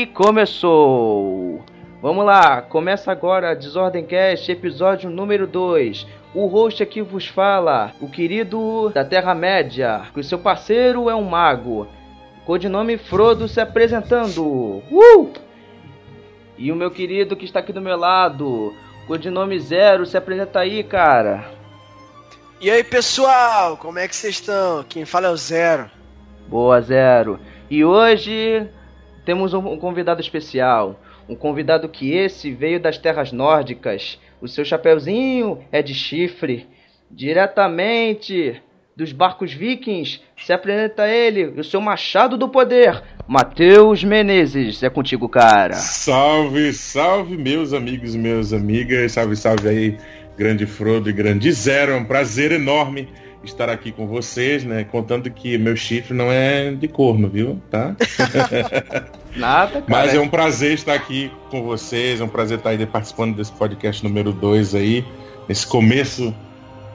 E começou! Vamos lá, começa agora Desordem Cast, episódio número 2. O host aqui vos fala, o querido da Terra-média, que o seu parceiro é um mago. Codinome Frodo se apresentando. Uh! E o meu querido que está aqui do meu lado, codinome Zero, se apresenta aí, cara. E aí, pessoal, como é que vocês estão? Quem fala é o Zero. Boa, Zero. E hoje temos um convidado especial. Um convidado que esse veio das terras nórdicas. O seu chapeuzinho é de chifre. Diretamente dos barcos vikings, se apresenta ele, o seu machado do poder, Matheus Menezes. É contigo, cara. Salve, salve, meus amigos e meus amigas. Salve, salve aí, grande Frodo e grande Zero. É um prazer enorme estar aqui com vocês, né? Contando que meu chifre não é de corno, viu? Tá? Nada, cara. Mas é um prazer estar aqui com vocês, é um prazer estar aí participando desse podcast número 2 aí, nesse começo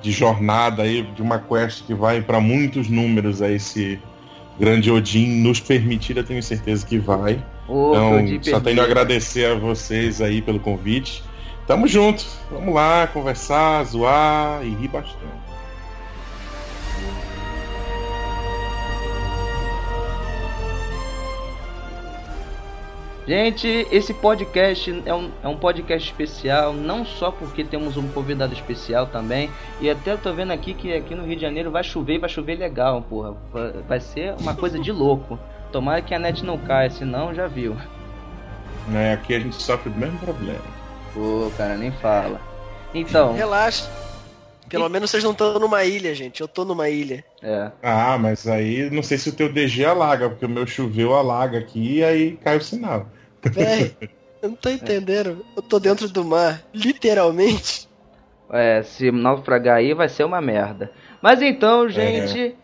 de jornada aí, de uma quest que vai para muitos números aí, esse grande Odin nos permitir, eu tenho certeza que vai. Ô, então, só tenho a agradecer a vocês aí pelo convite. Tamo junto, vamos lá conversar, zoar e rir bastante. Gente, esse podcast é um, é um podcast especial, não só porque temos um convidado especial também, e até eu tô vendo aqui que aqui no Rio de Janeiro vai chover e vai chover legal, porra. Vai ser uma coisa de louco. Tomara que a net não caia, senão já viu. É, aqui a gente sofre do mesmo problema. Pô, cara, nem fala. Então. Relaxa. Pelo e... menos vocês não estão numa ilha, gente. Eu tô numa ilha. É. Ah, mas aí não sei se o teu DG alaga, porque o meu choveu alaga aqui e aí cai o sinal. Véi, eu não tô entendendo. Eu tô dentro do mar, literalmente. É, se naufragar aí vai ser uma merda. Mas então, gente,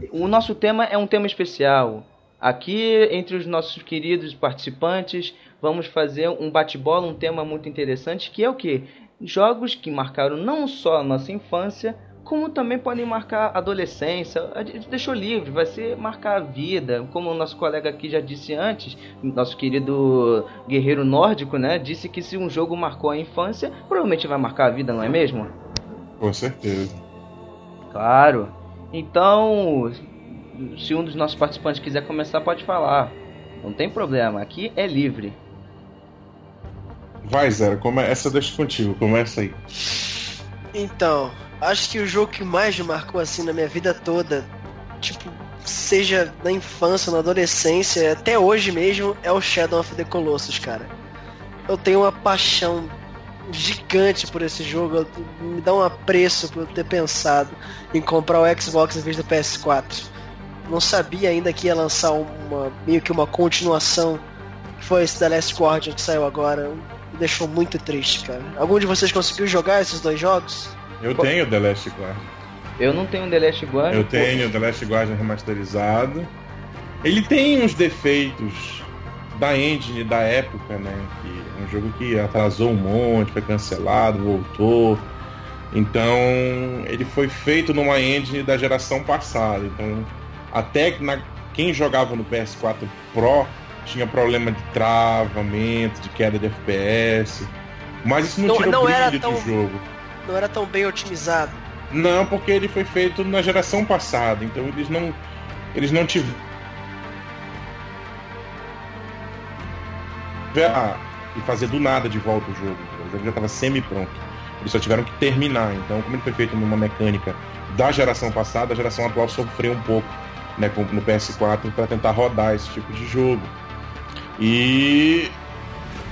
é. o nosso tema é um tema especial. Aqui, entre os nossos queridos participantes, vamos fazer um bate-bola, um tema muito interessante, que é o que? Jogos que marcaram não só a nossa infância, como também podem marcar a adolescência. A gente deixou livre, vai ser marcar a vida. Como o nosso colega aqui já disse antes, nosso querido guerreiro nórdico, né? Disse que se um jogo marcou a infância, provavelmente vai marcar a vida, não é mesmo? Com certeza. Claro. Então, se um dos nossos participantes quiser começar, pode falar. Não tem problema, aqui é livre. Vai, Zero, come... essa deixa contigo, começa aí. Então, acho que o jogo que mais me marcou assim na minha vida toda, tipo, seja na infância, na adolescência, até hoje mesmo, é o Shadow of the Colossus, cara. Eu tenho uma paixão gigante por esse jogo, me dá um apreço por ter pensado em comprar o Xbox em vez do PS4. Não sabia ainda que ia lançar uma meio que uma continuação, que foi esse The Last Guardian que saiu agora. Me deixou muito triste, cara. Algum de vocês conseguiu jogar esses dois jogos? Eu tenho The Last Guardian. Eu não tenho The Last Guardian. Eu tenho The Last Guardian remasterizado. Ele tem uns defeitos da engine da época, né? Que é um jogo que atrasou um monte, foi cancelado, voltou. Então, ele foi feito numa engine da geração passada. Então, até na, quem jogava no PS4 Pro tinha problema de travamento, de queda de FPS. Mas isso não, não tira não o brilho tão... do jogo não era tão bem otimizado? Não, porque ele foi feito na geração passada, então eles não eles não tiveram e fazer do nada de volta o jogo. O jogo já estava semi pronto. Eles só tiveram que terminar. Então, como ele foi feito numa mecânica da geração passada, a geração atual sofreu um pouco né, no PS4 para tentar rodar esse tipo de jogo. E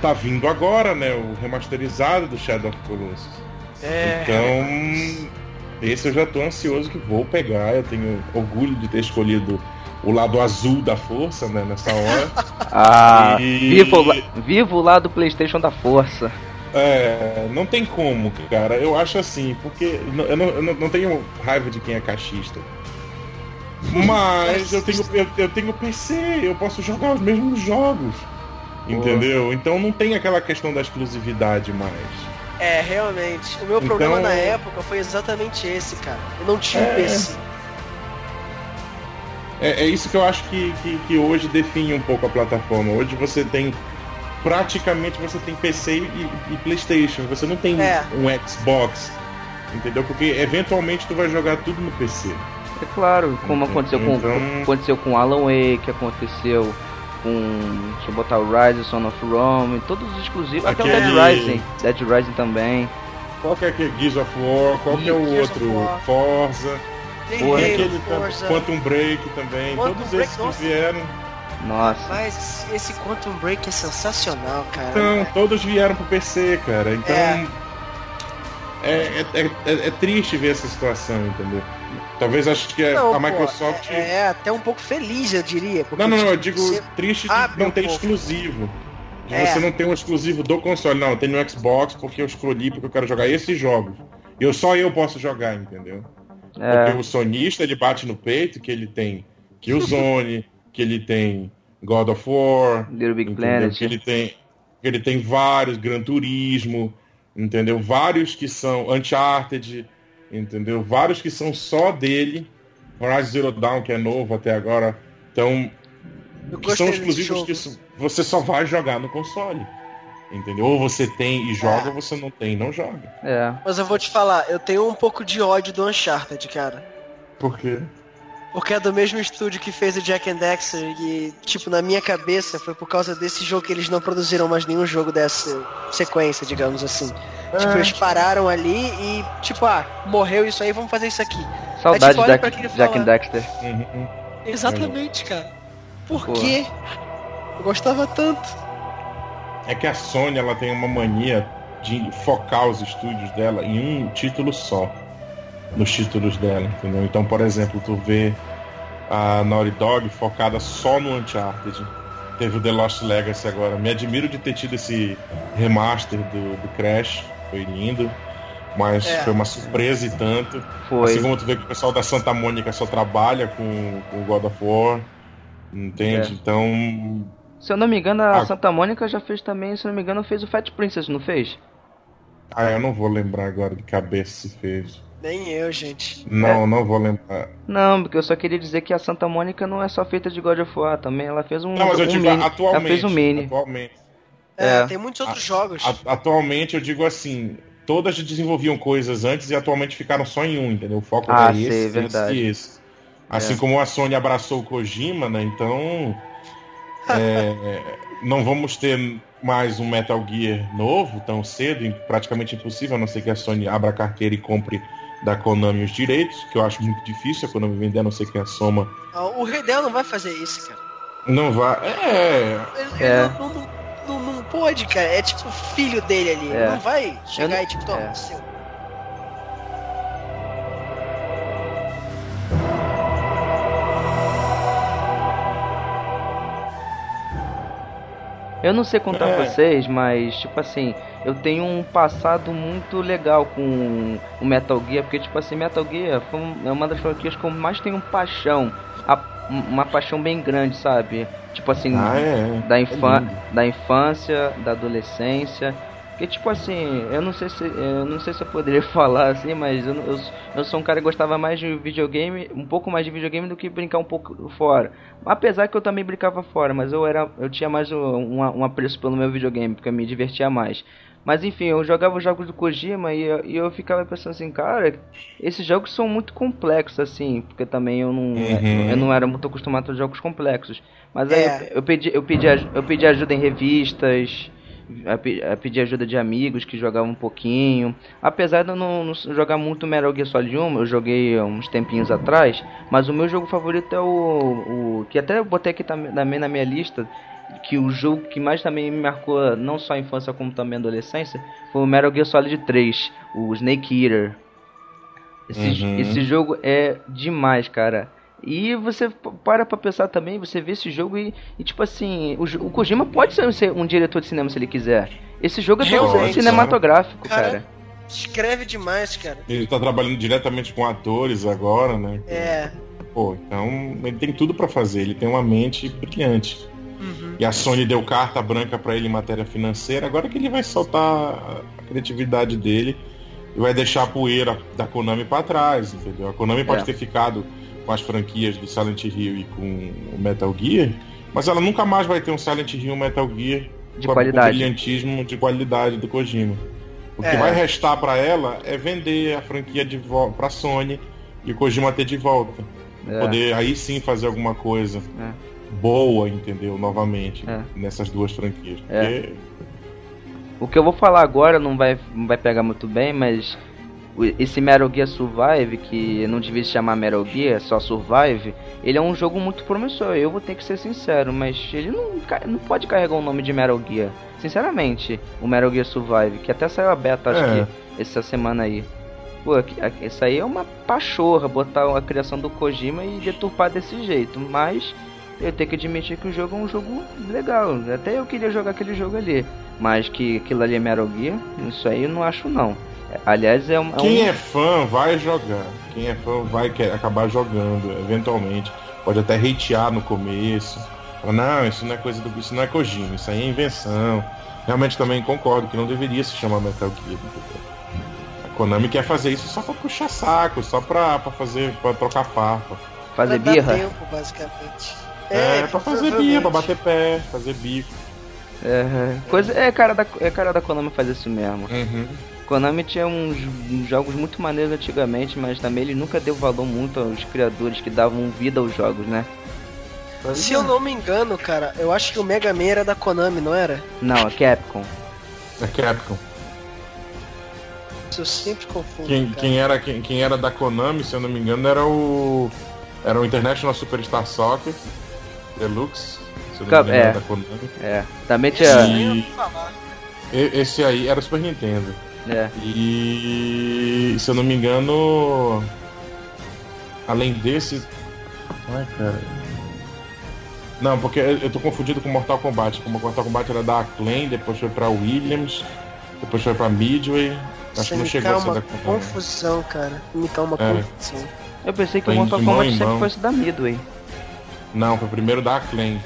tá vindo agora, né, o remasterizado do Shadow of Colossus. É. Então, esse eu já tô ansioso que vou pegar. Eu tenho orgulho de ter escolhido o lado azul da força, né, nessa hora. ah, e... vivo, vivo o lado PlayStation da força. É, não tem como, cara. Eu acho assim, porque eu não, eu não tenho raiva de quem é cachista. Mas eu tenho, eu, eu tenho PC, eu posso jogar os mesmos jogos. Entendeu? Então não tem aquela questão da exclusividade mais. É, realmente. O meu então... problema na época foi exatamente esse, cara. Eu não tinha é... PC. é, é, isso que eu acho que, que, que, hoje define um pouco a plataforma. Hoje você tem. Praticamente você tem PC e, e Playstation. Você não tem é. um Xbox. Entendeu? Porque eventualmente tu vai jogar tudo no PC. É claro, como então, aconteceu com então... aconteceu com Alan Wake, aconteceu com. Deixa eu botar o Rise, Son of Rome, todos os exclusivos. Aquele... Até o Dead Rising. Dead Rising também. Qual que é aquele Gears of War? Qual que é o Gears outro? Forza. Tem Ou é aquele Forza. Quantum Break também. Quantum todos Break, esses nossa. que vieram. Nossa. Mas esse Quantum Break é sensacional, cara. Então, todos vieram pro PC, cara. Então. É. É, é, é, é, triste ver essa situação, entendeu? Talvez acho que não, a Microsoft. Pô, é, é, até um pouco feliz, eu diria. Não, não, não, eu digo triste de não ter um exclusivo. De é. você não ter um exclusivo do console. Não, eu tenho no Xbox porque eu escolhi porque eu quero jogar esses jogos. Eu só eu posso jogar, entendeu? É. Porque o sonista ele bate no peito que ele tem Killzone, que ele tem God of War, Little Big Planet. que ele tem que ele tem vários Gran Turismo, entendeu? Vários que são Uncharted, entendeu? Vários que são só dele. Horizon Zero Dawn, que é novo até agora. Então, que são exclusivos que você só vai jogar no console. Entendeu? Ou você tem e joga, é. ou você não tem e não joga. É. Mas eu vou te falar, eu tenho um pouco de ódio do Uncharted, cara. Por quê? Porque é do mesmo estúdio que fez o Jack and Dexter e, tipo, na minha cabeça foi por causa desse jogo que eles não produziram mais nenhum jogo dessa sequência, digamos assim. É. Tipo, eles pararam ali e, tipo, ah, morreu isso aí, vamos fazer isso aqui. Saudade de Jack, Jack and Dexter. Uhum. Exatamente, cara. Por Pô. quê? Eu gostava tanto. É que a Sony, ela tem uma mania de focar os estúdios dela em um título só nos títulos dela, entendeu? Então, por exemplo, tu vê a Naughty Dog focada só no Uncharted. Teve o The Lost Legacy agora. Me admiro de ter tido esse remaster do, do Crash. Foi lindo. Mas é. foi uma surpresa e tanto. Foi. Assim como tu vê que o pessoal da Santa Mônica só trabalha com o God of War. Entende? É. Então. Se eu não me engano, a ah. Santa Mônica já fez também, se eu não me engano, fez o Fat Princess, não fez? Ah, eu não vou lembrar agora de cabeça se fez. Nem eu, gente. Não, é. não vou lembrar. Não, porque eu só queria dizer que a Santa Mônica não é só feita de God of War, também ela fez um. Não, mas eu um digo mini. atualmente. Ela fez um mini. Atualmente. É, é. tem muitos outros a, jogos. A, atualmente eu digo assim, todas desenvolviam coisas antes e atualmente ficaram só em um, entendeu? O foco ah, é esse, sim, verdade. esse e esse. Assim é. como a Sony abraçou o Kojima, né? Então. é, não vamos ter mais um Metal Gear novo tão cedo, praticamente impossível, a não ser que a Sony abra a carteira e compre da Konami os direitos, que eu acho muito difícil a Konami vender, a não ser que a Soma. O Redel não vai fazer isso, cara. Não vai. É. Ele, é. Não, não, não, não, pode, cara. É tipo filho dele ali. É. Não vai chegar não... e tipo, toma, é. seu. Eu não sei contar é. pra vocês, mas, tipo assim, eu tenho um passado muito legal com o Metal Gear, porque, tipo assim, Metal Gear é uma das franquias que eu mais tenho paixão. Uma paixão bem grande, sabe? Tipo assim, ah, é. da, infan é da infância, da adolescência. Porque, tipo assim, eu não sei se eu não sei se eu poderia falar assim, mas eu, eu, eu, sou um cara que gostava mais de videogame, um pouco mais de videogame do que brincar um pouco fora. Apesar que eu também brincava fora, mas eu era eu tinha mais um, um apreço pelo meu videogame, porque eu me divertia mais. Mas enfim, eu jogava os jogos do Kojima e, e, eu ficava pensando assim, cara, esses jogos são muito complexos, assim, porque também eu não, uhum. eu não era muito acostumado a jogos complexos. Mas aí é. eu, eu, pedi, eu, pedi, eu pedi ajuda em revistas, a, pedir ajuda de amigos que jogavam um pouquinho. Apesar de eu não, não, jogar muito Metal Gear Solid 1, eu joguei uns tempinhos atrás, mas o meu jogo favorito é o, o que até eu botei aqui também na minha lista, que o jogo que mais também me marcou, não só a infância como também a adolescência, foi o Metal Gear Solid 3, o Snake Eater. Esse, uhum. esse jogo é demais, cara. E você para pra pensar também, você vê esse jogo e, e tipo assim, o, o, Kojima pode ser um diretor de cinema se ele quiser. Esse jogo é todo cinematográfico, cara, cara. Escreve demais, cara. Ele tá trabalhando diretamente com atores agora, né? É. Pô, então ele tem tudo para fazer, ele tem uma mente brilhante. Uhum. E a Sony deu carta branca para ele em matéria financeira, agora que ele vai soltar a criatividade dele e vai deixar a poeira da Konami para trás, entendeu? A Konami pode é. ter ficado com as franquias do Silent Hill e com o Metal Gear, mas ela nunca mais vai ter um Silent Hill um Metal Gear De com qualidade. o brilhantismo de qualidade do Kojima. O que É. vai restar pra ela é vender a franquia de volta pra Sony e o Kojima ter de volta. É. Poder aí sim fazer alguma coisa É. boa, entendeu? Novamente, É. nessas duas franquias. É. Porque O que eu vou falar agora não vai, não vai pegar muito bem, mas esse Metal Gear Survive, que não devia se chamar Metal Gear, só Survive, ele é um jogo muito promissor. Eu vou ter que ser sincero, mas ele não, não pode carregar o nome de Metal Gear. Sinceramente, o Metal Gear Survive, que até saiu a beta, acho É. que essa semana aí. Pô, isso aí é uma pachorra, botar a criação do Kojima e deturpar desse jeito, mas eu tenho que admitir que o jogo é um jogo legal. Até eu queria jogar aquele jogo ali. Mas que aquilo ali é Metal Gear, isso aí eu não acho não. Aliás, é um. é Quem um- é fã vai jogar. Quem é fã vai quer- acabar jogando, eventualmente. Pode até hatear no começo. Falar, não, isso não é coisa do. Isso não é Kojima, isso aí é invenção. Realmente também concordo que não deveria se chamar Metal Gear. A Konami quer fazer isso só pra puxar saco, só pra, pra fazer. pra trocar farpa. fazer Pra dar birra. tempo, basicamente. É, pra fazer birra, pra bater pé, fazer bico. É, coisa, é, cara da, é cara da Konami fazer isso mesmo. Uhum. Konami tinha uns, uns jogos muito maneiros antigamente, mas também ele nunca deu valor muito aos criadores que davam vida aos jogos, né? Se eu não me engano, cara, eu acho que o Mega Man era da Konami, não era? Não, a Capcom. É Capcom. Isso eu sempre confundo. Quem, cara. quem, era, quem, quem era da Konami, se eu não me engano, era o. Era o International Superstar Soccer Deluxe. Se eu não Cap- me engano, é. da Konami. É, também Esse tinha. E- Esse aí era o Super Nintendo. É, E se eu não me engano. Além desse. Ai, cara. Não, porque eu tô confundido com Mortal Kombat. Como Mortal Kombat era da Acclaim, depois foi pra Williams, depois foi pra Midway. Acho Isso que não chegou a ser da confusão, cara. Me calma É. confusão. eu pensei que o Foi Mortal Kombat em sempre fosse da Midway. Não, foi primeiro da Acclaim.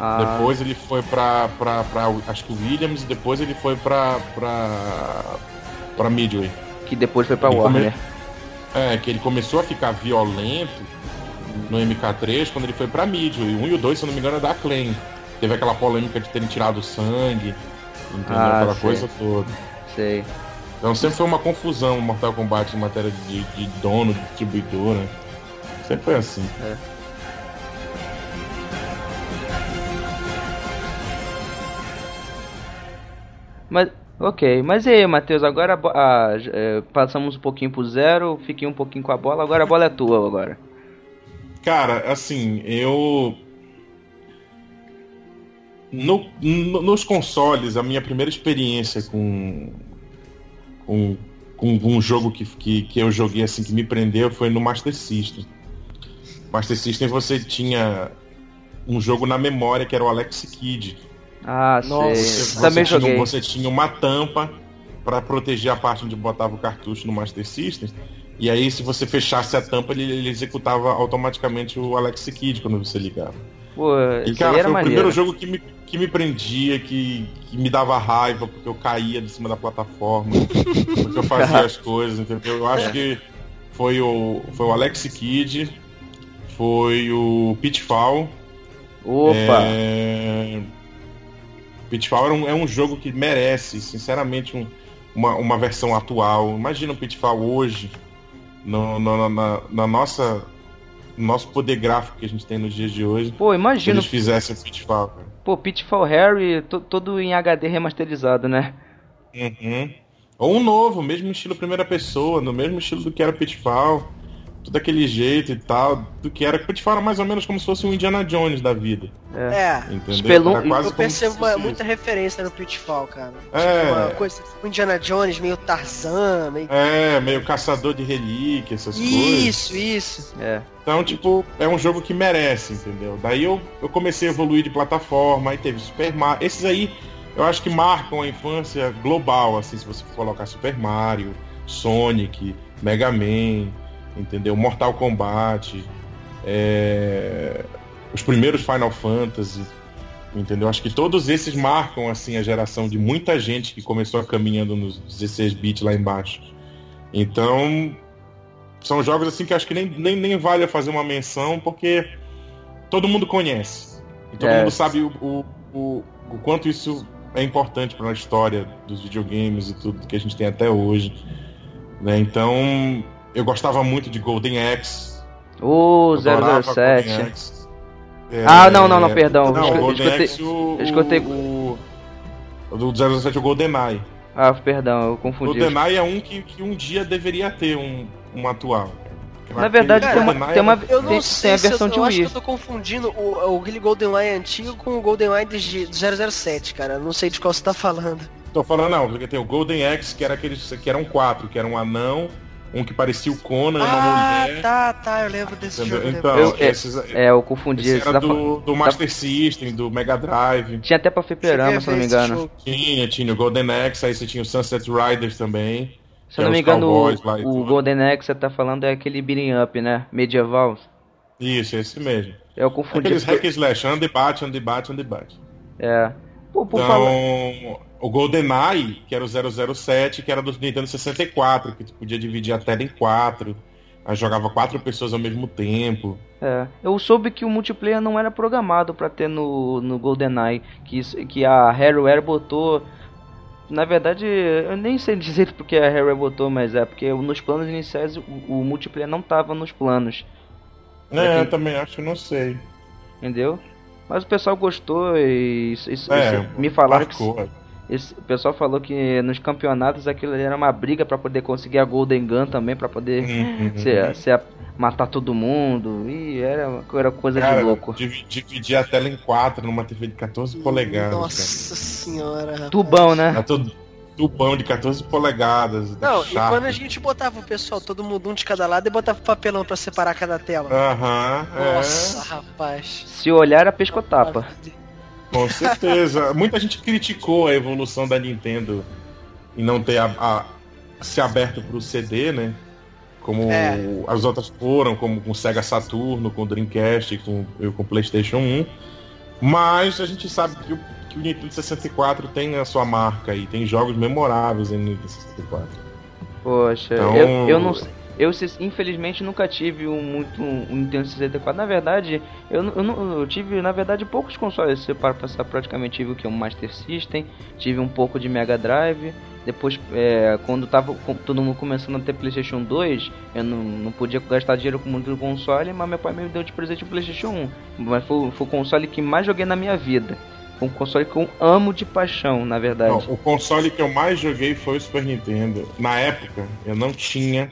Ah, Depois ele foi pra, pra, pra, acho que o Williams, e depois ele foi pra, pra, pra Midway. que depois foi pra ele Warner. É, que ele começou a ficar violento no MK3 quando ele foi pra Midway. O 1 e o 2, se eu não me engano, é da Acclaim. Teve aquela polêmica de terem tirado sangue, entendeu? Ah, aquela sei. coisa toda. Sei. Então sempre foi uma confusão o Mortal Kombat em matéria de, de dono, de distribuidor, né? Sempre foi assim. Mas, ok. Mas e aí, Matheus, agora é, passamos um pouquinho pro zero, fiquei um pouquinho com a bola, agora a bola é tua agora. Cara, assim, eu. No- no- nos consoles, a minha primeira experiência com. com, com um jogo que, que, que eu joguei assim, que me prendeu, foi no Master System. Master System você tinha um jogo na memória que era o Alex Kidd. Ah, Nossa. sei. Você, Também tinha, joguei. você tinha uma tampa para proteger a parte onde botava o cartucho no Master System. E aí, se você fechasse a tampa, ele, ele executava automaticamente o Alex Kidd quando você ligava. Pô, E cara, foi o maneiro. primeiro jogo que me, que me prendia, que, que me dava raiva, porque eu caía de cima da plataforma, porque eu fazia as coisas, entendeu? Eu acho que foi o, foi o Alex Kidd, foi o Pitfall. Opa! É... Pitfall é um, é um jogo que merece, sinceramente, um- uma, uma versão atual. Imagina o Pitfall hoje, no, no- na, na nossa no nosso poder gráfico que a gente tem nos dias de hoje. Pô, Se imagina, eles fizessem o Pitfall, cara. pô, Pitfall Harry to- todo em HD remasterizado, né? Uhum. Ou um novo, mesmo estilo primeira pessoa, no mesmo estilo do que era Pitfall, tudo daquele jeito e tal, do que era Pitfall era mais ou menos como se fosse um Indiana Jones da vida, É. entendeu? Spelun- Era quase Eu percebo fosse muita referência no Pitfall, cara. É. Tipo, uma coisa, tipo Indiana Jones, meio Tarzan, meio... É, meio caçador de relíquias, essas coisas. Isso, isso. É. Então, tipo, é um jogo que merece, entendeu? Daí eu, eu comecei a evoluir de plataforma, aí teve Super Mario. Esses aí eu acho que marcam a infância global, assim, se você colocar Super Mario, Sonic, Mega Man, entendeu? Mortal Kombat, é, os primeiros Final Fantasy, entendeu? Acho que todos esses marcam, assim, a geração de muita gente que começou caminhando nos 16 bits lá embaixo. Então, são jogos assim que acho que nem, nem, nem vale fazer uma menção, porque todo mundo conhece. E todo é. mundo sabe o, o, o, o, quanto isso é importante para a história dos videogames e tudo que a gente tem até hoje. Né? Então, eu gostava muito de Golden Axe. O 007. É... Ah, não, não, não, perdão. Não, eu, escutei, Axe, o, eu escutei. O, o, do 007 é o GoldenEye. Ah, perdão, eu confundi. GoldenEye é um que, que um dia deveria ter um, um atual. Na verdade, tem uma, tem uma eu não tem, sei tem a versão eu, de Wii. Eu acho que eu tô confundindo o, o GoldenEye antigo com o GoldenEye de 007, cara. Não sei de qual você tá falando. Tô falando não, porque tem o Golden Axe, que era aqueles que eram quatro, que era um anão, um que parecia o Conan, ah, uma mulher. tá, tá, eu lembro desse Entendeu? jogo. Então, eu, esses, é, eu confundi. Esse era do, do Master da... System, do Mega Drive. Tinha até pra fliperama, se não me engano. Tinha, tinha o Golden Axe, aí você tinha o Sunset Riders também. Se eu não me engano, o, o Golden Axe você tá falando é aquele beating up, né? Medieval. Isso, esse mesmo. Eu confundi. Aqueles hack slash, on debate, on debate, on debate. É. Pô, por então, falar... o GoldenEye, que era o 007, que era do Nintendo 64, que tu podia dividir a tela em quatro. Aí jogava quatro pessoas ao mesmo tempo. É, eu soube que o multiplayer não era programado para ter no, no GoldenEye, que, que a Harroware botou na verdade, eu nem sei dizer porque a Harry botou, mas é porque nos planos iniciais o, o multiplayer não tava nos planos. É, eu também acho que não sei. Entendeu? Mas o pessoal gostou e isso, é, isso me falaram marcou. que esse, o pessoal falou que nos campeonatos aquilo era uma briga para poder conseguir a Golden Gun também, para poder uhum. ser, matar todo mundo. E era, era coisa cara, de louco. Dividir a tela em quatro numa TV de 14 polegadas. Nossa cara. senhora. Rapaz. Tubão, né? É tudo, tubão de 14 polegadas. Não, e quando a gente botava o pessoal, todo mundo um de cada lado, e botava papelão para separar cada tela. Aham. Uhum, Nossa, é. rapaz. Se olhar, era pescotapa. Com certeza. Muita gente criticou a evolução da Nintendo e não ter a, a se aberto para o CD, né? Como é. as outras foram, como com o Sega Saturno, com o Dreamcast, com com o PlayStation 1. Mas a gente sabe que o, que o Nintendo 64 tem a sua marca e tem jogos memoráveis no Nintendo 64. Poxa, então... eu, eu não sei. Eu, infelizmente, nunca tive um, muito um Nintendo 64. Na verdade, eu, eu, eu tive, na verdade, poucos consoles. Para passar, praticamente tive o que? Um Master System, tive um pouco de Mega Drive. Depois, é, quando tava todo mundo começando a ter PlayStation 2, eu não, não podia gastar dinheiro com muito console, mas meu pai me deu de presente o PlayStation 1. Mas foi, foi o console que mais joguei na minha vida. Um console que eu amo de paixão, na verdade. Não, o console que eu mais joguei foi o Super Nintendo. Na época, eu não tinha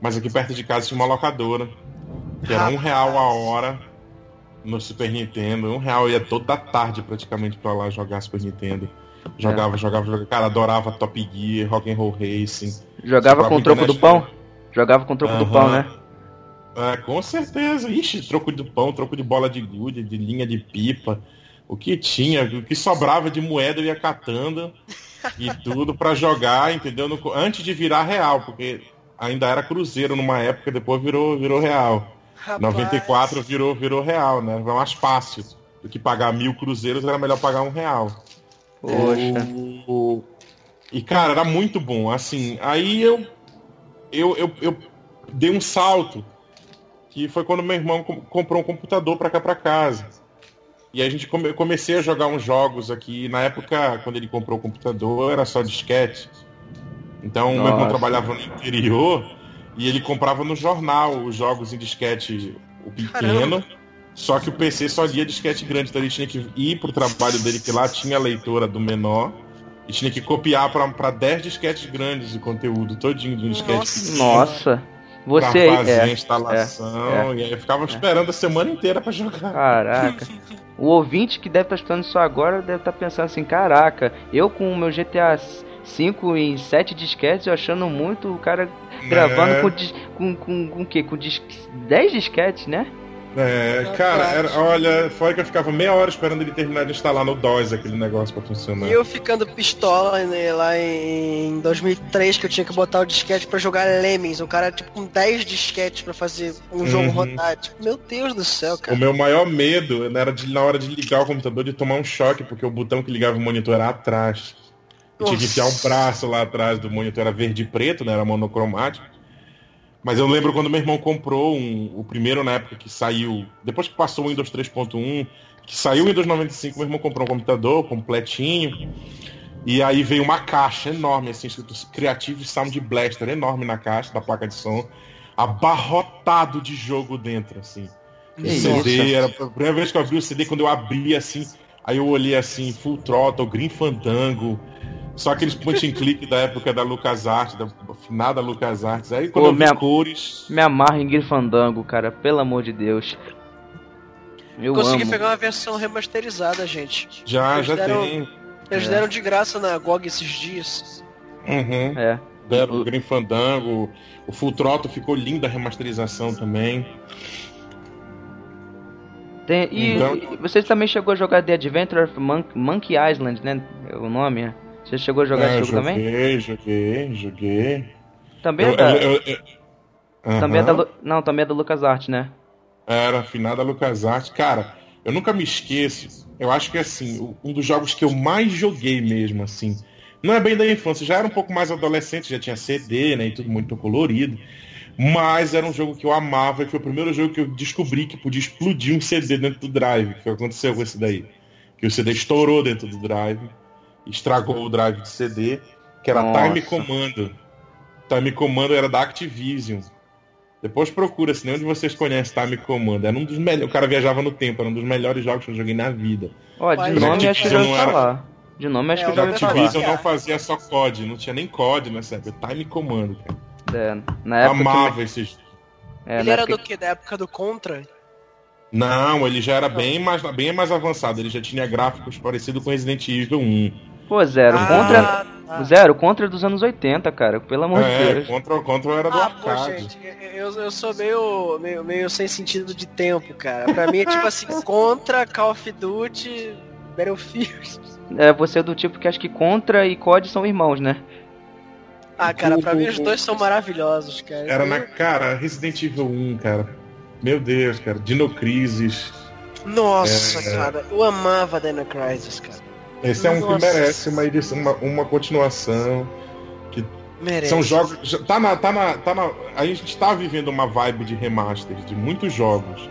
mas aqui perto de casa tinha uma locadora. Que era um real a hora no Super Nintendo. Um real ia toda tarde praticamente pra lá jogar Super Nintendo. Jogava, é. jogava, jogava. Cara, adorava Top Gear, Rock and Roll Racing. Jogava com o troco do pão? Jogava com o troco uhum. do pão, né? É, com certeza. Ixi, troco de pão, troco de bola de gude, de linha de pipa. O que tinha, o que sobrava de moeda eu ia catando e tudo para jogar, entendeu? No, antes de virar real, porque ainda era Cruzeiro numa época, depois virou, virou real. Rapaz. 94 virou, virou real, né? Vai mais fácil. Do que pagar mil cruzeiros, era melhor pagar um real. Poxa. O... E, cara, era muito bom. Assim, aí eu, eu, eu, eu dei um salto. Que foi quando meu irmão comprou um computador para cá para casa. E a gente come, comecei a jogar uns jogos aqui. Na época, quando ele comprou o computador, era só disquete. Então, Nossa. meu irmão trabalhava no interior e ele comprava no jornal os jogos em disquete o pequeno. Caramba. Só que o PC só lia disquete grande, então ele tinha que ir pro trabalho dele, que lá tinha a leitora do menor, e tinha que copiar para 10 disquetes grandes de conteúdo, todinho de um disquete Nossa! Você pra fazer é, a instalação, é, é, e aí eu ficava é. esperando a semana inteira para jogar. Caraca. o ouvinte que deve estar tá estudando isso agora deve estar tá pensando assim, caraca, eu com o meu GTA 5 em 7 disquetes, eu achando muito o cara gravando é. com, com, com, com o quê? Com dis 10 disquetes, né? É, cara, era, olha, foi que eu ficava meia hora esperando ele terminar de instalar no DOS aquele negócio pra funcionar. E eu ficando pistola né, lá em 2003 que eu tinha que botar o disquete pra jogar Lemmings. O cara, tipo, com 10 disquetes pra fazer um jogo uhum. rodar. Tipo, meu Deus do céu, cara. O meu maior medo era de, na hora de ligar o computador de tomar um choque, porque o botão que ligava o monitor era atrás. Eu tinha que enfiar um braço lá atrás do monitor, era verde e preto, né? Era monocromático. Mas eu lembro quando meu irmão comprou um, o primeiro na época que saiu, depois que passou o Windows 3.1, que saiu o Windows 95, meu irmão comprou um computador completinho. E aí veio uma caixa enorme, assim, escrito Creative Sound Blaster, enorme na caixa da placa de som, abarrotado de jogo dentro, assim. O CD, era a primeira vez que eu abri o CD, quando eu abri assim, aí eu olhei assim, Full Throttle, Green Fandango, só aqueles point and click da época da LucasArts, da finada LucasArts. Aí quando Pô, eu me, cores. Me amarra em Green Fandango, cara, pelo amor de Deus. Eu Consegui amo. pegar uma versão remasterizada, gente. Já, eles já deram, tem. Eles é. deram de graça na GOG esses dias. Uhum. É. Deram o Green Fandango. O Full Throttle ficou linda a remasterização também. Tem, e, então... e você também chegou a jogar The Adventure of Monkey Island, né? O nome? Você chegou a jogar é, esse jogo joguei, também? Joguei, joguei. Também eu, é da. Eu, eu, uhum. Também é da. Não, também é da LucasArts, né? Era, afinada LucasArts. Cara, eu nunca me esqueço. Eu acho que assim, um dos jogos que eu mais joguei mesmo, assim. Não é bem da infância, já era um pouco mais adolescente, já tinha CD, né? E tudo muito colorido. Mas era um jogo que eu amava e foi o primeiro jogo que eu descobri que podia explodir um CD dentro do drive. Que aconteceu com esse daí. Que o CD estourou dentro do drive, estragou o drive de CD, que era Nossa. Time Commando. Time Commando era da Activision. Depois procura, se nenhum de vocês conhece Time Commando. Era um dos melhores. O cara viajava no tempo, era um dos melhores jogos que eu joguei na vida. Ó, de nome acho que eu já falar. De nome acho que eu já ouvi falar. Activision não fazia só COD, não tinha nem COD nessa época. Time Commando, cara. É, na época Amava que... esses. É, ele era época... do que? Da época do Contra? Não, ele já era bem mais, bem mais avançado. Ele já tinha gráficos parecidos com Resident Evil 1. Pô, Zero, ah, Contra. Tá. Zero, Contra dos anos 80, cara. Pelo amor de é, Deus. Contra, Contra era do ah, arcade. Pô, gente, eu, eu sou meio, meio, meio sem sentido de tempo, cara. Pra mim é tipo assim, Contra, Call of Duty, Battlefield. É, você é do tipo que acha que Contra e COD são irmãos, né? Ah, cara, pra mim os dois são maravilhosos, cara. Era na cara, Resident Evil 1, cara. Meu Deus, cara. Dino Crisis. Nossa, é... cara, eu amava Dino Crisis, cara. Esse é um Nossa. que merece uma edição, uma, uma continuação. Que merece. São jogos. Tá na, tá na, tá na. A gente tá vivendo uma vibe de remaster de muitos jogos.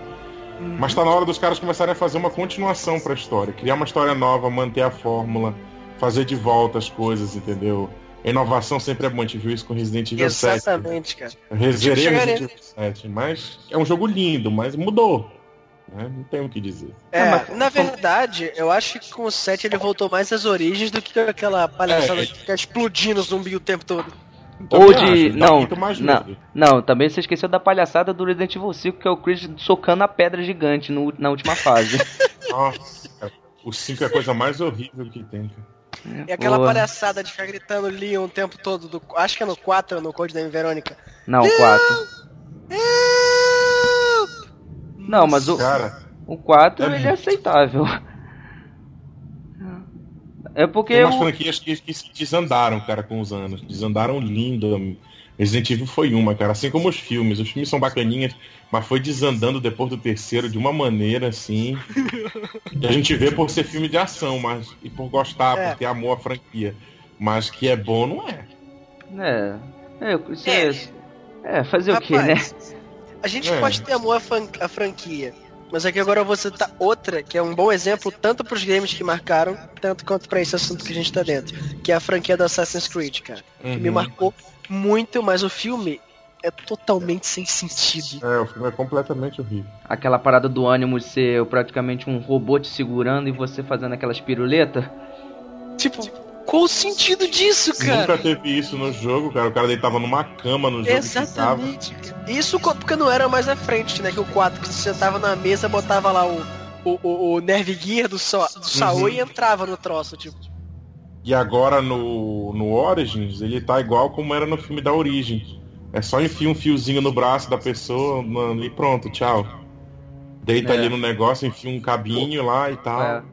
Uhum. Mas tá na hora dos caras começarem a fazer uma continuação pra história. Criar uma história nova, manter a fórmula, fazer de volta as coisas, entendeu? A inovação sempre é bom, a gente viu isso com Resident Evil Exatamente, 7. Exatamente, cara. Eu Resident Evil 7, mas é um jogo lindo, mas mudou. Né? Não tem o que dizer. É, mas, na verdade, eu acho que com o 7 ele voltou mais às origens do que aquela palhaçada é, que fica explodindo zumbi o tempo todo. Ou de. Acho, não, não, não, também você esqueceu da palhaçada do Resident Evil 5, que é o Chris socando a pedra gigante no, na última fase. Nossa, o 5 é a coisa mais horrível que tem, cara. E aquela Boa. palhaçada de ficar gritando Leon o tempo todo. Do, acho que é no 4 no Code da Verônica. Não, 4. Não, mas o, Cara, o 4 é ele é aceitável. É porque. Tem umas eu... franquias que, que desandaram, cara, com os anos. Desandaram lindo. Resident Evil foi uma, cara. Assim como os filmes. Os filmes são bacaninhas, mas foi desandando depois do terceiro de uma maneira assim. que a gente vê por ser filme de ação, mas e por gostar, é. por ter amor à franquia. Mas que é bom, não é. É. É, isso é. é, é fazer Rapaz, o quê, né? A gente é. pode ter amor à, franquia. Mas aqui agora eu vou citar outra, que é um bom exemplo tanto para os games que marcaram, tanto quanto para esse assunto que a gente tá dentro. Que é a franquia do Assassin's Creed, cara. Uhum. Que me uhum. marcou muito, mas o filme é totalmente sem sentido. É, o filme é completamente horrível. Aquela parada do ânimo ser praticamente um robô te segurando e você fazendo aquelas piruletas. Tipo, qual o sentido disso, cara? Nunca teve isso no jogo, cara. O cara deitava numa cama no jogo. Exatamente. Isso porque não era mais à frente, né? Que o 4 que você sentava na mesa, botava lá o, o, o, o Nerve Gear do, so, do Saul uhum. e entrava no troço, tipo. E agora no, no Origins, ele tá igual como era no filme da Origem. É só enfiar um fiozinho no braço da pessoa mano, e pronto, tchau. Deita é. ali no negócio, enfia um cabinho lá e tal. É.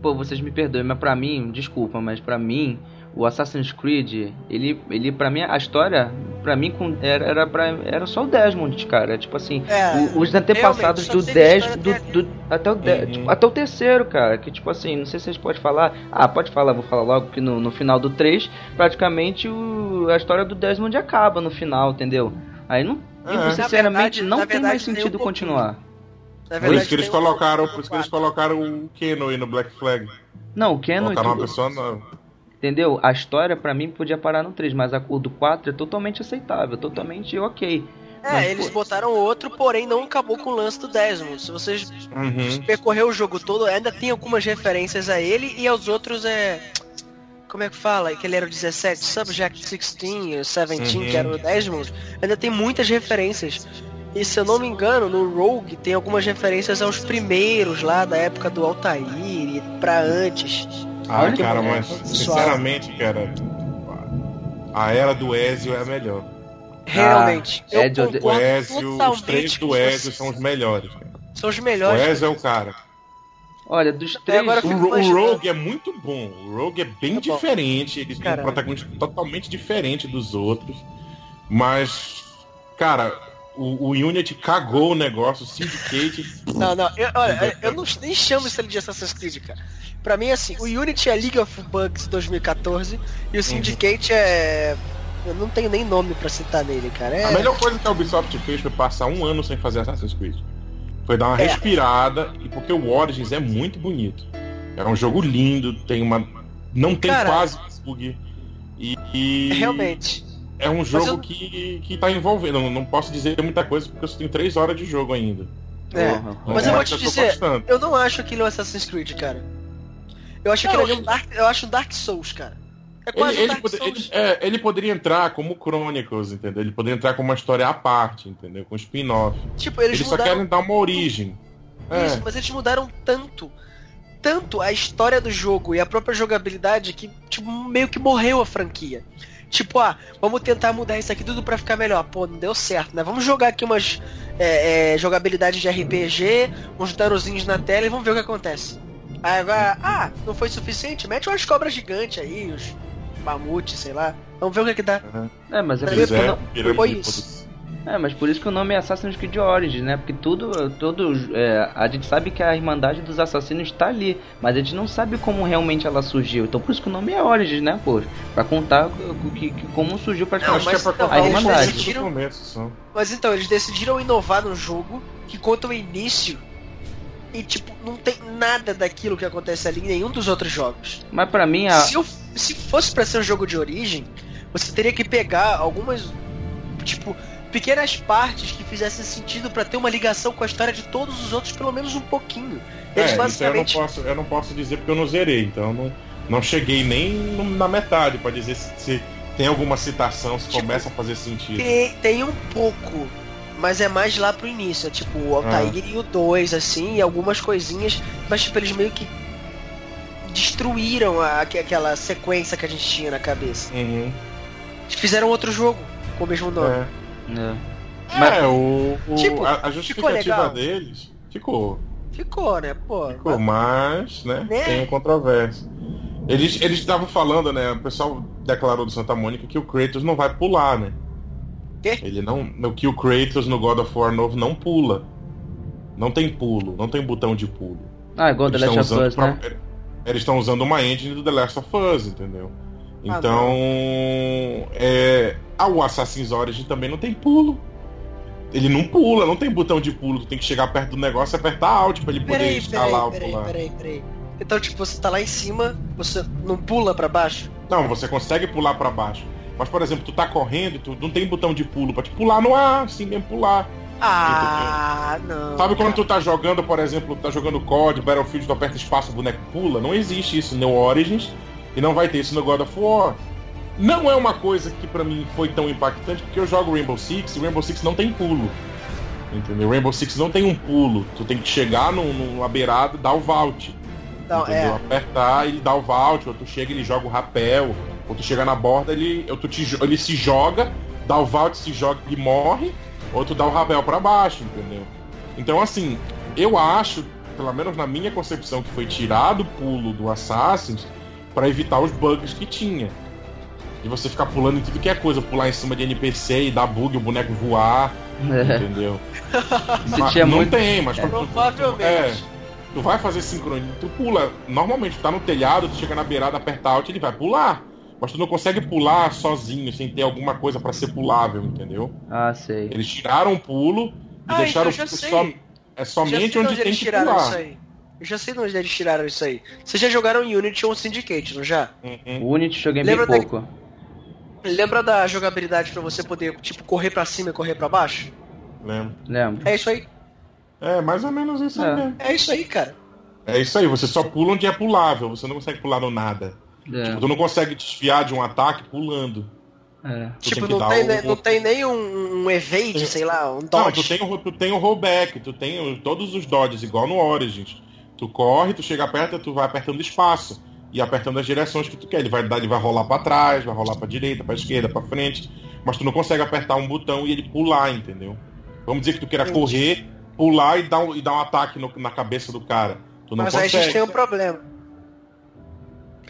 Pô, vocês me perdoem, mas pra mim, desculpa, mas pra mim, o Assassin's Creed, ele, ele para mim, a história, para mim, era, era, pra, era só o Desmond, cara. Tipo assim, é, os antepassados do Desmond, do, do, até, o de, uhum. tipo, até o terceiro, cara. Que tipo assim, não sei se vocês podem falar. Ah, pode falar, vou falar logo que no, no final do 3, praticamente o, a história do Desmond acaba no final, entendeu? Aí não, é. sinceramente, verdade, não tem verdade, mais sentido um continuar. Verdade, por isso que eles colocaram, por isso que eles colocaram o Keno aí no Black Flag. Não, o Keno. Colocaram uma pessoa nova. Entendeu? A história para mim podia parar no 3, mas a cor do 4 é totalmente aceitável, totalmente ok. É, mas, eles pô... botaram outro, porém não acabou com o lance do Desmond. Se vocês uhum. percorrer o jogo todo, ainda tem algumas referências a ele e aos outros é. Como é que fala? Que ele era o 17, Subject 16, 17, uhum. que era o Desmond. Ainda tem muitas referências. E se eu não me engano, no Rogue tem algumas referências aos primeiros lá da época do Altair e pra antes. Ah, Olha cara, mas sinceramente, cara, a era do Ezio é a melhor. Realmente. Ah, eu o Ezio, os três do Ezio são os melhores. Cara. São os melhores. O Ezio é o cara. Olha, dos três. Agora, o, o, Rogue é muito bom. O Rogue é bem é diferente. Ele tem um protagonista totalmente diferente dos outros. Mas, cara, o, o Unity cagou o negócio, o Syndicate. Não, não, eu, olha, eu não, nem chamo isso de Assassin's Creed, cara. Pra mim, assim, o Unity é League of Bugs 2014 e o Syndicate uhum. é. Eu não tenho nem nome pra citar nele, cara. É... A melhor coisa que a Ubisoft fez foi passar um ano sem fazer Assassin's Creed. Foi dar uma é. respirada, e porque o Origins é muito bonito. É um jogo lindo, tem uma. Não tem cara, quase bug. E, e. Realmente. É um jogo eu... que, que tá envolvendo. Não, não posso dizer muita coisa porque eu tenho três horas de jogo ainda. É. Uhum. Mas eu vou te dizer, eu não acho aquilo um Assassin's Creed, cara. Eu acho que ele é um Dark, eu acho um Dark Souls, cara. É quase ele, um Dark Souls. Ele, é, ele, poderia entrar como Chronicles, entendeu? Ele poderia entrar como uma história à parte, entendeu? Com spin-off. Tipo, eles, eles mudaram... só querem dar uma origem. Isso, é. mas eles mudaram tanto tanto a história do jogo e a própria jogabilidade que tipo, meio que morreu a franquia. Tipo, ah, vamos tentar mudar isso aqui tudo para ficar melhor. Pô, não deu certo, né? Vamos jogar aqui umas é, é, jogabilidades de RPG, uns danozinhos na tela e vamos ver o que acontece. Aí agora, ah, não foi suficiente? Mete umas cobras gigantes aí, os mamutes, sei lá. Vamos ver o que, que dá. É, mas é, é, não... foi isso. É, mas por isso que o nome é Assassin's Creed Origins, né? Porque tudo, tudo é, a gente sabe que a Irmandade dos Assassinos está ali, mas a gente não sabe como realmente ela surgiu. Então por isso que o nome é Origins, né, pô? Pra contar que, que como surgiu praticamente não, mas, é pra a Irmandade. Decidiram... Mas então, eles decidiram inovar no jogo que conta o início e tipo, não tem nada daquilo que acontece ali em nenhum dos outros jogos. Mas para mim a... se, eu, se fosse para ser um jogo de origem, você teria que pegar algumas tipo pequenas partes que fizessem sentido para ter uma ligação com a história de todos os outros, pelo menos um pouquinho. Eles é, basicamente... eu, não posso, eu não posso dizer porque eu não zerei, então não, não cheguei nem na metade para dizer se, se, tem alguma citação, se tipo, começa a fazer sentido. Tem, tem um pouco, mas é mais lá pro início, é tipo o Altair ah. e o 2, assim, e algumas coisinhas, mas tipo, eles meio que destruíram a, aquela sequência que a gente tinha na cabeça. Uhum. Fizeram outro jogo com o mesmo nome. É. É, Mas, é o, o tipo, a, a, justificativa deles ficou. Ficou, né? Pô, ficou, mas, né, né? tem controvérsia. Eles estavam falando, né? O pessoal declarou do Santa Mônica que o Kratos não vai pular, né? Quê? Ele não. Que o Kratos no God of War novo não pula. Não tem pulo, não tem botão de pulo. Ah, igual The Last of Us, né? Eles estão usando uma engine do The Last of Us, entendeu? Ah, então, ah, é, o Assassin's Origin também não tem pulo. Ele não pula, não tem botão de pulo. Tu tem que chegar perto do negócio e apertar Alt pra ele poder peraí, escalar ou pular. Peraí, peraí, Então, tipo, você tá lá em cima, você não pula para baixo? Não, você consegue pular para baixo. Mas, por exemplo, tu tá correndo, tu não tem botão de pulo pra te pular no ar, assim mesmo pular. Ah, não. Sabe quando tu tá jogando, por exemplo, tá jogando COD, Battlefield, tu aperta espaço, o boneco pula? Não existe isso no Origins e não vai ter isso no God of War. Não é uma coisa que para mim foi tão impactante, porque eu jogo Rainbow Six e Rainbow Six não tem pulo. Entendeu? Rainbow Six não tem um pulo. Tu tem que chegar num, numa beirada e dar o vault. Não, entendeu? É. Apertar e dar o vault, ou tu chega e ele joga o rapel, ou tu chega na borda, ele, ou tu te, ele se joga, dá o vault, se joga e morre, ou tu dá o rapel para baixo, entendeu? Então assim, eu acho, pelo menos na minha concepção, que foi tirado o pulo do Assassin's, para evitar os bugs que tinha. De você ficar pulando em tudo que é coisa, pular em cima de NPC e dar bug, o boneco voar. É. Entendeu? mas, não muito... tem, mas. É. Provavelmente. É, tu vai fazer sincronia, tu pula. Normalmente, tu tá no telhado, tu chega na beirada, aperta alt, ele vai pular. Mas tu não consegue pular sozinho, sem ter alguma coisa para ser pulável, entendeu? Ah, sei. Eles tiraram o pulo e ah, deixaram então o pulo só. É somente onde, onde tem que pular. Isso aí. Eu já sei de onde eles tiraram isso aí. Vocês já jogaram Unity ou Syndicate, não já? Uhum. Unity joguei Lembra bem pouco. Da... Lembra da jogabilidade para você poder, tipo, correr para cima e correr para baixo? Lembro. Lembro. É isso aí. É, mais ou menos isso é. aí mesmo. É isso aí, cara. É isso aí, você só pula onde é pulável, você não consegue pular no nada. É. Tipo, tu não consegue desviar de um ataque pulando. É. Tipo, não tem, o... não tem nem um, um evade, sei lá, um dodge. Não, tu tem, o, tu tem o rollback, tu tem todos os dodges, igual no Origins. Tu corre, tu chega perto, tu vai apertando espaço e apertando as direções que tu quer. Ele vai dar, ele vai rolar para trás, vai rolar para direita, para esquerda, para frente, mas tu não consegue apertar um botão e ele pular, entendeu? Vamos dizer que tu queira Entendi. correr, pular e dar um, e dar um ataque no, na cabeça do cara. Tu não mas consegue. aí a gente tem um problema.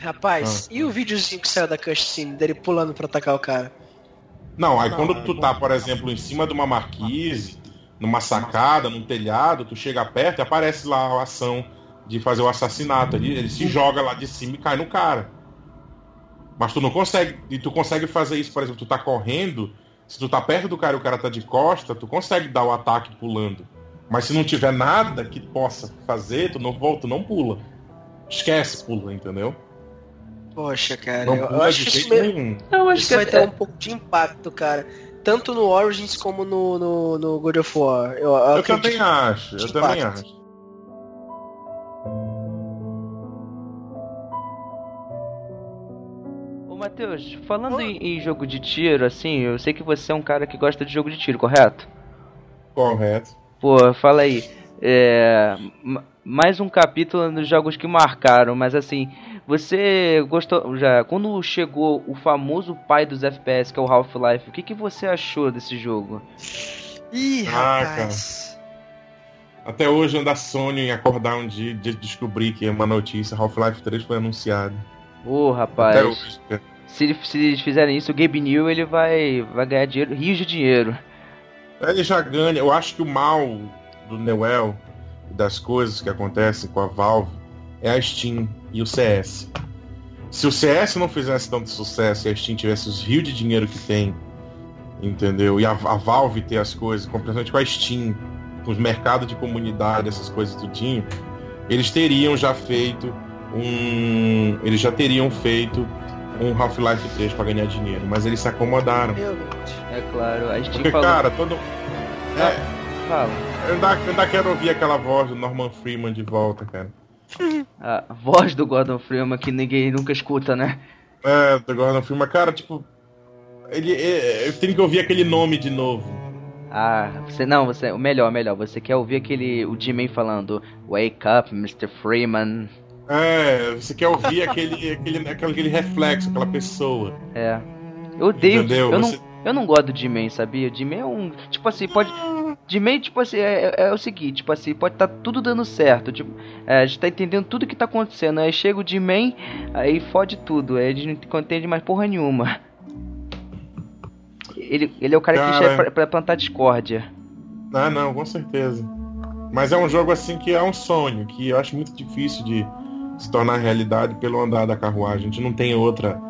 Rapaz, ah. e o videozinho que saiu da cutscene dele pulando para atacar o cara? Não, aí não, quando tu tá, por exemplo, em cima de uma marquise, numa sacada, num telhado, tu chega perto e aparece lá a ação de fazer o assassinato. Ele, ele se joga lá de cima e cai no cara. Mas tu não consegue. E tu consegue fazer isso, por exemplo, tu tá correndo, se tu tá perto do cara e o cara tá de costa, tu consegue dar o ataque pulando. Mas se não tiver nada que possa fazer, tu não volta, não pula. Esquece, pula, entendeu? Poxa, cara, não eu, eu acho que isso, mesmo, eu acho isso que vai ter um pouco de impacto, cara. Tanto no Origins como no, no, no God of War. Eu, eu, eu também acho, eu também acho. Matheus, falando em, em, jogo de tiro, assim, eu sei que você é um cara que gosta de jogo de tiro, correto? Correto. Pô, fala aí. É, mais um capítulo nos jogos que marcaram, mas assim, você gostou já quando chegou o famoso pai dos FPS, que é o Half-Life, o que, que você achou desse jogo? Ih, ah, rapaz. Até hoje anda sonho em acordar um dia de descobrir que é uma notícia Half-Life 3 foi anunciado. Ô, oh, rapaz. Até hoje, se, se eles fizerem isso, o Gabe New ele vai, vai ganhar dinheiro, rios de dinheiro. Ele já ganha. Eu acho que o mal do Newell, das coisas que acontecem com a Valve, é a Steam e o CS. Se o CS não fizesse tanto sucesso e a Steam tivesse os rios de dinheiro que tem, entendeu? E a, a Valve ter as coisas, principalmente com a Steam, com os mercados de comunidade, essas coisas tudinho, eles teriam já feito um. Eles já teriam feito um Half-Life 3 para ganhar dinheiro, mas eles se acomodaram. É claro, a gente Porque, falou... cara, todo. Ah, é, fala. Eu ainda, eu ainda quero ouvir aquela voz do Norman Freeman de volta, cara. A voz do Gordon Freeman que ninguém nunca escuta, né? É, do Gordon Freeman, cara, tipo. Ele, ele, eu tenho que ouvir aquele nome de novo. Ah, você não, você. O melhor, melhor. Você quer ouvir aquele. O Jimmy falando Wake up, Mr. Freeman. É, você quer ouvir aquele, aquele, aquele reflexo, aquela pessoa. É. Eu odeio. Entendeu? Eu, você... não, eu não gosto do G-Man, sabia? G-Man é um. Tipo assim, pode. G-Man, tipo assim, é, é, é, o seguinte, tipo assim, pode estar tá tudo dando certo. Tipo, é, a gente tá entendendo tudo que tá acontecendo. Aí chega o G-Man, aí fode tudo. Aí a gente não entende mais porra nenhuma. Ele, ele é o cara, cara... que chega pra, pra plantar discórdia. Ah, não, com certeza. Mas é um jogo assim que é um sonho, que eu acho muito difícil de se tornar realidade pelo andar da carruagem. A gente não tem outra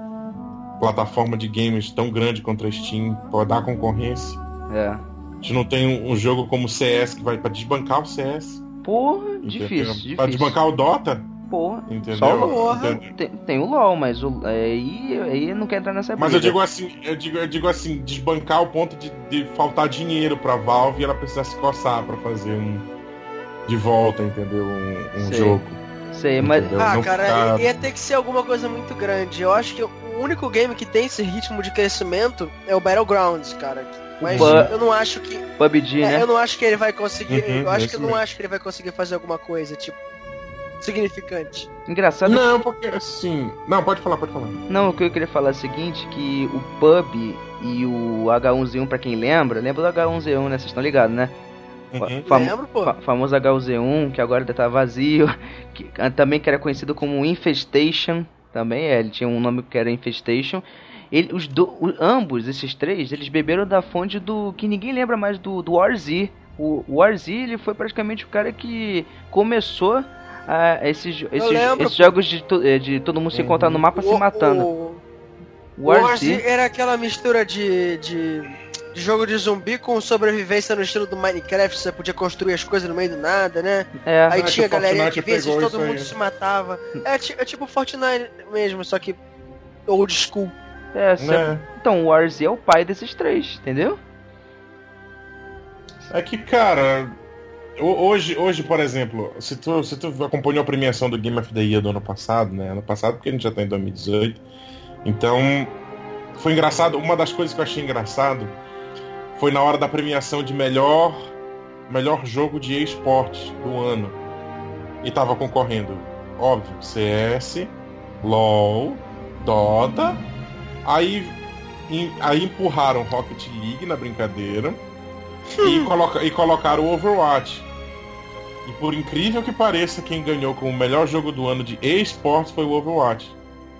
plataforma de games tão grande contra a Steam para dar concorrência. É. A gente não tem um, jogo como o CS que vai para desbancar o CS. Porra, difícil, difícil. Pra desbancar o Dota. Porra, entendeu? Só o LOL. Tem, tem, o LoL, mas o, aí, aí não quer entrar nessa Mas eu digo assim, eu digo, eu digo assim, desbancar ao ponto de, de faltar dinheiro pra Valve e ela precisar se coçar para fazer um de volta, entendeu? Um, um jogo. Sei, mas. Ah, não cara, ficar... ia ter que ser alguma coisa muito grande. Eu acho que o único game que tem esse ritmo de crescimento é o Battlegrounds, cara. Mas eu não acho que. PUBG, é, né? Eu não acho que ele vai conseguir. Uhum, eu acho que eu não acho que ele vai conseguir fazer alguma coisa, tipo. Significante. Engraçado. Não, porque assim. Não, pode falar, pode falar. Não, o que eu queria falar é o seguinte: que o PUB e o H1Z1, pra quem lembra, lembra do H1Z1, né? Vocês estão ligados, né? Uhum. Fam Lembro, pô. Fa famoso HUZ1, que agora tá vazio, que, ah, também que era conhecido como Infestation. Também é, ele tinha um nome que era Infestation. Ele, os do, o, ambos, esses três, eles beberam da fonte do. que ninguém lembra mais do, do Warzy. O, o Warzy ele foi praticamente o cara que começou a, esses, esses, lembro, esses jogos de, eh, de todo mundo se encontrar no mapa o, se matando. O, o Warzy era aquela mistura de, de, de, jogo de zumbi com sobrevivência no estilo do Minecraft, você podia construir as coisas no meio do nada, né? É. Aí ah, tinha galerinha de vezes, todo mundo aí. se matava. É, é tipo Fortnite mesmo, só que old school. É, é. Então, o Warzy é o pai desses três, entendeu? É que, cara, hoje, hoje, por exemplo, se tu, se tu acompanhou a premiação do Game of the Year do ano passado, né? Ano passado, porque a gente já tá em 2018. Então, foi engraçado. Uma das coisas que eu achei engraçado foi na hora da premiação de melhor melhor jogo de esporte do ano. E tava concorrendo, óbvio, CS, LoL, Dota. Aí, aí empurraram Rocket League na brincadeira e, coloca, e colocaram o Overwatch. E por incrível que pareça, quem ganhou com o melhor jogo do ano de esportes foi o Overwatch.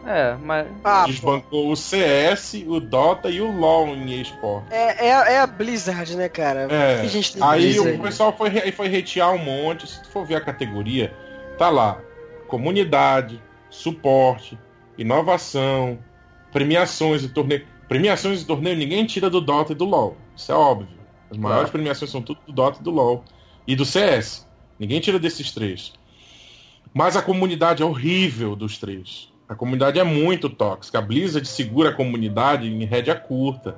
É, mas. Ah, Desbancou pô. o CS, o Dota e o LoL em esporte. É, é, é, a Blizzard, né, cara? É. Aí Blizzard. o pessoal foi, foi hatear um monte. Se tu for ver a categoria, tá lá: comunidade, suporte, inovação, premiações e torneio. Premiações e torneio ninguém tira do Dota e do LoL. Isso é óbvio. As maiores claro. premiações são tudo do Dota e do LoL. E do CS. Ninguém tira desses três. Mas a comunidade é horrível dos três. A comunidade é muito tóxica. A Blizzard segura a comunidade em rédea curta.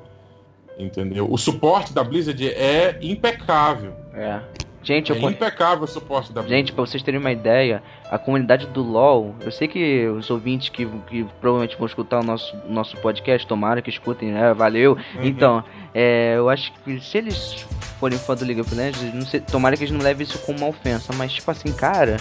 Entendeu? O suporte da Blizzard é impecável. É. Gente, é eu... impecável o suporte da Gente, pra vocês terem uma ideia, a comunidade do LoL, eu sei que os ouvintes que, que provavelmente vão escutar o nosso, nosso podcast, tomara que escutem, né? Valeu. Uhum. Então, é, eu acho que se eles forem fã do League of Legends, não sei, tomara que eles não levem isso como uma ofensa, mas tipo assim, cara,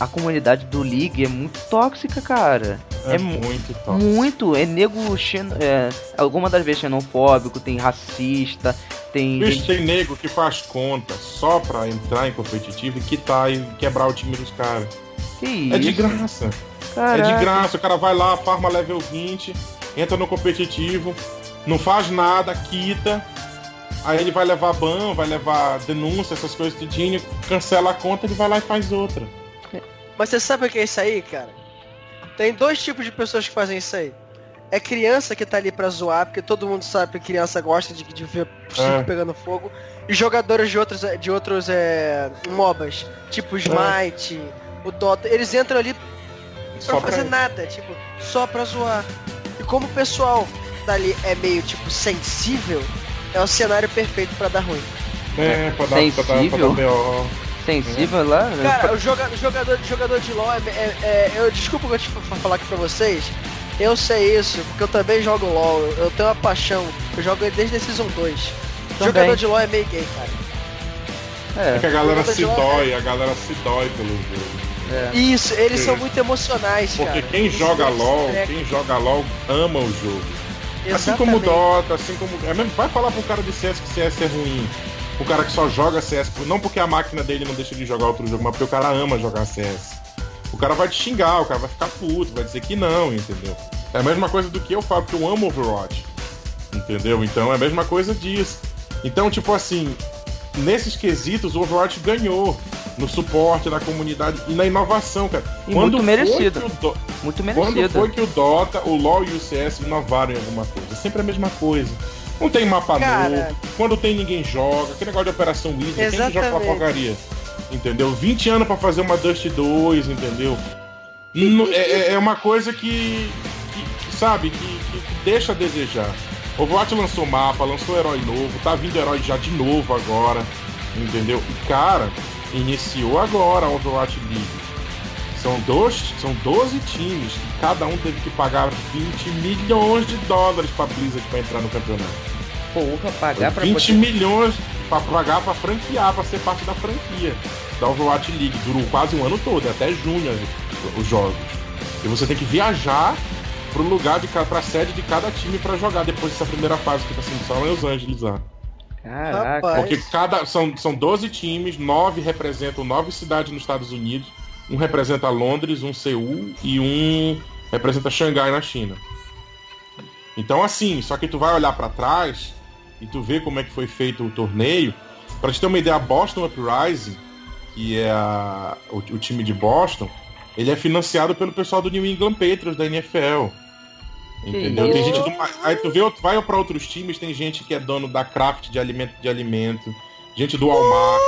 a comunidade do League é muito tóxica, cara. É, é muito tóxico. Muito. É nego xeno, é, alguma das vezes xenofóbico, tem racista, tem. Bicho, gente... tem nego que faz conta só pra entrar em competitivo e quitar e quebrar o time dos caras. Que isso? É de graça. Caraca. É de graça. O cara vai lá, farma level 20, entra no competitivo, não faz nada, quita. Aí ele vai levar ban, vai levar denúncia, essas coisas tudinho, cancela a conta, ele vai lá e faz outra. Mas você sabe o que é isso aí, cara? Tem dois tipos de pessoas que fazem isso aí. É criança que tá ali pra zoar, porque todo mundo sabe que criança gosta de, de ver é. pegando fogo. E jogadores de outros, de outros é, MOBAs, tipo Smite, é. o Dota, eles entram ali pra só fazer pra... nada, tipo, só pra zoar. E como o pessoal dali é meio, tipo, sensível, é o cenário perfeito pra dar ruim. É, pra dar, sensível? Pra dar, pra dar B.O lá. Né? Cara, o joga, jogador, jogador de LoL é, é, é, eu Desculpa eu te falar aqui pra vocês. Eu sei isso, porque eu também jogo LoL. Eu tenho uma paixão. Eu jogo desde a Season 2. Também. Jogador de LoL é meio gay, cara. É, é que a galera se dói, é... a galera se dói pelo jogo. É. Isso, eles são muito emocionais, Porque cara. quem joga LOL, quem joga LOL ama o jogo. Exatamente. Assim como o Dota, assim como. É mesmo, vai falar pro cara de CS que CS é ruim o cara que só joga CS, não porque a máquina dele não deixa de jogar outro jogo, mas porque o cara ama jogar CS. O cara vai te xingar, o cara vai ficar puto, vai dizer que não, entendeu? É a mesma coisa do que eu falo, que eu amo Overwatch. Entendeu? Então é a mesma coisa disso. Então, tipo assim, nesses quesitos, o Overwatch ganhou no suporte, na comunidade e na inovação, cara. E quando muito merecido. Do... Muito merecido. Quando foi que o Dota, o LoL e o CS inovaram em alguma coisa? Sempre a mesma coisa. Não tem mapa Cara... novo. Quando tem, ninguém joga. Que negócio de Operação Wizard. Quem que joga aquela porcaria? Entendeu? 20 anos para fazer uma Dust 2, entendeu? é, é, é uma coisa que, que, que sabe, que, que, deixa a desejar. Overwatch lançou mapa, lançou herói novo, tá vindo herói já de novo agora, entendeu? E cara, iniciou agora a Overwatch League. São, dois, são 12 times, cada um teve que pagar 20 milhões de dólares pra Blizzard pra entrar no campeonato. Porra, pagar pra 20 poder... milhões pra pagar pra franquear, pra ser parte da franquia da Overwatch League. Durou quase um ano todo, até junho os jogos. E você tem que viajar pro lugar de pra sede de cada time para jogar depois dessa primeira fase que tá sendo só em Los Angeles lá. Caraca. Porque cada. São, são 12 times, 9 representam 9 cidades nos Estados Unidos. Um representa Londres, um Seul e um representa Xangai na China. Então assim, só que tu vai olhar para trás e tu vê como é que foi feito o torneio. Para te ter uma ideia, a Boston Uprising, que é a, o, o, time de Boston, ele é financiado pelo pessoal do New England Patriots da NFL. Entendeu? Tem gente do, aí tu vê, vai para outros times, tem gente que é dono da Kraft de alimento de alimento, gente do Walmart,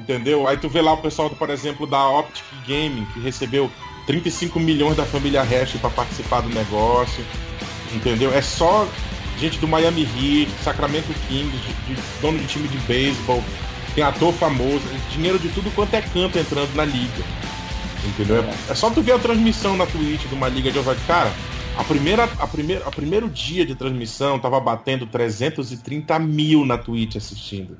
entendeu? Aí tu vê lá o pessoal, por exemplo, da Optic Gaming, que recebeu 35 milhões da família Hash para participar do negócio, entendeu? É só gente do Miami Heat, Sacramento Kings, de, de, dono de time de beisebol, tem ator famoso, dinheiro de tudo quanto é canto entrando na liga. Entendeu? É só tu ver a transmissão na Twitch de uma liga de overtime. Cara, a primeira, a primeira, a primeiro dia de transmissão tava batendo 330 mil na Twitch assistindo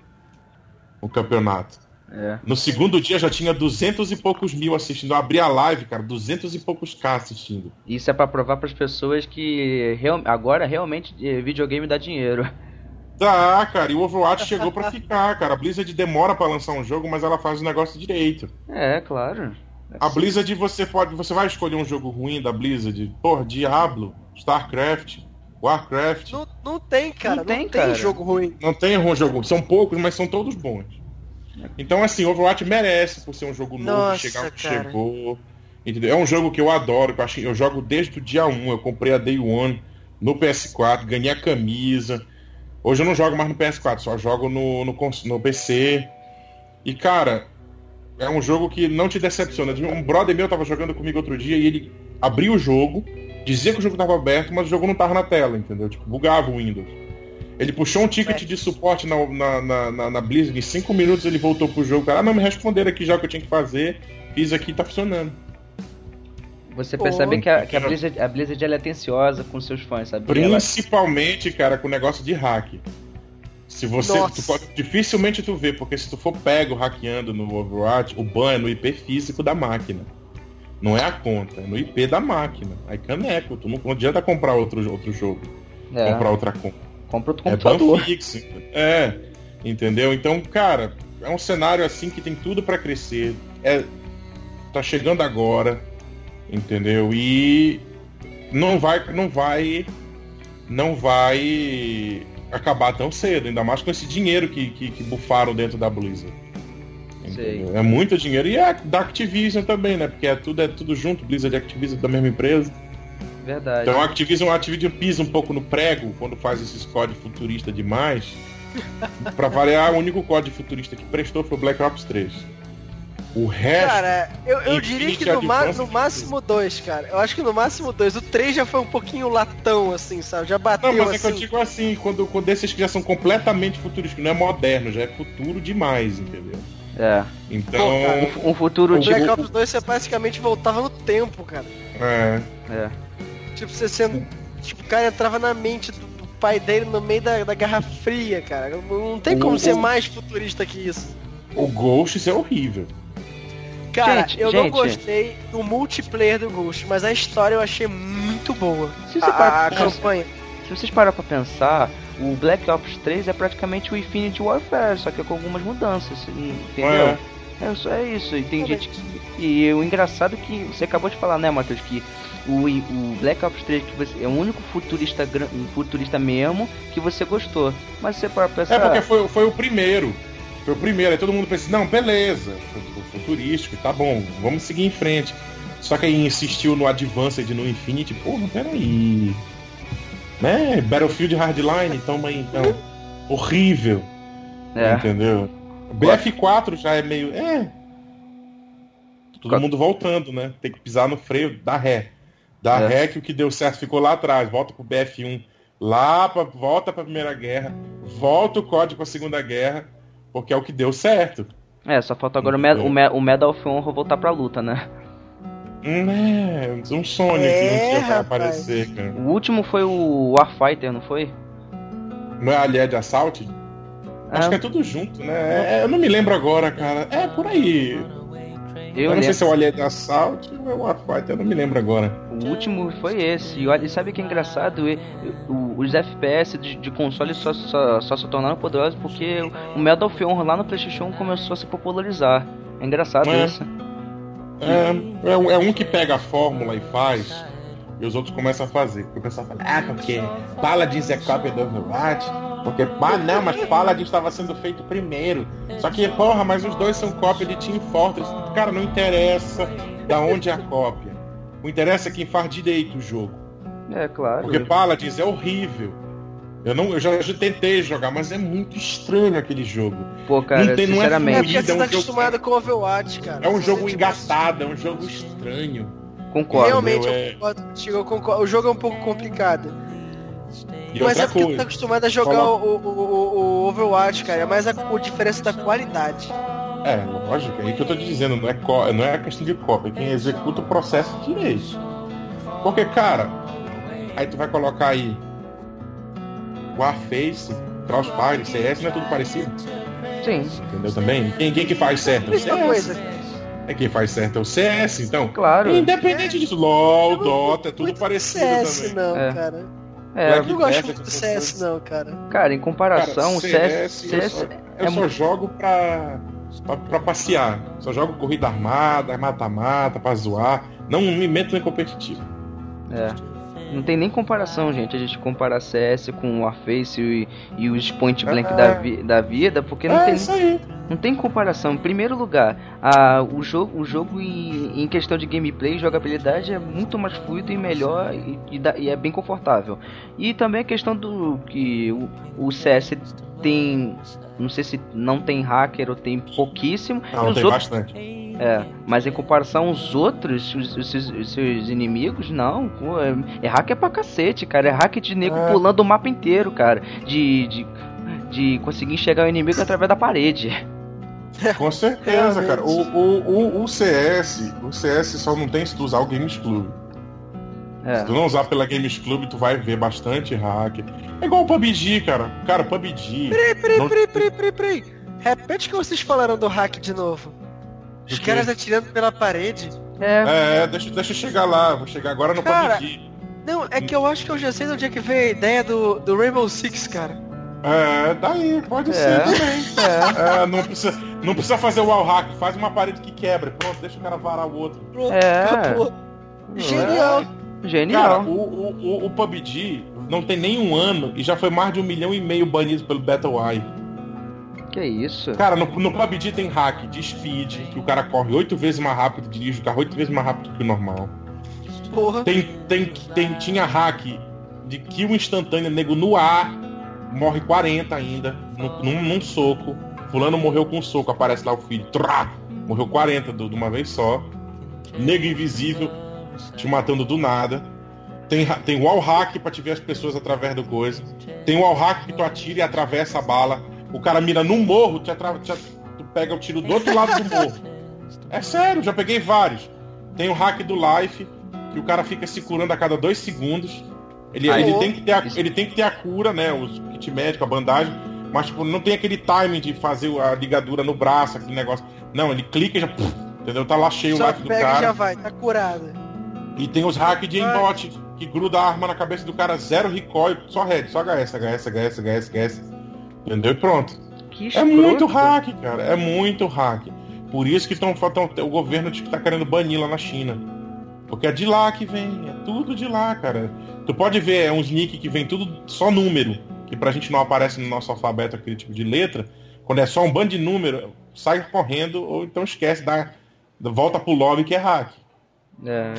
o campeonato. É. No segundo dia já tinha duzentos e poucos mil assistindo. Eu abri a live, cara, duzentos e poucos K assistindo. Isso é para provar para as pessoas que real, agora realmente eh, videogame dá dinheiro. Dá, cara, e o Overwatch chegou para ficar, cara. A Blizzard demora para lançar um jogo, mas ela faz o negócio direito. É, claro. A Blizzard você pode, você vai escolher um jogo ruim da Blizzard, por Diablo, StarCraft, Warcraft. Não, não tem, cara. Não, não tem, tem cara. jogo ruim. Não tem um jogo, são poucos, mas são todos bons. Então assim, Overwatch merece por ser um jogo novo, Nossa, chegar que chegou. Entendeu? É um jogo que eu adoro, que eu, acho, eu jogo desde o dia 1, eu comprei a Day One no PS4, ganhei a camisa. Hoje eu não jogo mais no PS4, só jogo no, no, no PC. E cara, é um jogo que não te decepciona. Um brother meu tava jogando comigo outro dia e ele abriu o jogo, dizia que o jogo tava aberto, mas o jogo não tava na tela, entendeu? Tipo, bugava o Windows. Ele puxou um ticket de suporte na, na, na, na Blizzard, em 5 minutos ele voltou pro jogo. Cara, ah, não, me responderam aqui já o que eu tinha que fazer, fiz aqui tá funcionando. Você percebe Pô, que, a, que a, Blizzard, a Blizzard ela é atenciosa com seus fãs, sabe? Principalmente, ela... cara, com o negócio de hack. Se você. Tu pode, dificilmente tu vê, porque se tu for pego hackeando no Overwatch, o ban é no IP físico da máquina. Não é a conta, é no IP da máquina. Aí caneco, tu não, não adianta comprar outro, outro jogo. É. Comprar outra conta. Compra outro computador. É fixo. É. Entendeu? Então, cara, é um cenário assim que tem tudo para crescer. É, tá chegando agora, entendeu? E não vai, não vai, não vai acabar tão cedo, ainda mais com esse dinheiro que, que, que bufaram dentro da Blizzard. É muito dinheiro. E é da Activision também, né? Porque é tudo, é tudo junto, Blizzard e Activision da mesma empresa. Verdade. Então a Activision, a Activision pisa um pouco no prego quando faz esses códigos futuristas demais. pra variar, o único código futurista que prestou foi o Black Ops 3. O resto. Cara, eu, eu diria que no, ma no máximo dois, cara. Eu acho que no máximo dois. O 3 já foi um pouquinho latão, assim, sabe? Já bateu. Não, mas assim. é que eu assim. digo assim, quando, quando esses que já são completamente futurísticos, não é moderno, já é futuro demais, entendeu? É. Então. Pô, cara, um, um, futuro o Black Ops 2 você basicamente voltava no tempo, cara. É. É. Tipo, você sendo. Tipo, o cara entrava na mente do, do pai dele no meio da, da Guerra Fria, cara. Não tem como o, ser mais futurista que isso. O Ghost é horrível. Cara, gente, eu gente. não gostei do multiplayer do Ghost, mas a história eu achei muito boa. Se você a, a campanha. Se vocês parar pra pensar, o Black Ops 3 é praticamente o Infinity Warfare, só que com algumas mudanças, entendeu? É, é só é isso. E tem gente que. E o engraçado é que você acabou de falar, né, Matheus, que o, o Black Ops 3 que você, é o único futurista, futurista mesmo que você gostou. Mas você para pensar. É porque foi, foi o primeiro. Foi o primeiro, aí todo mundo pensa, não, beleza, futurístico, tá bom, vamos seguir em frente. Só que aí insistiu no Advanced no Infinity, porra, peraí. Né? Battlefield Hardline, toma aí então. Horrível. É. Entendeu? BF4 já é meio. É. Todo mundo voltando, né? Tem que pisar no freio, dá ré. Dá é. que o que deu certo ficou lá atrás. Volta pro BF1 lá, pra, volta pra Primeira Guerra, volta o código pra Segunda Guerra porque é o que deu certo. É, só falta agora o, Med o, o Medal of Honor voltar pra luta, né? Hum, é, um Sonic é, que não tinha pra aparecer, cara. O último foi o Warfighter, não foi? Não é a Allied Assault? É. Acho que é tudo junto, né? É, eu não me lembro agora, cara. É por aí. Eu, eu não sei se é o Alien Assault ou é o Warfighter, eu não me lembro agora. O último foi esse. E olha, sabe o que é engraçado? os FPS de, de console só, só, só, se tornaram poderosos porque o Medal of Honor lá no PlayStation começou a se popularizar. É engraçado é. isso. É, é, é, um que pega a fórmula e faz. E os outros começam a fazer. Porque o pessoal fala, ah, porque Paladins é cópia do Overwatch. Porque, ah, não, mas Paladins estava sendo feito primeiro. Só que, porra, mas os dois são cópia de Team Fortress. Cara, não interessa da onde é a cópia. O interessa é quem faz direito o jogo. É, claro. Porque Paladins é horrível. Eu, não, eu já, já, tentei jogar, mas é muito estranho aquele jogo. Pô, cara, não tem, sinceramente... Não é, fluido, é, você tá acostumado jogo, com Overwatch, cara. É um jogo engatado, é um jogo estranho. Concordo. Realmente, eu, é... concordo contigo, eu concordo. O jogo é um pouco complicado. E mas é porque coisa, tu tá acostumado a jogar o, o, o, o, Overwatch, cara. É mais a, a, diferença da qualidade. É, lógico, é aí que eu tô te dizendo, não é, não é a questão de cópia, é quem executa o processo direito. Porque, cara, aí tu vai colocar aí Warface, Crossfire, CS, não é tudo parecido? Sim. Entendeu também? Quem, quem que faz certo? Mesma coisa. É quem faz certo é o CS, então. Claro. Independente é. disso, LOL, Dota, é tudo parecido CS, também. não, é. cara. É, eu não gosto muito do CS, não, cara. Cara, em comparação, o CS. CS eu só, eu é só jogo pra, pra, passear. Só jogo corrida armada, mata-mata, pra zoar. Não me meto em competitivo. É. Não tem nem comparação, gente. A gente comparar CS com o Warface e, e os Point Blank é. da, vi, da vida, porque não é tem. Isso aí. Não tem comparação. Em primeiro lugar, a, o jogo, o jogo em, em questão de gameplay e jogabilidade é muito mais fluido e melhor e, e, da, e, é bem confortável. E também a questão do que o, o CS tem. Não sei se não tem hacker ou tem pouquíssimo. Não, tem outros, bastante. É, mas em comparação aos outros, os, os, os seus inimigos, não. É, é hacker pra cacete, cara. É hacker de nego é. pulando o mapa inteiro, cara. De, de, de conseguir enxergar o inimigo através da parede. Com certeza, cara. O, o, o, o, CS, o CS só não tem se tu usar o Games Club. É. Se tu não usar pela Games Club, tu vai ver bastante hack. É igual o PUBG, cara. Cara, PUBG. Peraí, peraí, não... peraí, peraí, peraí, peraí. Repete que vocês falaram do hack de novo. Os caras atirando pela parede. É, é deixa, deixa eu chegar lá. Vou chegar agora no cara, PUBG. Não, é que eu acho que eu já sei de onde é que veio a ideia do, do Rainbow Six, cara. É, daí, pode é. ser também. É. É, não, precisa, não precisa fazer o wall hack, faz uma parede que quebra. Pronto, deixa o cara varar o outro. Pronto, é. acabou. Genial. Genial. Cara, o, o, o, PUBG não tem nem um ano e já foi mais de um milhão e meio banido pelo Battle Eye. Que isso? Cara, no, no PUBG tem hack de speed, que o cara corre oito vezes mais rápido, dirige o carro oito vezes mais rápido que o normal. Porra. Tem, tem, tem, tinha hack de kill instantâneo, nego no ar, morre 40 ainda, num, num soco. Fulano morreu com um soco, aparece lá o filho. Trá! Morreu 40 de uma vez só. Nego invisível, te matando do nada. Tem, tem wall hack pra te ver as pessoas através do coisa. Tem wall hack que tu atira e atravessa a bala. O cara mira num morro, te atra... te... tu pega o tiro do outro lado do morro. É sério, já peguei vários. Tem o hack do life, que o cara fica se curando a cada dois segundos. Ele, ele, tem que ter a, ele tem que ter a cura, né? O kit médico, a bandagem. Mas tipo, não tem aquele timing de fazer a ligadura no braço, aquele negócio. Não, ele clica e já. Entendeu? Tá lá cheio Só o life do pega cara. E já vai, tá curado. E tem os hacks de aimbot, que gruda a arma na cabeça do cara, zero recoil, só head, só HS, HS, HS, HS, HS. Entendeu? E pronto. é muito hack, cara. É muito hack. Por isso que tão, tão, o governo tá querendo banir lá na China. Porque é de lá que vem, é tudo de lá, cara. Tu pode ver, é uns nick que vem tudo só número, que pra gente não aparece no nosso alfabeto aquele tipo de letra. Quando é só um bando de número, sai correndo ou então esquece, dá, volta pro lobby que é hack. É,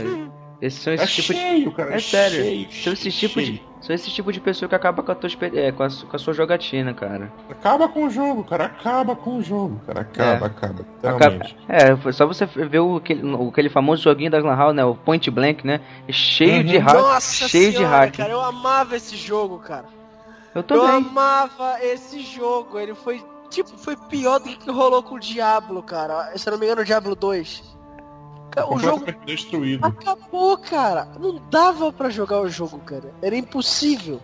esses são esses é tipos cheio, de... cara, é, é sério. Cheio, são esses tipos de são esse tipo de pessoa que acaba com a, tua, é, com, a, com a sua jogatina, cara. Acaba com o jogo, cara. Acaba com o jogo, cara. Acaba, é. acaba. acaba. É, foi só você ver o, aquele, aquele famoso joguinho da Lan House, né? O Point Blank, né? Cheio uhum. de hack. Nossa cheio senhora, de hack. cara. Eu amava esse jogo, cara. Eu também. Eu amava esse jogo. Ele foi, tipo, foi pior do que rolou com o Diablo, cara. Se eu não me engano, o Diablo 2. O jogo destruído. acabou, cara. Não dava para jogar o jogo, cara. Era impossível.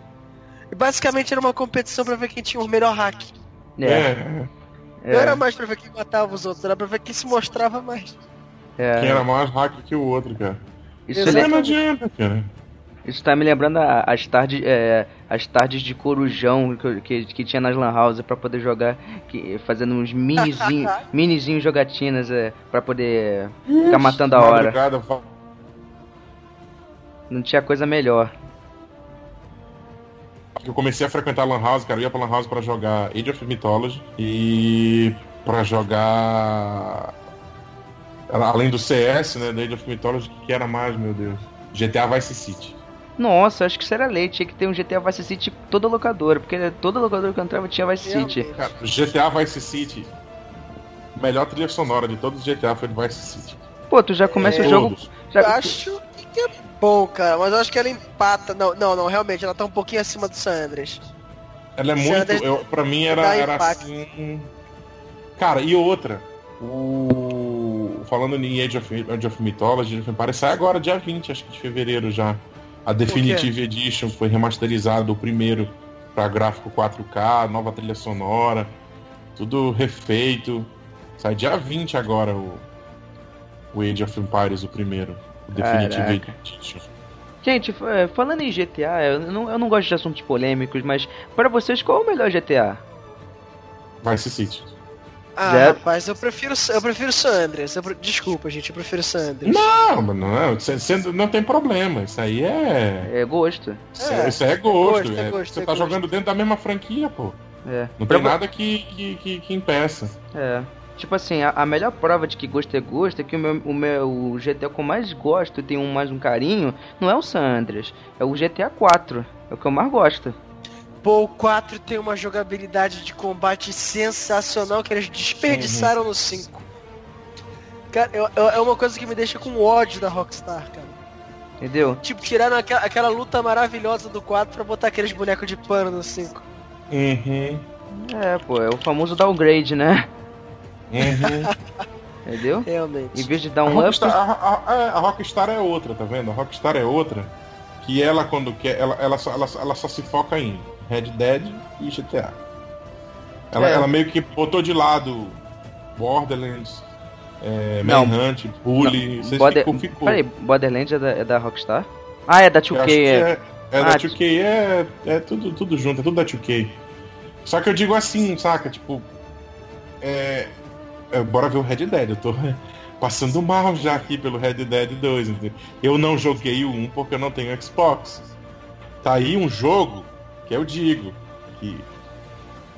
E basicamente era uma competição para ver quem tinha o melhor hack. É. é. Não era mais pra ver quem matava os outros, era pra ver quem se mostrava mais. É. Quem era mais hack que o outro, cara. Isso não adianta, cara. Isso tá me lembrando as tardes, é, as tardes de corujão que, que, que tinha nas lan house para poder jogar, que, fazendo uns minizinhos, minizinhos jogatinas é, para poder ficar matando a hora. Não tinha coisa melhor. Eu comecei a frequentar Lan House, cara. Eu ia pra Lan House pra jogar Age of Mythology e pra jogar. Além do CS, né? Da Age of Mythology, que era mais, meu Deus? GTA Vice City. Nossa, acho que isso era lei. Tinha que ter um GTA Vice City toda locadora, porque toda locadora que eu entrava tinha Vice City. Cara, GTA Vice City, melhor trilha sonora de todos os GTA foi de Vice City. Pô, tu já começa é, o jogo. Já... Eu acho que é bom, cara, mas eu acho que ela empata. Não, não, não, realmente, ela tá um pouquinho acima do San Andreas. Ela é muito. Andreas... Eu, pra mim era, era assim. Cara, e outra. O. Falando em Age of, Age of Mythology, Age of Empires, sai agora dia 20, acho que de fevereiro já. A Definitive Edition foi remasterizado o primeiro para gráfico 4K, nova trilha sonora, tudo refeito. Sai dia 20 agora o, o Age of Empires, o primeiro. O Definitive Edition. Gente, é, falando em GTA, eu não, eu não gosto de assuntos polêmicos, mas para vocês, qual é o melhor GTA? Vice City. Ah, Zero. rapaz, eu prefiro, eu prefiro San Andreas. Eu, desculpa, gente, eu prefiro San Andreas. Não, não, não, não tem problema. Isso aí é. É gosto. Isso é, isso é gosto. É gosto, é gosto você é tá gosto. jogando dentro da mesma franquia, pô. É. Não tem nada que, que, que, que impeça. É. Tipo assim, a, a, melhor prova de que gosto é gosto é que o meu, o meu o GTA que eu mais gosto e tenho mais um carinho não é o San Andreas, é o GTA 4. É o que eu mais gosto. Pô, o 4 tem uma jogabilidade de combate sensacional que eles desperdiçaram uhum. no 5. Cara, eu, eu, é uma coisa que me deixa com ódio da Rockstar, cara. Entendeu? Tipo, tiraram aquela, aquela luta maravilhosa do 4 pra botar aqueles bonecos de pano no 5. Uhum. É, pô, é o famoso downgrade, né? Uhum. Entendeu? Realmente. Em vez de dar um a Rockstar, up... a, a, a, Rockstar é outra, tá vendo? A Rockstar é outra. Que ela, quando quer, ela, ela, só, ela, ela só se foca em Red Dead e GTA. Ela, é. ela meio que botou de lado Borderlands, é, Manhunt, Bully. Border... ficou, ficou. Peraí, Borderlands é da, é da Rockstar? Ah, é da 2K. É, é, é ah, da 2K, é, é tudo, tudo junto, é tudo da 2K. Só que eu digo assim, saca? Tipo, é, é, bora ver o Red Dead. Eu tô passando mal já aqui pelo Red Dead 2. Entendeu? Eu não joguei o 1 porque eu não tenho Xbox. Tá aí um jogo que eu digo que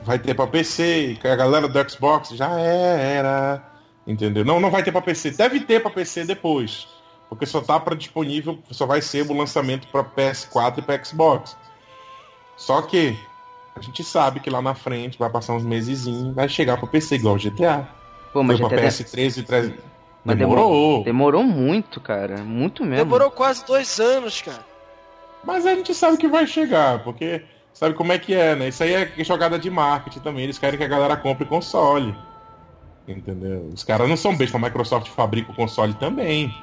vai ter para PC, que a galera do Xbox já era, entendeu? Não, não vai ter para PC, deve ter para PC depois, porque só tá para disponível, só vai ser o lançamento para PS4 e para Xbox. Só que a gente sabe que lá na frente vai passar uns meses e vai chegar para PC igual o GTA. Pô, mas Foi GTA pra PS3 e 3... Mas demorou. Demorou muito, cara. Muito mesmo. Demorou quase dois anos, cara. Mas a gente sabe que vai chegar, porque sabe como é que é, né? Isso aí é jogada de marketing também. Eles querem que a galera compre console. Entendeu? Os caras não são bestas, a Microsoft fabrica o console também.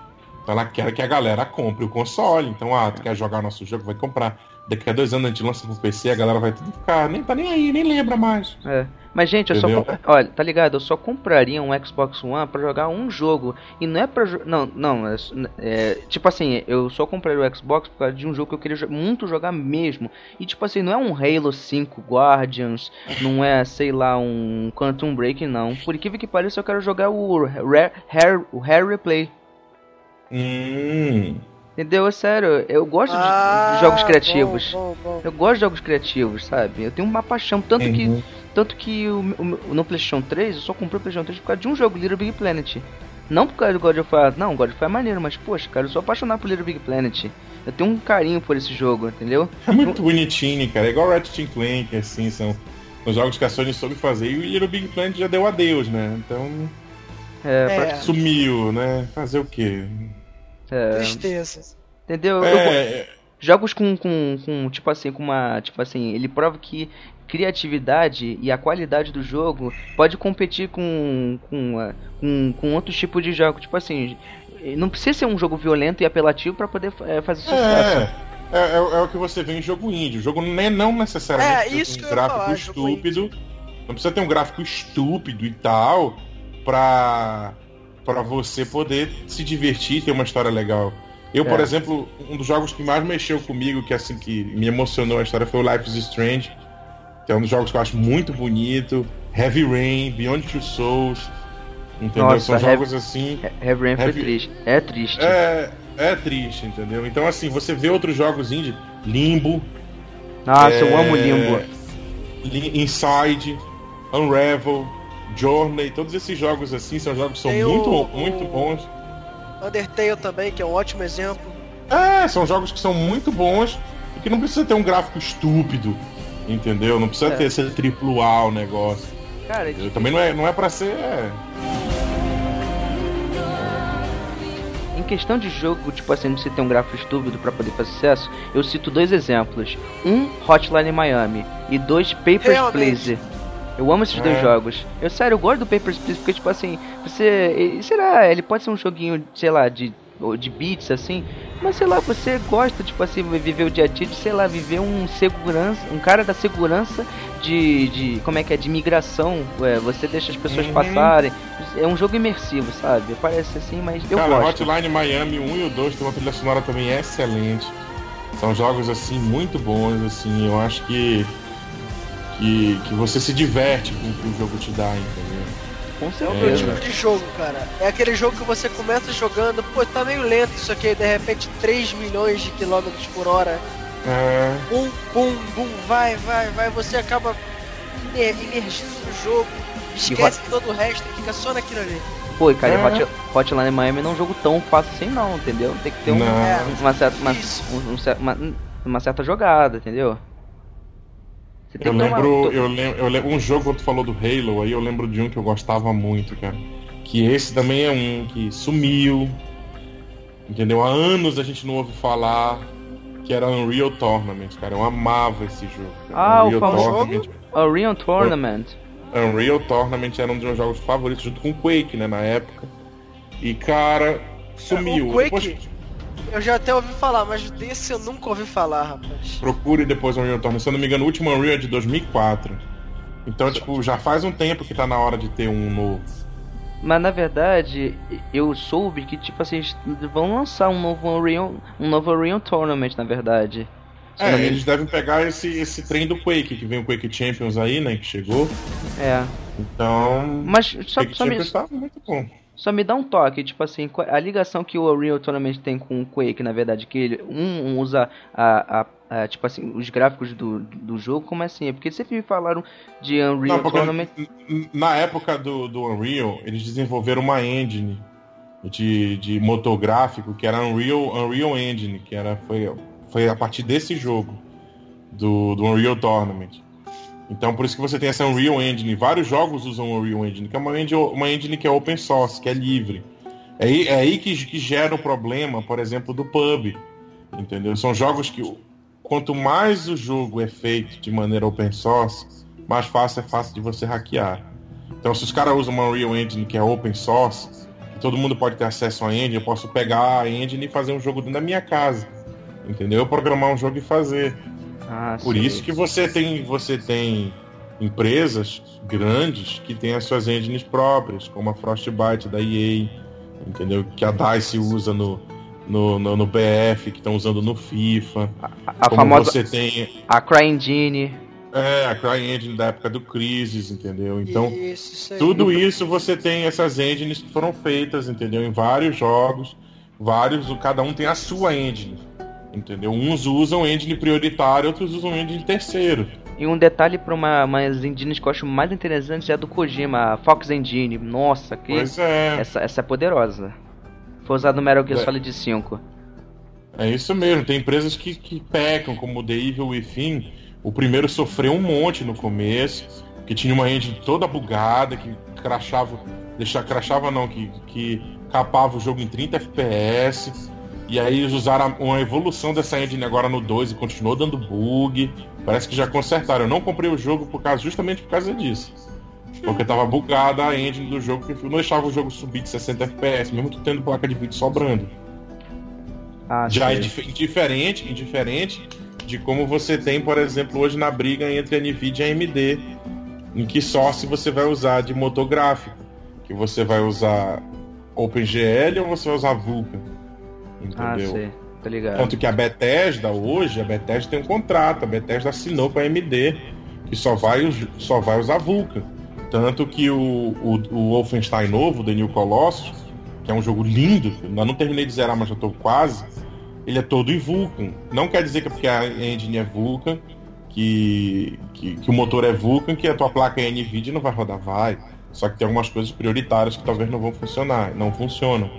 Então ela quer que a galera compre o console. Então, ah, tu quer jogar nosso jogo, vai comprar. Daqui a dois anos a gente lança pro PC, a galera vai tudo ficar, nem tá nem aí, nem lembra mais. É. Mas, gente, eu Entendeu? só. Olha, tá ligado? Eu só compraria um Xbox One pra jogar um jogo. E não é pra. Não, não. É, é, tipo assim, eu só compraria o Xbox por causa de um jogo que eu queria muito jogar mesmo. E, tipo assim, não é um Halo 5 Guardians. Não é, sei lá, um Quantum Break, não. Por incrível que pareça, eu quero jogar o Rare, Rare, o Rare Replay. Hum. Entendeu? É sério, eu gosto ah, de, jogos criativos. Bom, bom, bom. Eu gosto de jogos criativos, sabe? Eu tenho uma paixão, tanto uhum. que tanto que o, o, no PlayStation 3 eu só comprei o PlayStation 3 por causa de um jogo, Little Big Planet. Não por causa do God of War, não, God of War é maneiro, mas poxa, cara, eu sou apaixonado por Little Big Planet. Eu tenho um carinho por esse jogo, entendeu? É muito bonitinho, cara. É igual Ratchet Clank, assim, são os jogos que a Sony soube fazer. E o Little Big Planet já deu adeus, né? Então. É, é. Sumiu, né? Fazer o quê? É... Tristeza. Entendeu? É... Eu... Jogos com, com, com, tipo assim, com uma. Tipo assim, ele prova que criatividade e a qualidade do jogo pode competir com, com, com, com outros tipos de jogo. Tipo assim, não precisa ser um jogo violento e apelativo para poder é, fazer sucesso. É, é, é, é, o que você vê em jogo indie. O jogo não, é, não necessariamente é, isso um gráfico falar, estúpido. Não precisa ter um gráfico estúpido e tal pra, pra você poder se divertir e ter uma história legal. Eu, por é. exemplo, um dos jogos que mais mexeu comigo, que assim que me emocionou a história foi o Life is Strange que é um dos jogos que eu acho muito bonito. Heavy Rain, Beyond Two Souls. Entendeu? Nossa, São jogos assim. Heavy Rain foi triste. É triste. É, É triste, entendeu? Então, assim, você vê outros jogos indie, Limbo. Nossa, é... eu amo Limbo. Inside, Unravel, Journey, todos esses jogos assim são jogos que são muito, o, muito bons. Undertale também, que é um ótimo exemplo. É, são jogos que são muito bons e que não precisa ter um gráfico estúpido, entendeu? Não precisa é. ter ser triplo A o negócio. Cara, também não é, não é pra ser. É... Em questão de jogo, tipo assim, não você ter um gráfico estúpido para poder fazer sucesso, eu cito dois exemplos. Um, Hotline Miami, e dois, Papers, Realmente. Please. Eu amo esses é. dois jogos. Eu, sério, eu gosto do Papers, Please, porque, tipo assim, você... Será, ele pode ser um joguinho, sei lá, de de beats assim, mas sei lá, você gosta, tipo assim, viver o dia a dia de, sei lá, viver um segurança, um cara da segurança de, de como é que é, de migração, é, você deixa as pessoas uhum. passarem, é um jogo imersivo, sabe? Parece assim, mas eu cara, gosto. Hotline Miami 1 e o 2 tem uma trilha sonora também excelente, são jogos assim, muito bons, assim, eu acho que que, que você se diverte com o que o jogo te dá, entendeu? Com certeza. É o tipo de jogo, cara. É aquele jogo que você começa jogando, pô, tá meio lento isso aqui, de repente 3 milhões de quilômetros por hora. É. Bum, bum, bum, vai, vai, vai. Você acaba imergindo no jogo, esquece hot... todo o resto e fica só naquilo ali. Pô, cara, é. Hot, Hotline Miami não é um jogo tão fácil assim não, entendeu? Tem que ter um, uma, certa, uma, um, uma, uma certa jogada, entendeu? Eu lembro, eu lembro, eu lembro, um jogo que tu falou do Halo aí, eu lembro de um que eu gostava muito, cara. Que esse também é um que sumiu. Entendeu? Há anos a gente não ouve falar que era Unreal Tournament, cara. Eu amava esse jogo. Cara. Ah, Unreal o famoso Tournament. Unreal Tournament. Unreal Tournament era um dos meus jogos favoritos junto com Quake, né, na época. E cara, sumiu. O Quake, Depois... Eu já até ouvi falar, mas desse eu nunca ouvi falar, rapaz. Procure depois o Unreal Tournament. Se eu não me engano, o último Unreal é de 2004. Então, tipo, já faz um tempo que tá na hora de ter um novo. Mas na verdade, eu soube que tipo assim, vão lançar um novo Unreal, um novo Unreal Tournament, na verdade. É, eles devem pegar esse, esse trem do Quake, que vem o Quake Champions aí, né, que chegou. É. Então, Mas só, Quake só Champions me... tá muito bom. Só me dá um toque, tipo assim, a ligação que o Unreal Tournament tem com o Quake, na verdade, que ele um usa a, a, tipo assim, os gráficos do, do jogo, como assim? É porque sempre me falaram de Unreal Não, Tournament. Na época do, do Unreal, eles desenvolveram uma engine de, de motor gráfico que era Unreal, Unreal Engine, que era, foi, foi a partir desse jogo, do, do Unreal Tournament. Então por isso que você tem essa Unreal Engine. Vários jogos usam Unreal Engine, que é uma engine, uma engine que é open source, que é livre. É aí, é aí que, que gera o problema, por exemplo, do pub. Entendeu? São jogos que quanto mais o jogo é feito de maneira open source, mais fácil é fácil de você hackear. Então se os caras usam uma Unreal Engine que é open source, todo mundo pode ter acesso à engine, eu posso pegar a engine e fazer um jogo dentro da minha casa. Entendeu? Eu programar um jogo e fazer. Ah, Por sim. isso que você tem, você tem empresas grandes que têm as suas engines próprias, como a Frostbite da EA, entendeu? Que a DICE usa no, no, no, no BF, que estão usando no FIFA. A, a famosa. Você tem. A CryEngine. É, a CryEngine da época do Crisis, entendeu? Então, isso, isso tudo isso você tem essas engines que foram feitas, entendeu? Em vários jogos, vários, cada um tem a sua engine. Entendeu? Uns usam engine prioritário, outros usam engine terceiro. E um detalhe para uma, umas engines que eu acho mais interessantes é a do Kojima, a Fox Engine. Nossa, que. É. Essa, essa é poderosa. Foi usado no Metal Gear é. Solid 5. É isso mesmo, tem empresas que, que pecam, como o The Evil Within. O primeiro sofreu um monte no começo, que tinha uma engine toda bugada, que crachava. Deixar, crachava não, que, que capava o jogo em 30 FPS. E aí eles usaram uma evolução dessa engine agora no 2 e continuou dando bug. Parece que já consertaram. Eu não comprei o jogo por causa, justamente por causa disso. Porque tava bugada a engine do jogo, que não deixava o jogo subir de 60 FPS, mesmo tu tendo placa de vídeo sobrando. Ah, já é dif diferente, indiferente de como você tem, por exemplo, hoje na briga entre a Nvidia e a AMD, em que source você vai usar de motor gráfico, que você vai usar OpenGL ou você vai usar Vulkan. Ah, entendeu? Ah, sei. Tá ligado. Tanto que a Bethesda hoje, a Bethesda tem um contrato, a Bethesda assinou com a AMD, que só vai, só vai usar Vulkan. Tanto que o, o, o Wolfenstein novo, The New Colossus, que é um jogo lindo, eu não terminei de zerar, mas já tô quase. Ele é todo em Vulkan. Não quer dizer que é porque a engine é Vulkan, que, que, que, o motor é Vulkan, que a tua placa é NVIDIA não vai rodar, vai. Só que tem algumas coisas prioritárias que talvez não vão funcionar, não funcionam.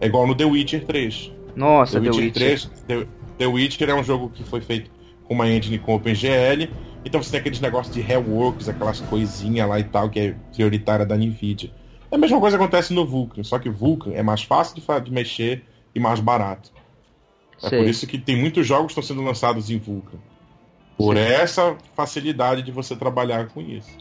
É igual no The Witcher 3. Nossa, The, The Witcher, 3. The, The Witcher é um jogo que foi feito com uma engine com OpenGL. Então você tem aqueles negócios de reworks, aquelas coisinhas lá e tal, que é prioritária da NVIDIA. É a mesma coisa acontece no Vulkan, só que Vulkan é mais fácil de, de mexer e mais barato. É Sei. por isso que tem muitos jogos que estão sendo lançados em Vulkan. Por Sim. essa facilidade de você trabalhar com isso.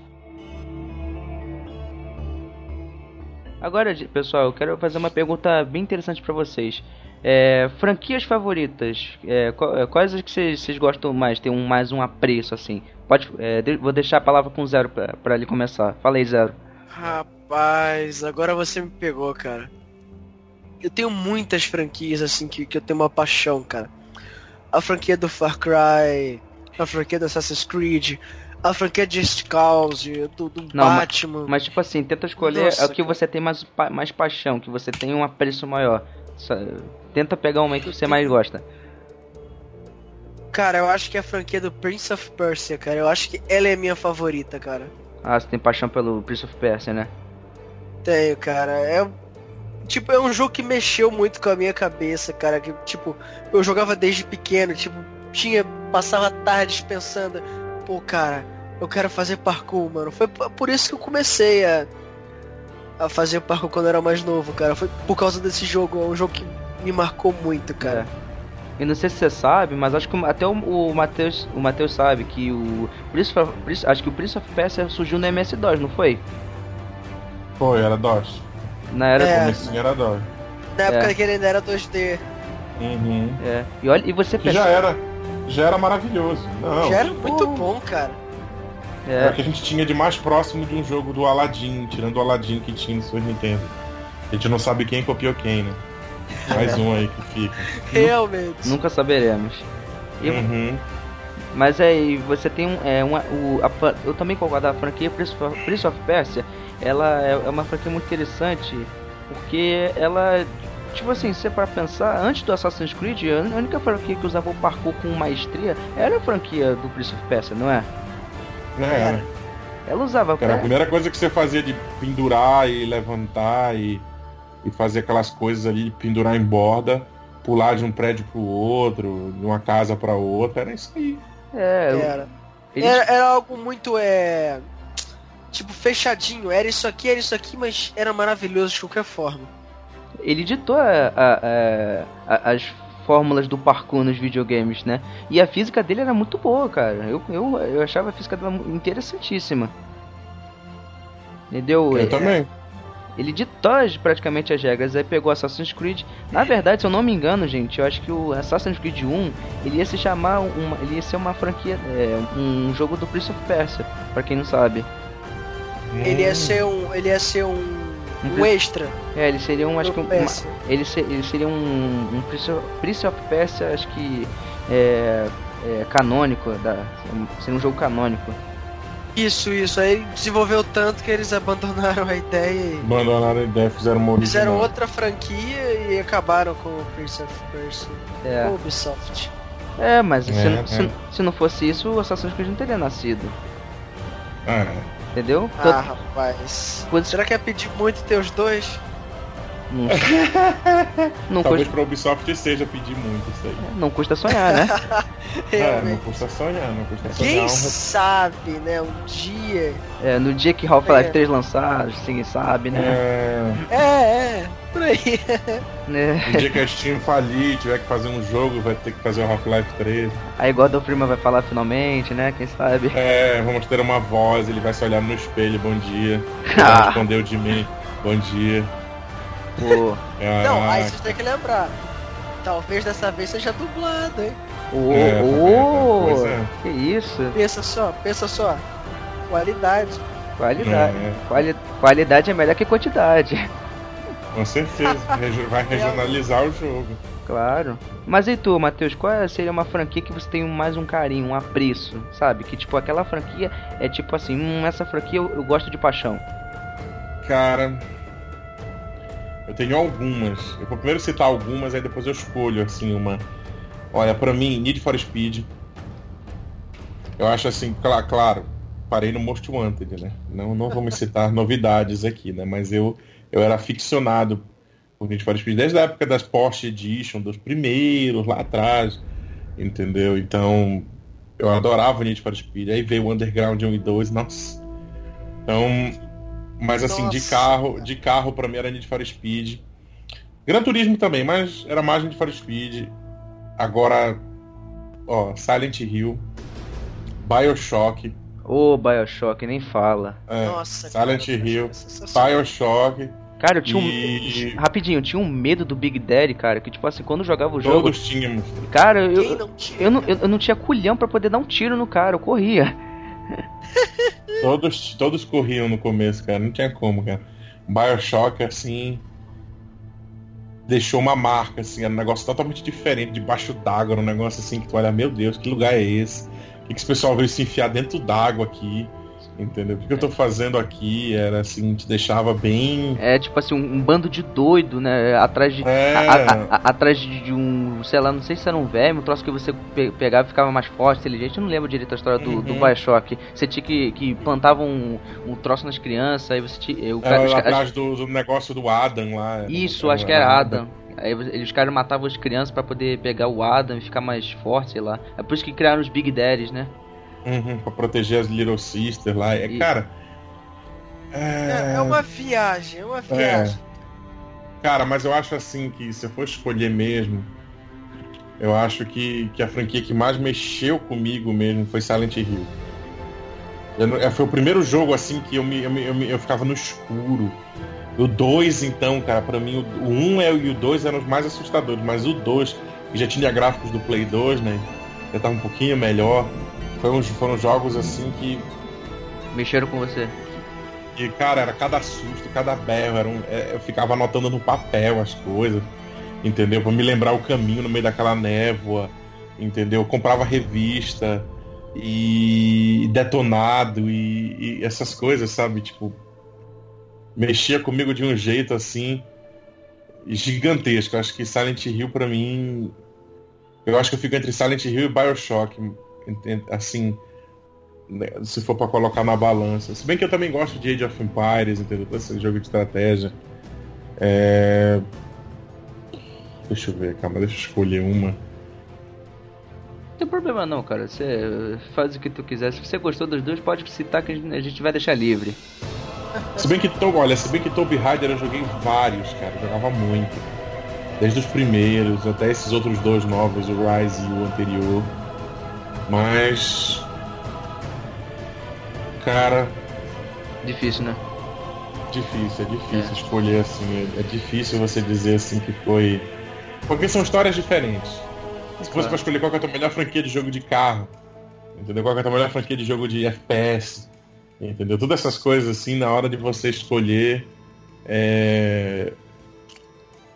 Agora, pessoal, eu quero fazer uma pergunta bem interessante para vocês. É, franquias favoritas, é, é quais as que vocês gostam mais? Tem um mais um apreço assim? Pode, é, vou deixar a palavra com zero para ele começar. Fala aí, zero. Rapaz, agora você me pegou, cara. Eu tenho muitas franquias assim que, que eu tenho uma paixão, cara. A franquia do Far Cry, a franquia do Assassin's Creed, a franquia de Cause, do, do Não, Batman. Mas, mas, tipo assim, tenta escolher Nossa, o que você tem mais, mais paixão, que você tem um apreço maior. Tenta pegar uma que você mais gosta. Cara, eu acho que é a franquia do Prince of Persia, cara. Eu acho que ela é minha favorita, cara. Ah, você tem paixão pelo Prince of Persia, né? Tenho, cara. É tipo, é um jogo que mexeu muito com a minha cabeça, cara. Que, tipo, eu jogava desde pequeno, tipo, tinha. Passava tardes pensando, pô, cara, eu quero fazer parkour, mano. Foi por isso que eu comecei a, a fazer parkour quando eu era mais novo, cara. Foi por causa desse jogo. É um jogo que me marcou muito, cara. É. E não sei se você sabe, mas acho que até o, o Matheus o Mateus sabe que o Prince of, acho que o Prince of Persia surgiu no MS-DOS, não foi? Foi, era DOS. Na era é. comecinho era DOS. Na época é. que ele ainda era 2D. Uhum. É. E olha, e você pensa... já era, já era maravilhoso. Não, já era muito bom, cara. É. é o que a gente tinha de mais próximo de um jogo do Aladdin, tirando o Aladdin que tinha no Super Nintendo. A gente não sabe quem copiou quem, né? Mais um aí que fica. Realmente. Nunca saberemos. E, uhum. Mas aí, é, você tem um. É, uma, o, a, eu também concordo, a franquia Prince of, Prince of Persia ela é, é uma franquia muito interessante porque ela tipo assim, se para pensar, antes do Assassin's Creed, a única franquia que usava o parkour com maestria era a franquia do Prince of Persia, não é? É. Ela usava. Era a primeira coisa que você fazia de pendurar e levantar e, e fazer aquelas coisas ali, de pendurar em borda, pular de um prédio pro outro, de uma casa para outra, era isso aí. É, era. Eles... Era, era algo muito é tipo, fechadinho. Era isso aqui, era isso aqui, mas era maravilhoso de qualquer forma. Ele ditou a, a, a, as fórmulas do parkour nos videogames, né? E a física dele era muito boa, cara. Eu, eu, eu achava a física dela interessantíssima. Entendeu? Eu é, também. Ele ditou praticamente as regras, aí pegou Assassin's Creed. Na verdade, se eu não me engano, gente, eu acho que o Assassin's Creed 1 ele ia se chamar uma, ele ia ser uma franquia, é, um jogo do Prince of Persia, para quem não sabe. Ele ia ser um. Ele ia ser um. Um extra. É, ele seria um. Acho que um, uma, ele, ser, ele seria um. Um Prince of Persia, acho que. É, é, canônico. Da, seria um jogo canônico. Isso, isso. Aí desenvolveu tanto que eles abandonaram a ideia e. Abandonaram a ideia, fizeram uma original. Fizeram outra franquia e acabaram com o Prince of Persia. É. Ubisoft. É, mas é, se, é. Se, se, não fosse isso, o Assassin's Creed não teria nascido. É. Entendeu? Ah, rapaz. Será que é pedir muito ter os dois? Não, não Talvez custa... pra Ubisoft seja pedir muito isso aí. É, não custa sonhar, né? é, não custa sonhar, não custa sonhar. Quem sabe, né? Um dia. É, no dia que Half-Life é. 3 lançar, ninguém sabe, né? É, é, é por aí. É. No dia que a Steam falir, tiver que fazer um jogo, vai ter que fazer o Half-Life 3. Aí God of Prima vai falar finalmente, né? Quem sabe? É, vamos ter uma voz, ele vai se olhar no espelho, bom dia. Ele ah. respondeu de mim, bom dia. Pô. Não, aí vocês têm que lembrar. Talvez dessa vez seja dublado, hein? Ô, é, ô, é. que isso? Pensa só, pensa só. Qualidade. Qualidade. É. Quali qualidade é melhor que quantidade. Com certeza. Vai regionalizar o jogo. Claro. Mas e tu, Matheus, qual seria uma franquia que você tem mais um carinho, um apreço, sabe? Que tipo, aquela franquia é tipo assim, hum, essa franquia eu, eu gosto de paixão. Cara, Eu tenho algumas. Eu vou primeiro citar algumas, aí depois eu escolho, assim, uma. Olha, pra mim, Need for Speed. Eu acho assim, cl claro, parei no Most Wanted, né? Não, não vamos citar novidades aqui, né? Mas eu, eu era aficionado por Need for Speed desde a época das Porsche Edition, dos primeiros lá atrás, entendeu? Então, eu adorava Need for Speed. Aí veio o Underground 1 e 2, nossa. Então, mas assim, Nossa. de carro, de carro para mim era Need for Speed. Gran Turismo também, mas era mais Need for Speed. Agora, ó, Silent Hill, BioShock. Ô, oh, BioShock, nem fala. É, Nossa, Silent cara, Hill, BioShock. Cara, eu tinha e... um. Rapidinho, eu tinha um medo do Big Daddy, cara. Que tipo assim, quando eu jogava o jogo. Todos tínhamos. Cara, eu, eu, eu, não, eu não tinha culhão para poder dar um tiro no cara, eu corria. todos, todos corriam no começo, cara. Não tinha como, cara. Bioshock, assim. Deixou uma marca, assim. Era um negócio totalmente diferente, debaixo d'água. Um negócio assim que tu olha, meu Deus, que lugar é esse? O que, que esse pessoal veio se enfiar dentro d'água aqui? Entendeu? O que, eu tô fazendo aqui era assim, te deixava bem. É tipo assim, um, um bando de doido, né? Atrás de. É... A, a, a, atrás de, um. Sei lá, não sei se era um verme, um troço que você pe pegava e ficava mais forte, inteligente. Eu não lembro direito a história do, uhum. do Bioshock. Você tinha que. que plantava um, um troço nas crianças, aí você tinha. Eu, era os, atrás do, do, negócio do Adam lá. Isso, acho que era Adam. Aí eles caras matavam as crianças para poder pegar o Adam e ficar mais forte, sei lá. É por isso que criaram os Big Daddies, né? Uhum, pra proteger as Little Sisters lá. É, cara. É... é uma viagem, é uma é. viagem. É. Cara, mas eu acho assim que se eu for escolher mesmo, eu acho que, que a franquia que mais mexeu comigo mesmo foi Silent Hill. Eu, é, foi o primeiro jogo assim que eu, me, eu, me, eu, me, eu ficava no escuro. O 2, então, cara, para mim, o 1 um é, e o 2 eram os mais assustadores, mas o 2, que já tinha gráficos do Play 2, né? Já tava um pouquinho melhor. Foram, foram jogos assim que. Mexeram com você. E, cara, era cada susto, cada berro. Era um, é, eu ficava anotando no papel as coisas, entendeu? Pra me lembrar o caminho no meio daquela névoa, entendeu? Eu comprava revista e detonado e, e essas coisas, sabe? Tipo, mexia comigo de um jeito assim gigantesco. acho que Silent Hill para mim, eu acho que eu fico entre Silent Hill e BioShock assim, né, se for para colocar na balança. Se bem que eu também gosto de Age of Empires, entendeu? Esse jogo de estratégia. É... Deixa eu ver, calma, deixa eu escolher uma. Não tem problema não, cara. Você faz o que tu quiser. Se você gostou dos dois, pode citar que a gente vai deixar livre. Se bem que, olha, se bem que Tomb Raider eu joguei vários, cara. Eu jogava muito. Desde os primeiros até esses outros dois novos, o Rise e o anterior. Mas. Cara. Difícil, né? Difícil, é difícil é. escolher assim. É, é, difícil você dizer assim que foi. Porque são histórias diferentes. Se fosse pra escolher qual é a tua melhor franquia de jogo de carro, entendeu? Qual é a tua melhor franquia de jogo de FPS, entendeu? Todas essas coisas assim, na hora de você escolher. É...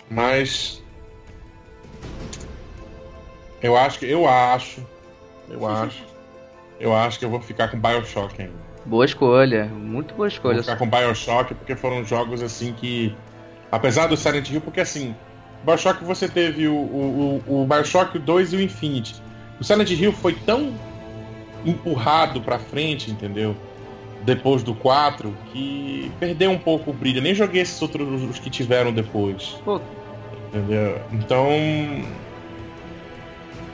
Mas. Eu acho que. Eu acho eu acho. Eu acho que eu vou ficar com Bioshock ainda. Boa escolha, muito boa escolha. Vou ficar com Bioshock porque foram jogos assim que. Apesar do Silent Hill, porque assim, Bioshock você teve o, o, o, o Bioshock 2 e o Infinity. O Silent Hill foi tão empurrado pra frente, entendeu? Depois do 4, que perdeu um pouco o brilho. Nem joguei esses outros os que tiveram depois. Pô. Entendeu? Então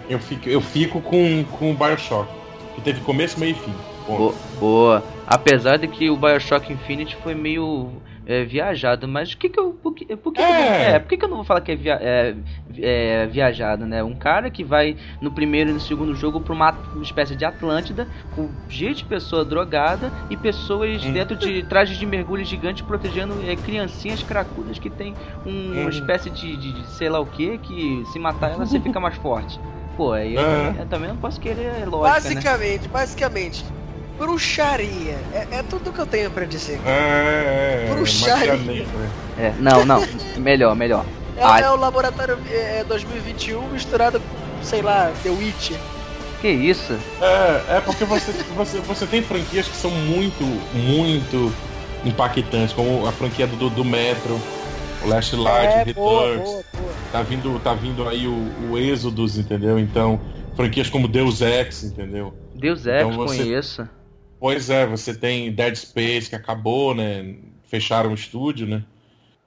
eu fico, eu fico com, com o Bioshock, que teve começo, meio e fim. Boa. Boa. Apesar de que o Bioshock Infinite foi meio é, viajado, mas o que que eu. Por que, por que, é. Que eu, é, por que, que eu não vou falar que é, via, é, é, viajado, né? Um cara que vai no primeiro e no segundo jogo pra uma, uma espécie de Atlântida, com gente de pessoa drogada e pessoas hum. dentro de trajes de mergulho gigante protegendo é, criancinhas cracudas que tem um, hum. uma espécie de, de, de, sei lá o que, que se matar ela você fica mais forte pô, aí eu, é. eu, também não posso querer lógica, Basicamente, né? basicamente, bruxaria. É, é, tudo que eu tenho pra dizer. É, é, é bruxaria. É, não, não, melhor, melhor. É, ah, é o laboratório é, 2021 misturado com, sei lá, The Witch. Que isso? É, é porque você, você, você tem franquias que são muito, muito impactantes, como a franquia do, do Metro, O Last Light, é, Returns. Boa, boa, boa. Tá vindo, tá vindo aí o, o Êxodos, entendeu? Então, franquias como Deus Ex, entendeu? Deus Ex, então, você... conheço. Pois é, você tem Dead Space que acabou, né? Fecharam o estúdio, né?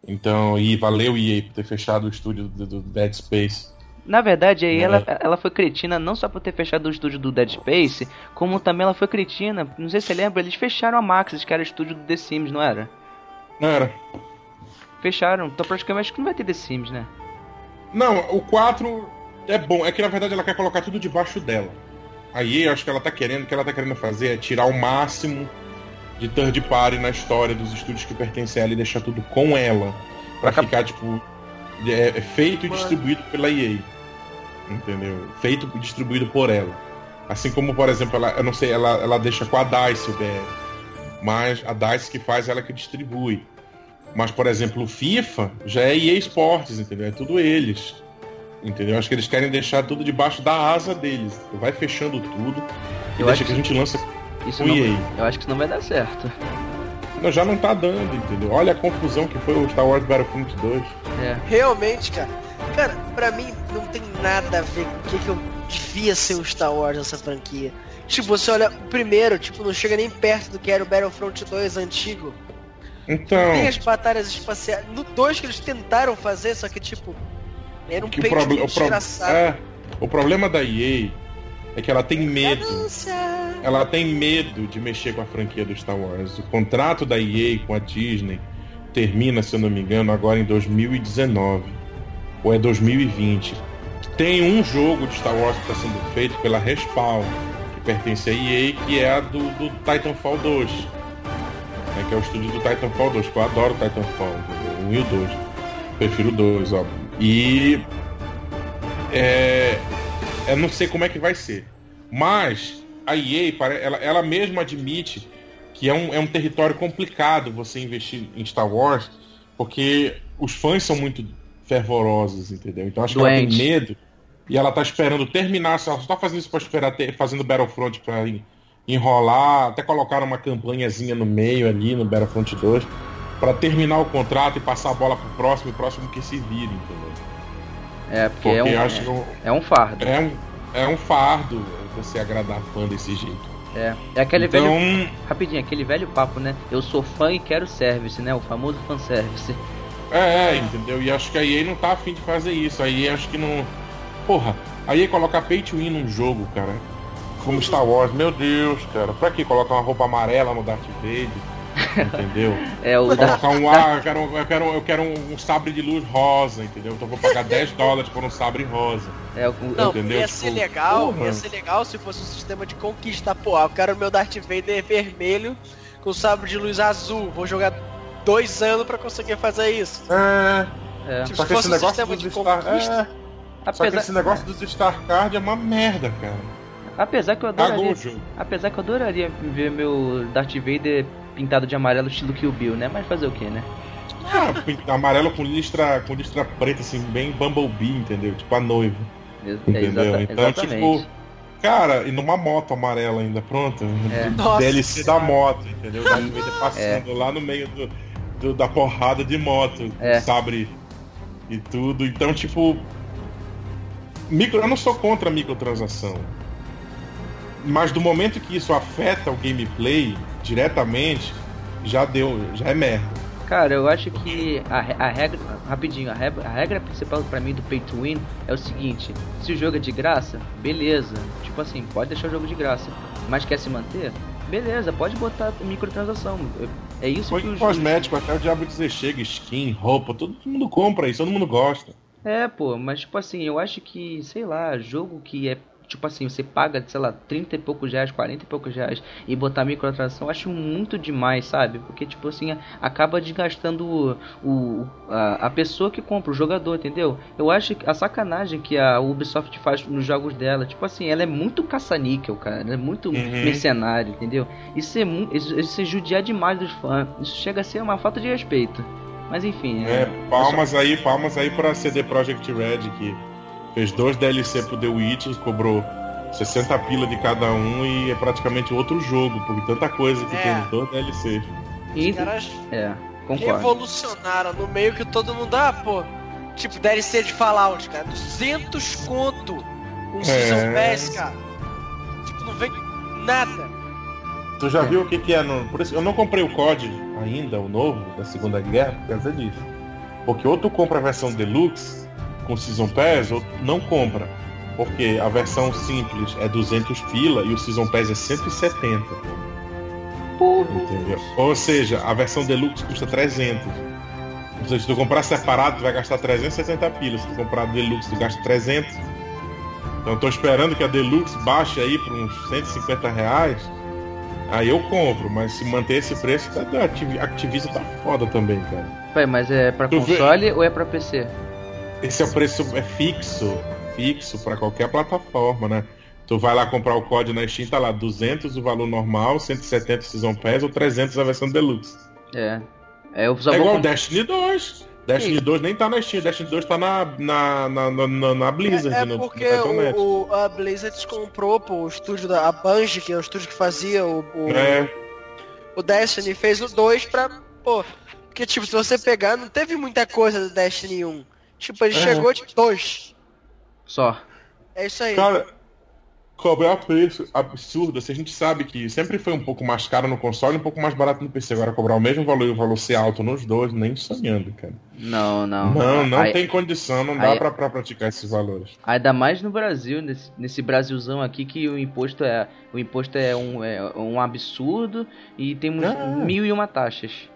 Então, e valeu EA por ter fechado o estúdio do, do Dead Space. Na verdade, aí é. ela, ela foi cretina não só por ter fechado o estúdio do Dead Space, como também ela foi cretina, não sei se você lembra, eles fecharam a Maxis, que era o estúdio do The Sims, não era? Não era. Fecharam, então praticamente acho que não vai ter The Sims, né? Não, o 4 é bom, é que na verdade ela quer colocar tudo debaixo dela. Aí eu acho que ela tá querendo, o que ela tá querendo fazer é tirar o máximo de third party na história dos estúdios que pertencem a ela e deixar tudo com ela. Pra, pra ficar, tipo, é, é feito e distribuído pela EA. Entendeu? Feito e distribuído por ela. Assim como, por exemplo, ela, eu não sei, ela, ela deixa com a DICE o BR. Mas a DICE que faz, ela que distribui. Mas, por exemplo, o FIFA já é EA Sports, entendeu? É tudo eles. Entendeu? Acho que eles querem deixar tudo debaixo da asa deles. Vai fechando tudo e eu deixa que a gente lança isso não, EA. Eu acho que isso não vai dar certo. Não, já não tá dando, entendeu? Olha a confusão que foi o Star Wars Battlefront 2. É. Realmente, cara. Cara, pra mim não tem nada a ver com o que, que eu devia ser o Star Wars nessa franquia. Tipo, você olha o primeiro, tipo, não chega nem perto do que era o Battlefront 2 antigo. Então. Tem as batalhas espaciais. No 2 que eles tentaram fazer, só que tipo. Era um que o, proble o, pro é, o problema da EA é que ela tem medo. Ela tem medo de mexer com a franquia do Star Wars. O contrato da EA com a Disney termina, se eu não me engano, agora em 2019 ou é 2020. Tem um jogo de Star Wars que está sendo feito pela Respawn, que pertence à EA, que é a do, do Titanfall 2. Né, que é o estúdio do Titanfall 2, que eu adoro Titanfall, o 1 e o 2. Prefiro o 2, óbvio. E. É, eu não sei como é que vai ser. Mas a EA, ela, ela mesma admite que é um, é um território complicado você investir em Star Wars, porque os fãs são muito fervorosos, entendeu? Então acho Doente. que ela tem medo e ela tá esperando terminar, ela só tá fazendo isso pra esperar ter, fazendo Battlefront pra enrolar, até colocar uma campanhazinha no meio ali no Battlefront 2 para terminar o contrato e passar a bola pro próximo o próximo que se vire, entendeu? É, porque, porque é, um, acho é, é um fardo. É um, é um fardo você agradar fã desse jeito. É, é aquele então... velho. Rapidinho, aquele velho papo, né? Eu sou fã e quero service, né? O famoso fanservice. É, é, entendeu? E acho que a EA não tá afim de fazer isso. A EA acho que não. Porra, a EA colocar pay to win num jogo, cara. Como Star Wars, meu Deus, cara. Pra que colocar uma roupa amarela no Darth Vader? Entendeu? É o Colocar um ar, eu quero, eu quero, eu quero um, sabre de luz rosa, entendeu? Então vou pagar 10 dólares por um sabre rosa. É, o, não, entendeu? ia ser tipo, legal, porra. ia ser legal se fosse um sistema de conquista. Pô, eu quero o meu Darth Vader vermelho com sabre de luz azul. Vou jogar dois anos para conseguir fazer isso. É. é. Tipo, Só que esse um negócio dos de Star... É. Apesar... Só que esse negócio dos Star Card é uma merda, cara. Apesar que eu adoraria. Apesar que eu adoraria ver meu Darth Vader pintado de amarelo estilo Kill Bill, né? Mas fazer o que, né? Ah, amarelo com listra, com listra preta, assim, bem Bumblebee, entendeu? Tipo a noiva. entendeu? Exata, então, tipo, exatamente. tipo. Cara, e numa moto amarela ainda, pronto. É. DLC da moto, entendeu? Darth Vader passando é. lá no meio do, do, da porrada de moto, é. sabre e tudo. Então, tipo. Micro, eu não sou contra a microtransação. Mas do momento que isso afeta o gameplay diretamente, já deu, já é merda. Cara, eu acho que a, a regra. Rapidinho, a regra, a regra principal para mim do pay to win é o seguinte: se o jogo é de graça, beleza. Tipo assim, pode deixar o jogo de graça. Mas quer se manter? Beleza, pode botar microtransação. É isso Foi que o cosmético, até o diabo dizer chega, skin, roupa, todo mundo compra isso, todo mundo gosta. É, pô, mas tipo assim, eu acho que, sei lá, jogo que é tipo assim, você paga, sei lá, 30 e poucos reais, 40 e poucos reais e botar microtransação, eu acho muito demais, sabe? Porque, tipo assim, acaba desgastando o, o a, a, pessoa que compra, o jogador, entendeu? Eu acho que a sacanagem que a Ubisoft faz nos jogos dela, tipo assim, ela é muito caça-níquel, cara, ela é muito uhum. mercenário, entendeu? Isso é, isso, isso é judiar demais dos fãs, isso chega a ser uma falta de respeito. Mas enfim. É, é palmas só... aí, palmas aí pra CD Projekt Red que Fez dois DLC pro The Witcher, cobrou 60 pila de cada um e é praticamente outro jogo, porque tanta coisa que é. tem nos dois DLC. E, é. Concordo. revolucionaram no meio que todo mundo, ah, pô, tipo, DLC de Fallout, cara, 200 conto um Season É. Pass, cara. Tipo, não vem nada. Tu já viu o que, que é no. Por isso, eu não comprei o COD ainda, o novo, da Segunda Guerra, por causa disso. Porque ou tu compra a versão Deluxe com Season Pass, ou não compra. Porque a versão simples é 200 pila e o Season Pass é 170. Entendeu? Ou seja, a versão Deluxe custa 300. Ou seja, se tu comprar separado, tu vai gastar 370 pilas. Se tu comprar Deluxe, tu gasta 300. Então eu tô esperando que a Deluxe baixe aí para uns 150 reais. Aí eu compro, mas se manter esse preço, tá, a Activ- Activision tá foda também, cara. Pai, mas é pra Tu vê- console ou é pra PC? Esse é o preço é fixo, fixo para qualquer plataforma, né? Tu vai lá comprar o código na Steam, tá lá 200 o valor normal, 170 Season Pass ou 300 a versão Deluxe. É. É, eu só é igual comp- Destiny 2. Destiny 2 nem tá na Steam, Destiny 2 tá na, na, na, na, na- Blizzard. É, é no- no porque Battle.net. o, o- a Blizzard comprou pô, o estúdio da a Bungie, que é o estúdio que fazia o, o, É, o Destiny, fez o 2 pra. Pô, porque tipo, se você pegar, não teve muita coisa do Destiny 1. Tipo, ele É. chegou de 2. Só. É isso aí. cara, cobrar preço absurdo, assim, a gente sabe que sempre foi um pouco mais caro no console e um pouco mais barato no PC. Agora cobrar o mesmo valor e o valor ser alto nos dois, nem sonhando, cara. Não, não. Não, não Aí- tem condição, não dá aí- pra, pra praticar esses valores. Ainda mais no Brasil, nesse, nesse Brasilzão aqui que o imposto é o imposto é um, é um absurdo e temos Ah. mil e uma taxas.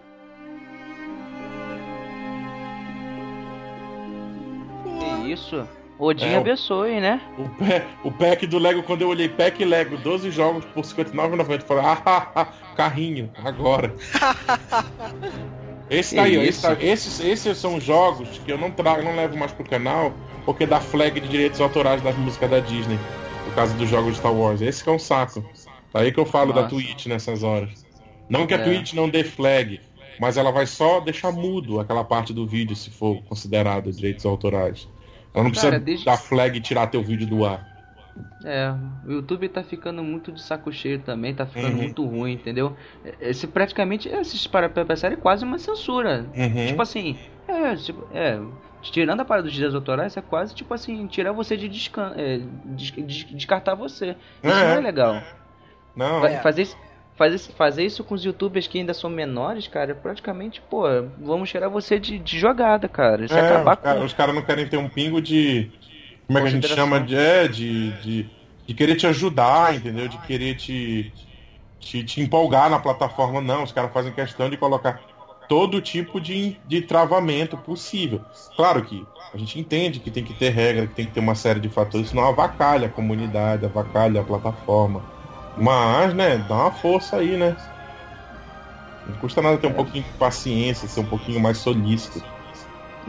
Isso? Odin É, abençoe, né? O, pa- o pack do Lego, quando eu olhei pack Lego, 12 jogos por R$ 59,90, eu falei, ah, ah, ah, carrinho, agora. Esse tá aí, ó, esse tá- esses, esses são jogos que eu não trago, não levo mais pro canal, porque dá flag de direitos autorais das músicas da Disney, por causa dos jogos de Star Wars. Esse que é um saco. Tá aí que eu falo da Nossa. Twitch nessas horas. Não que a É. Twitch não dê flag, mas ela vai só deixar mudo aquela parte do vídeo, se for considerado direitos autorais. Não precisa Cara, desde- dar flag e tirar teu vídeo do ar. É, o YouTube tá ficando muito de saco cheio também, tá ficando Uhum. muito ruim, entendeu? Esse praticamente, esses para pensar, é quase uma censura. Uhum. Tipo assim, é, tipo, é, tirando a parada dos direitos autorais, é quase tipo assim, tirar você de descan é, des- des- descartar você. Isso É. não é legal. Não, Fa- É. Fazer, isso- fazer, isso- fazer isso com os youtubers que ainda são menores, cara, é praticamente, pô, vamos tirar você de, de jogada, cara. É, é, acabar os caras com. os caras não querem ter um pingo de. Como é que a gente chama? De, é, de, de, de querer te ajudar, entendeu? De querer te, te, te empolgar na plataforma. Não, os caras fazem questão de colocar todo tipo de, de travamento possível. Claro que a gente entende que tem que ter regra, que tem que ter uma série de fatores, senão avacalha a comunidade, avacalha a plataforma. Mas, né, dá uma força aí, né? Não custa nada ter um pouquinho de paciência, ser um pouquinho mais solícito.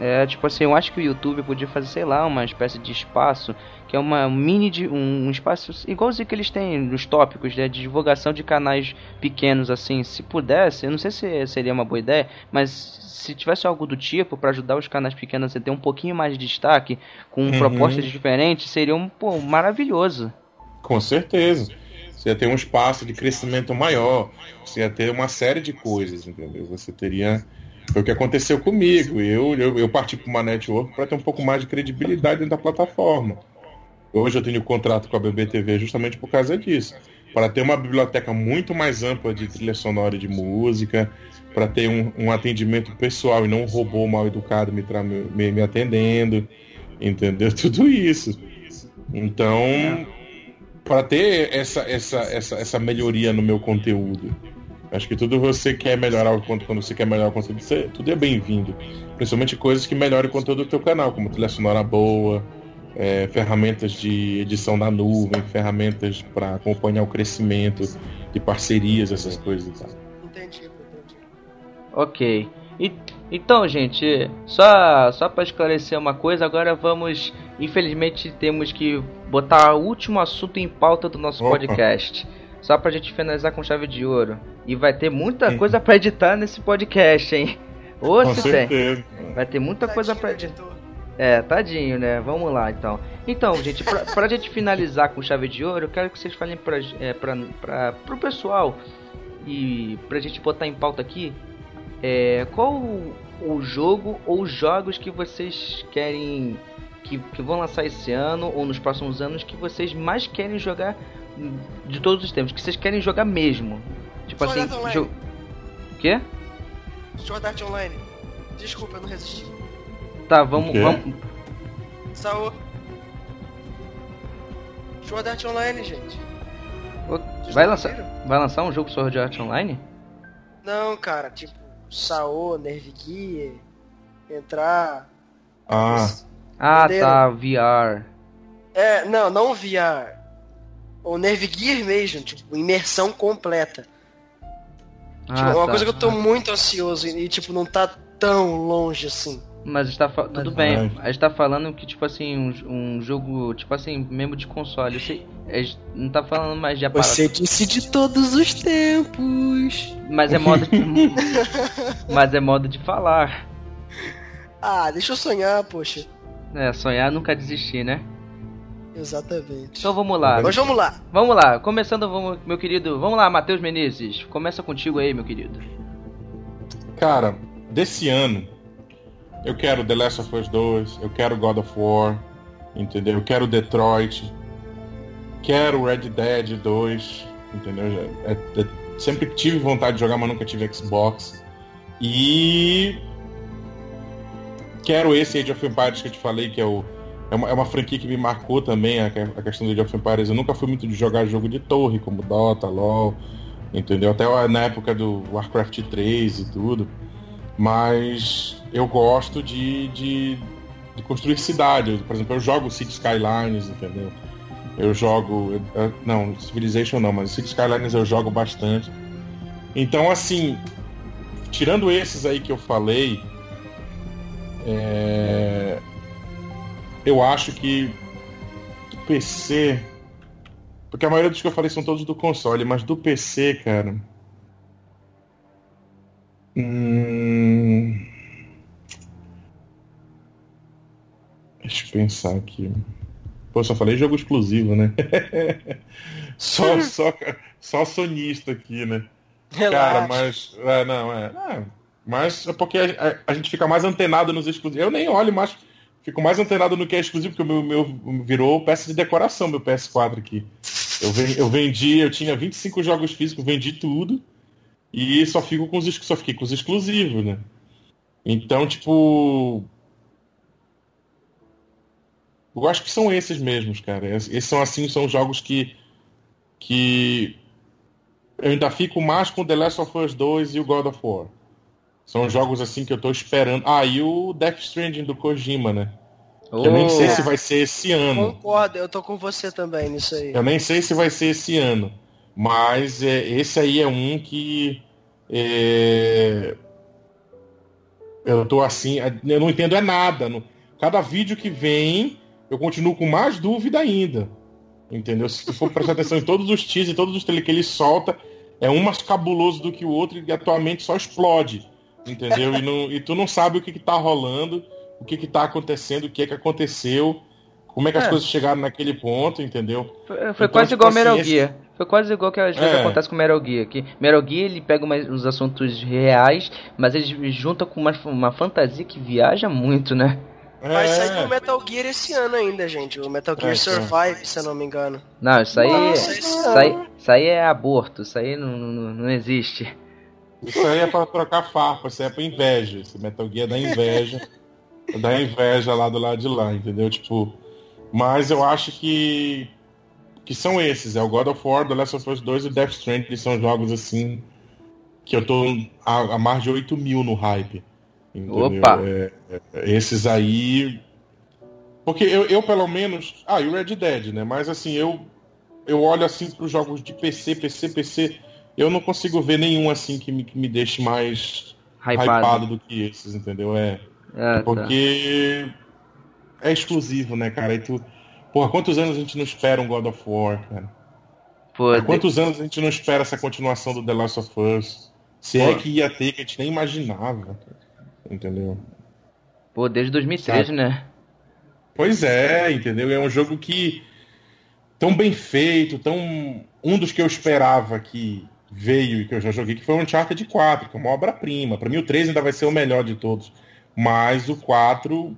É, tipo assim, eu acho que o YouTube podia fazer, sei lá, uma espécie de espaço, que é uma mini de um, um espaço igualzinho que eles têm nos tópicos, né, de divulgação de canais pequenos assim, se pudesse, eu não sei se seria uma boa ideia, mas se tivesse algo do tipo pra ajudar os canais pequenos a ter um pouquinho mais de destaque, com Uhum. propostas diferentes, seria um, pô, maravilhoso. Com certeza. Você ia ter um espaço de crescimento maior. Você ia ter uma série de coisas, entendeu? Você teria. Foi o que aconteceu comigo. Eu, eu, eu parti para uma network para ter um pouco mais de credibilidade dentro da plataforma. Hoje eu tenho contrato com a BBTV justamente por causa disso. Para ter uma biblioteca muito mais ampla de trilha sonora e de música, para ter um, um atendimento pessoal e não um robô mal educado me, me, me atendendo, entendeu? Tudo isso. Então, para ter essa, essa, essa, essa melhoria no meu conteúdo. Acho que tudo você quer melhorar o conteúdo, quando você quer melhorar o conteúdo, você, tudo é bem-vindo. Principalmente coisas que melhorem o conteúdo do teu canal, como trilha sonora boa, é, ferramentas de edição da nuvem, ferramentas para acompanhar o crescimento de parcerias, essas coisas e tal. Entendi, entendi. Ok. E- então, gente, só só para esclarecer uma coisa, agora vamos, infelizmente, temos que botar o último assunto em pauta do nosso Opa. podcast. Só pra gente finalizar com chave de ouro. E vai ter muita coisa pra editar nesse podcast, hein? Ô, Com se tem. certeza. Vai ter muita coisa pra Tadinho, editar. É, tadinho, né? Vamos lá, então. Então, gente, pra, pra gente finalizar com chave de ouro, eu quero que vocês falem pra, é, pra, pra, pro pessoal e pra gente botar em pauta aqui É, qual o, o jogo ou jogos que vocês querem que, que vão lançar esse ano ou nos próximos anos que vocês mais querem jogar de todos os tempos, que vocês querem jogar mesmo? Tipo Sword assim, Art Online. jogo. Quê? Sword Art Online. Desculpa, eu não resisti. Tá, vamos, O quê? vamos. Saô. Sword Art Online, gente. Vocês Vai lançar, vai lançar um jogo Sword Art Online? Não, cara, tipo, Saô, Nerve Gear, entrar. Ah, Ah, tá, VR. É, não, não VR. O Nerve Gear mesmo, tipo, imersão completa. Ah, Tipo, é uma tá. coisa que eu tô muito ansioso e, tipo, não tá tão longe assim. Mas está fa- tudo bem. A gente tá falando que, tipo assim, um, um jogo, tipo assim, mesmo de console. Sei- a gente não tá falando mais de aparato. Você disse de todos os tempos. Mas é modo de... Mas é modo de falar. Ah, deixa eu sonhar, poxa. É, sonhar nunca desistir, né? Exatamente. Então vamos lá. Mas vamos lá. Vamos lá. Começando, vamos, meu querido. Vamos lá, Matheus Menezes. Começa contigo aí, meu querido. cara, desse ano, eu quero The Last of Us 2, eu quero God of War, entendeu? Eu quero Detroit, quero Red Dead 2, entendeu? É- é- sempre tive vontade de jogar, mas nunca tive Xbox. E quero esse Age of Empires que eu te falei, que é o é uma, é uma franquia que me marcou também, a, a questão do Age of Empires. Eu nunca fui muito de jogar jogo de torre, como Dota, LoL, entendeu? Até na época do Warcraft 3 e tudo. Mas eu gosto de, de, de construir cidade. Por exemplo, eu jogo City Skylines, entendeu? Eu jogo. eu- não, Civilization não, mas City Skylines eu jogo bastante. Então, assim, tirando esses aí que eu falei, é, eu acho que do PC. Porque a maioria dos que eu falei são todos do console, mas do PC, cara. Hum... Deixa eu pensar aqui. Pô, só falei jogo exclusivo, né? só, só, só sonista aqui, né? Cara, mas. É, não, é. é, mas é porque a, a- a gente fica mais antenado nos exclusivos. Eu nem olho mais. Fico mais antenado no que é exclusivo, porque o meu, meu virou peça de decoração, meu PS4 aqui. Eu, eu vendi, eu tinha 25 jogos físicos, vendi tudo. E só fico com os só fiquei com os exclusivos, né? Então, tipo. Eu acho que são esses mesmos, cara. Es- Esses são assim, são jogos que. que eu ainda fico mais com The Last of Us 2 e o God of War. São jogos assim que eu tô esperando. Ah, e o Death Stranding do Kojima, né? Que eu nem Ô, sei se vai ser esse ano. Concordo, eu tô com você também nisso aí. Eu nem sei se vai ser esse ano. Mas é, esse aí é um que. é, eu tô assim. Eu não entendo é nada. No- Cada vídeo que vem, eu continuo com mais dúvida ainda. Entendeu? Se tu for prestar atenção em todos os teasers, todos os trailers que ele solta, é um mais cabuloso do que o outro e atualmente só explode. Entendeu? E, não- e tu não sabe o que, que tá rolando, o que, que tá acontecendo, o que, que aconteceu, como é que as É. coisas chegaram naquele ponto, entendeu? Foi, foi Então, quase tipo igual assim, Metal esse- Gear. Foi quase igual que às vezes É. acontece com Metal Gear. Que Metal Gear ele pega umas- uns assuntos reais, mas ele junta com uma, uma fantasia que viaja muito, né? Vai É. sair o Metal Gear esse ano ainda, gente. O Metal Gear É. Survive, se eu não me engano. Não, isso aí, Nossa, esse isso aí, isso aí é aborto, isso aí não, não, não existe. Isso aí é pra trocar farpa, isso aí é pra inveja. Esse Metal Gear é da inveja. é da inveja lá do lado de lá, entendeu? Tipo. Mas eu acho que. Que são esses. É o God of War, The Last of Us 2 e Death Stranding. que São jogos assim. Que eu tô a, a mais de 8 mil no hype. Entendeu? Opa! É, é, esses aí. Porque eu, eu, pelo menos. Ah, e o Red Dead, né? Mas assim, eu. Eu olho assim pros jogos de PC, PC, PC. Eu não consigo ver nenhum assim que me, que me deixe mais Hypado. hypado do que esses, entendeu? É. Tá. Porque é exclusivo, né, cara? E tu. Porra, quantos anos a gente não espera um God of War, cara? Há quantos anos a gente não espera essa continuação do The Last of Us? Se é Pô. que ia ter, que a gente nem imaginava. Entendeu? pô, desde 2013, né? Pois é, entendeu? É um jogo que tão bem feito, tão um dos que eu esperava que veio e que eu já joguei, que foi o Uncharted 4, que é uma obra-prima. Para mim o 3 ainda vai ser o melhor de todos. Mas o 4.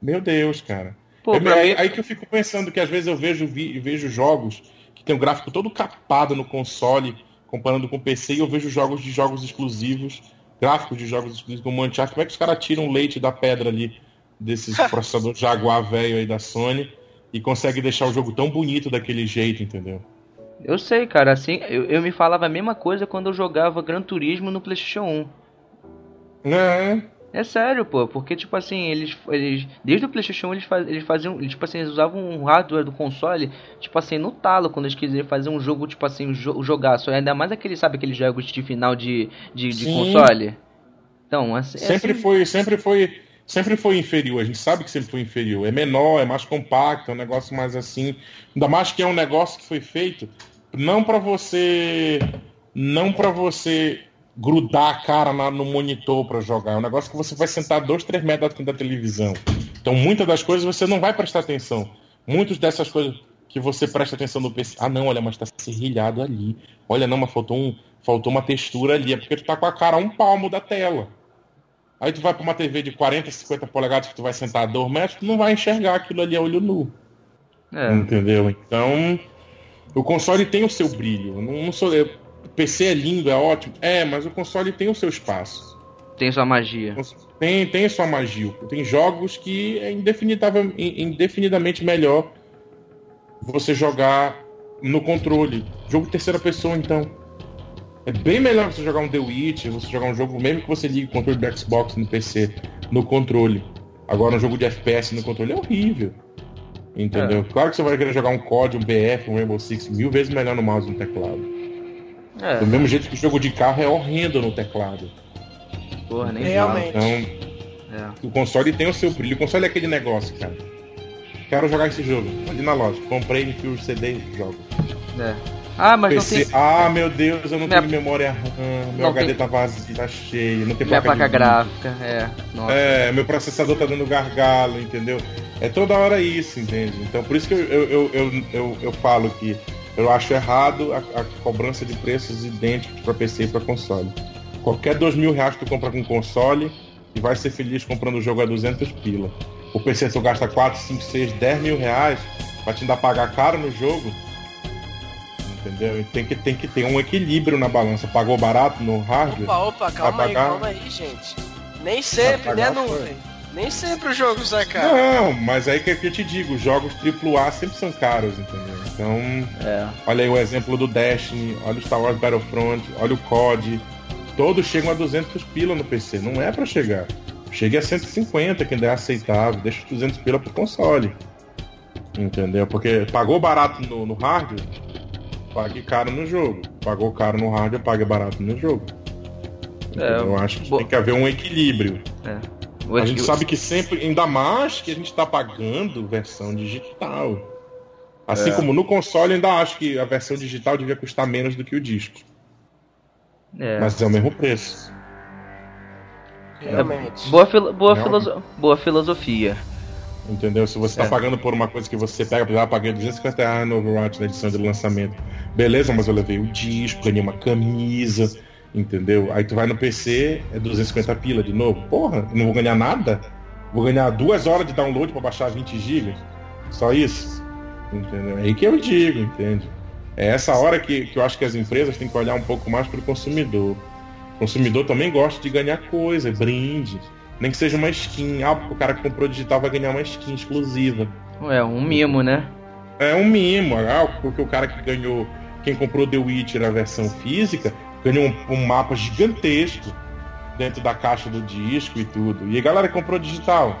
Meu Deus, cara. Pô, é, aí, aí, que eu fico pensando que às vezes eu vejo, vi, vejo jogos que tem um gráfico todo capado no console, comparando com o PC, e eu vejo jogos de jogos exclusivos, gráficos de jogos exclusivos como Uncharted. Como é que os caras tiram leite da pedra ali desses processadores Jaguar velho aí da Sony e conseguem deixar o jogo tão bonito daquele jeito, entendeu? Eu sei, cara, assim, eu, eu me falava a mesma coisa quando eu jogava Gran Turismo no PlayStation 1. É. É sério, pô, porque tipo assim, eles, eles desde o PlayStation 1 eles, faz, eles faziam, eles, tipo assim, eles usavam um hardware do console, tipo assim, no talo quando eles quisessem fazer um jogo, tipo assim, jo jogaço, ainda mais aquele, sabe, aqueles jogos de final de, de, de console. Então, assim, sempre assim... foi, sempre foi, sempre foi inferior, a gente sabe que sempre foi inferior. É menor, é mais compacto, é um negócio mais assim, ainda mais que é um negócio que foi feito não para você não para você grudar a cara na, no monitor para jogar. É um negócio que você vai sentar dois, três metros da televisão. Então, muitas das coisas você não vai prestar atenção. Muitas dessas coisas que você presta atenção no PC. Ah, não, olha, mas tá serrilhado ali. Olha, não, mas faltou, um, faltou uma textura ali. É porque tu tá com a cara a um palmo da tela. Aí tu vai para uma TV de 40, 50 polegadas que tu vai sentar a dois metros, tu não vai enxergar aquilo ali a olho nu. É. Entendeu? Então, o console tem o seu brilho. Não, não sou, eu, PC é lindo, é ótimo. É, mas o console tem o seu espaço. Tem sua magia. Tem, tem sua magia. Tem jogos que é indefinidamente melhor você jogar no controle. Jogo terceira pessoa, então. É bem melhor você jogar um The Witch, você jogar um jogo, mesmo que você ligue o controle do Xbox no PC, no controle. Agora, um jogo de FPS no controle é horrível. Entendeu? É. Claro que você vai querer jogar um COD, um BF, um Rainbow Six mil vezes melhor no mouse e no teclado. É. Do mesmo jeito que o jogo de carro é horrendo no teclado. Porra, nem Realmente. Então, é. o console tem o seu brilho. O console é aquele negócio, cara. Quero jogar esse jogo. Ali na loja. Comprei, enfio o CD e jogo. É. Ah, mas PC... não tem... Ah, meu Deus, eu não Minha... tenho memória RAM. Meu não HD tem... tá vazio, tá cheio. Não tem Minha placa, placa gráfica, é. Nossa. É, meu processador tá dando gargalo, entendeu? É toda hora isso, entende? Então por isso que eu, eu, eu, eu, eu falo que eu acho errado a, a cobrança de preços idênticos para PC e para console. Qualquer dois mil reais que tu compra com console e vai ser feliz comprando o jogo a 200 pila. O PC tu gasta 4, 5, 6, 10 mil reais pra te ainda pagar caro no jogo, entendeu? Tem que, tem que ter um equilíbrio na balança. Pagou barato no hardware? Opa, opa, calma aí, calma aí, gente. Nem sempre, né, nuvem? Nem sempre os jogos sai caro. Não, mas aí que, é que eu te digo, jogos AAA sempre são caros, entendeu? Então, é. olha aí o exemplo do Destiny, olha o Star Wars Battlefront, olha o COD. Todos chegam a 200 pila no PC, não é para chegar. Chegue a 150, que ainda é aceitável. Deixa os 200 pila pro console. Entendeu? Porque pagou barato no, no hardware, pague caro no jogo. Pagou caro no hardware, pague barato no jogo. É, eu acho que bo... tem que haver um equilíbrio. É. A gente sabe que sempre, ainda mais que a gente está pagando versão digital. Assim é. como no console, ainda acho que a versão digital devia custar menos do que o disco. É. Mas é o mesmo preço. Realmente. boa, filo boa, filoso boa filosofia. Entendeu? Se você está pagando por uma coisa que você pega, por exemplo, ah, paguei 250 reais no Overwatch na edição de lançamento. Beleza, mas eu levei o disco, ganhei uma camisa, entendeu? Aí tu vai no PC, é 250 pila de novo. Porra, não vou ganhar nada? Vou ganhar duas horas de download para baixar 20 GB? Só isso? Entendeu? É aí que eu digo, entende? É essa hora que, que eu acho que as empresas têm que olhar um pouco mais para o consumidor. O consumidor também gosta de ganhar coisa, brinde nem que seja uma skin. Ah, o cara que comprou digital vai ganhar uma skin exclusiva. É, um mimo, né? É um mimo. Ah, porque o cara que ganhou, quem comprou The Witcher a versão física, ganhou um, um mapa gigantesco dentro da caixa do disco e tudo. E a galera que comprou digital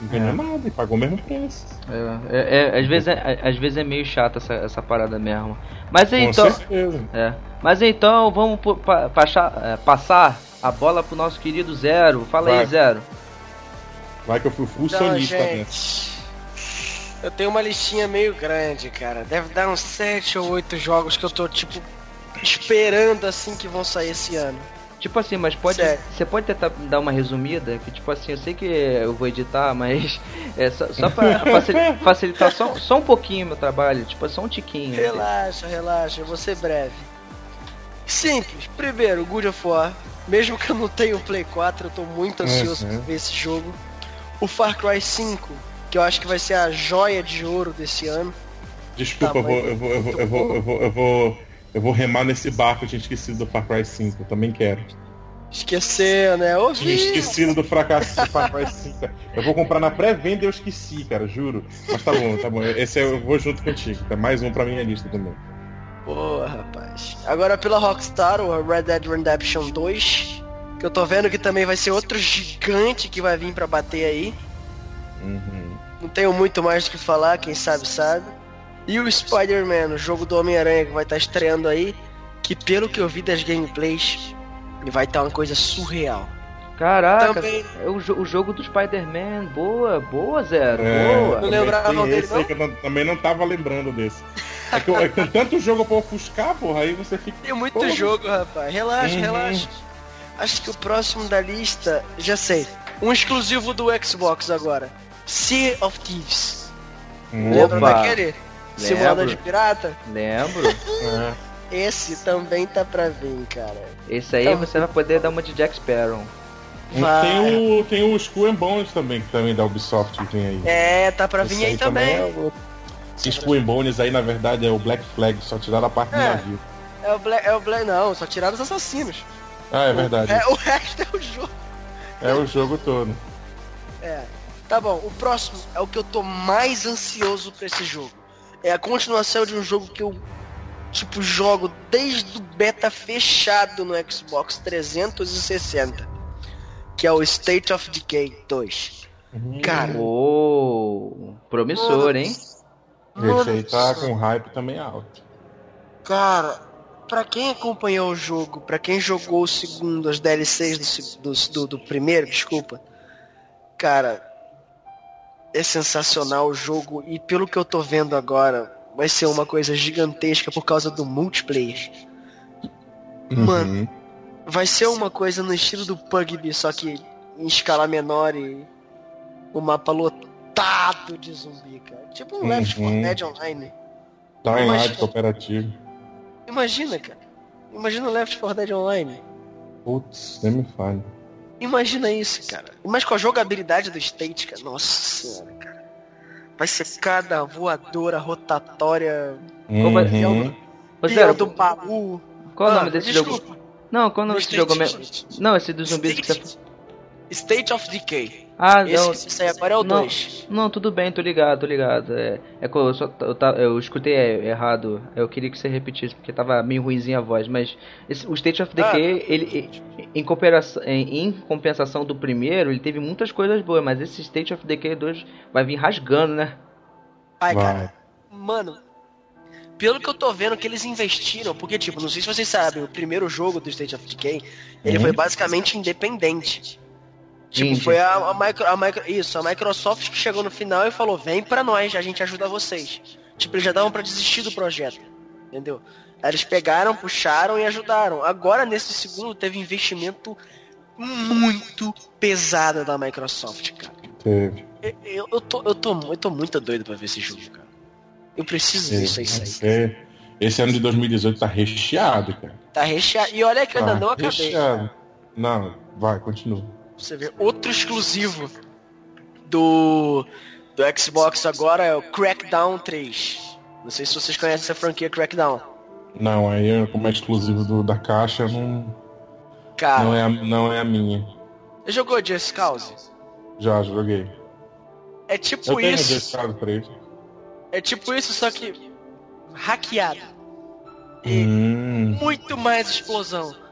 não ganhou é. nada e pagou o mesmo preço. É, é, é, às, vezes é, às vezes é meio chato essa, essa parada mesmo. Mas então. Certeza. É. Mas então vamos pa, pa, é, passar a bola pro nosso querido Zero. Fala Vai. aí, Zero. Vai que eu fui full então, sonista, né? Eu tenho uma listinha meio grande, cara. Deve dar uns 7 ou 8 jogos que eu tô, tipo, esperando assim que vão sair esse ano. Tipo assim, mas pode. Você pode tentar dar uma resumida? Que tipo assim, eu sei que eu vou editar, mas é só, só pra facilitar, só, só um pouquinho meu trabalho, tipo só um tiquinho. Relaxa, assim. relaxa, eu vou ser breve. Simples. Primeiro, Good of War. Mesmo que eu não tenha o Play 4, eu tô muito ansioso uhum. por ver esse jogo. O Far Cry 5, que eu acho que vai ser a joia de ouro desse ano. Desculpa, eu vou, eu vou, eu vou, eu vou, eu vou, eu vou eu vou remar nesse barco, eu tinha esquecido do Far Cry 5, eu também quero. Esqueceu, né? Ouvi. Tinha esquecido do fracasso do Far Cry 5. Eu vou comprar na pré-venda e eu esqueci, cara, juro. Mas tá bom, tá bom. Esse eu vou junto contigo. Tá mais um pra minha lista também. Boa, rapaz. Agora pela Rockstar, o Red Dead Redemption 2. Que eu tô vendo que também vai ser outro gigante que vai vir pra bater aí. Uhum. Não tenho muito mais do que falar, quem sabe sabe. E o Spider-Man, o jogo do Homem-Aranha que vai estar tá estreando aí, que pelo que eu vi das gameplays, vai estar tá uma coisa surreal. Caraca, também... é o, o jogo do Spider-Man, boa, boa, Zero, é, boa. Não lembrava dele, não? Eu não, também não tava lembrando desse. É que, é que tanto jogo pra ofuscar, porra, aí você fica... Tem muito porra. jogo, rapaz, relaxa, uhum. relaxa. Acho que o próximo da lista, já sei, um exclusivo do Xbox agora, Sea of Thieves. Lembra daquele? Simulada de pirata? Lembro. Esse também tá pra vir, cara. Esse aí então, você vai poder dar uma de Jack Sparrow. Vai. Tem o, tem o Skull and Bones também, que também da Ubisoft que vem aí. É, tá pra vir aí, aí também. também é o... Esse Skull and Bones aí, na verdade, é o Black Flag, só tiraram a parte é. do navio. É o Black, é o Black, não, só tiraram os assassinos. Ah, é verdade. O, é, o resto é o jogo. É o jogo todo. É. Tá bom, o próximo é o que eu tô mais ansioso pra esse jogo. É a continuação de um jogo que eu tipo jogo desde o beta fechado no Xbox 360, que é o State of Decay 2. Uhum. Cara, oh, promissor, hein? Esse aí tá com hype também alto. Cara, para quem acompanhou o jogo, para quem jogou o segundo, as DLCs do, do, do primeiro, desculpa, cara, é sensacional o jogo e pelo que eu tô vendo agora, vai ser uma coisa gigantesca por causa do multiplayer. Uhum. Mano, vai ser uma coisa no estilo do PUBG, só que em escala menor e o mapa lotado de zumbi, cara. Tipo um uhum. Left 4 Dead Online. Time cooperativo. Imagina, cara. Imagina o Left 4 Dead Online. Putz, nem me fale. Imagina isso, cara. Mas com a jogabilidade do State, cara. Nossa senhora, cara. Vai ser cada voadora rotatória. Uhum. Peão do baú. Qual ah, o nome desse desculpa. jogo? Não, qual o nome desse jogo mesmo? Não, esse dos zumbis State, que você... State of Decay. Ah, Esse não. Esse aí agora é o 2. Não, não, tudo bem, tô ligado, tô ligado. É, é que eu, só, eu, eu escutei errado. Eu queria que você repetisse, porque tava meio ruimzinha a voz. Mas esse, o State of Decay, ah, ele, em, compensação, em, em, compensação do primeiro, ele teve muitas coisas boas. Mas esse State of Decay 2 vai vir rasgando, né? Ai, cara. Mano, pelo que eu tô vendo que eles investiram, porque, tipo, não sei se vocês sabem, o primeiro jogo do State of Decay, ele uhum. foi basicamente independente. Tipo, foi a, a, micro, a micro, isso, a Microsoft que chegou no final e falou: vem pra nós, a gente ajuda vocês. Tipo, eles já davam pra desistir do projeto. Entendeu? Aí eles pegaram, puxaram e ajudaram. Agora, nesse segundo, teve investimento muito pesado da Microsoft, cara. Teve. Eu, eu, eu, tô, eu, tô, eu tô muito doido pra ver esse jogo, cara. Eu preciso disso aí. Esse, esse ano de 2018 tá recheado, cara. Tá recheado. E olha que eu ainda tá não acabei. Recheado. Não, vai, continua. Você vê outro exclusivo do, do Xbox agora é o Crackdown 3. Não sei se vocês conhecem essa franquia Crackdown. Não, aí como é exclusivo do, da caixa, não. Cara, não é, a, não é a minha. Você jogou Just Cause? Já, joguei. É tipo Eu isso. Just Cause 3. É tipo isso, só que hackeado. E hum. muito mais explosão.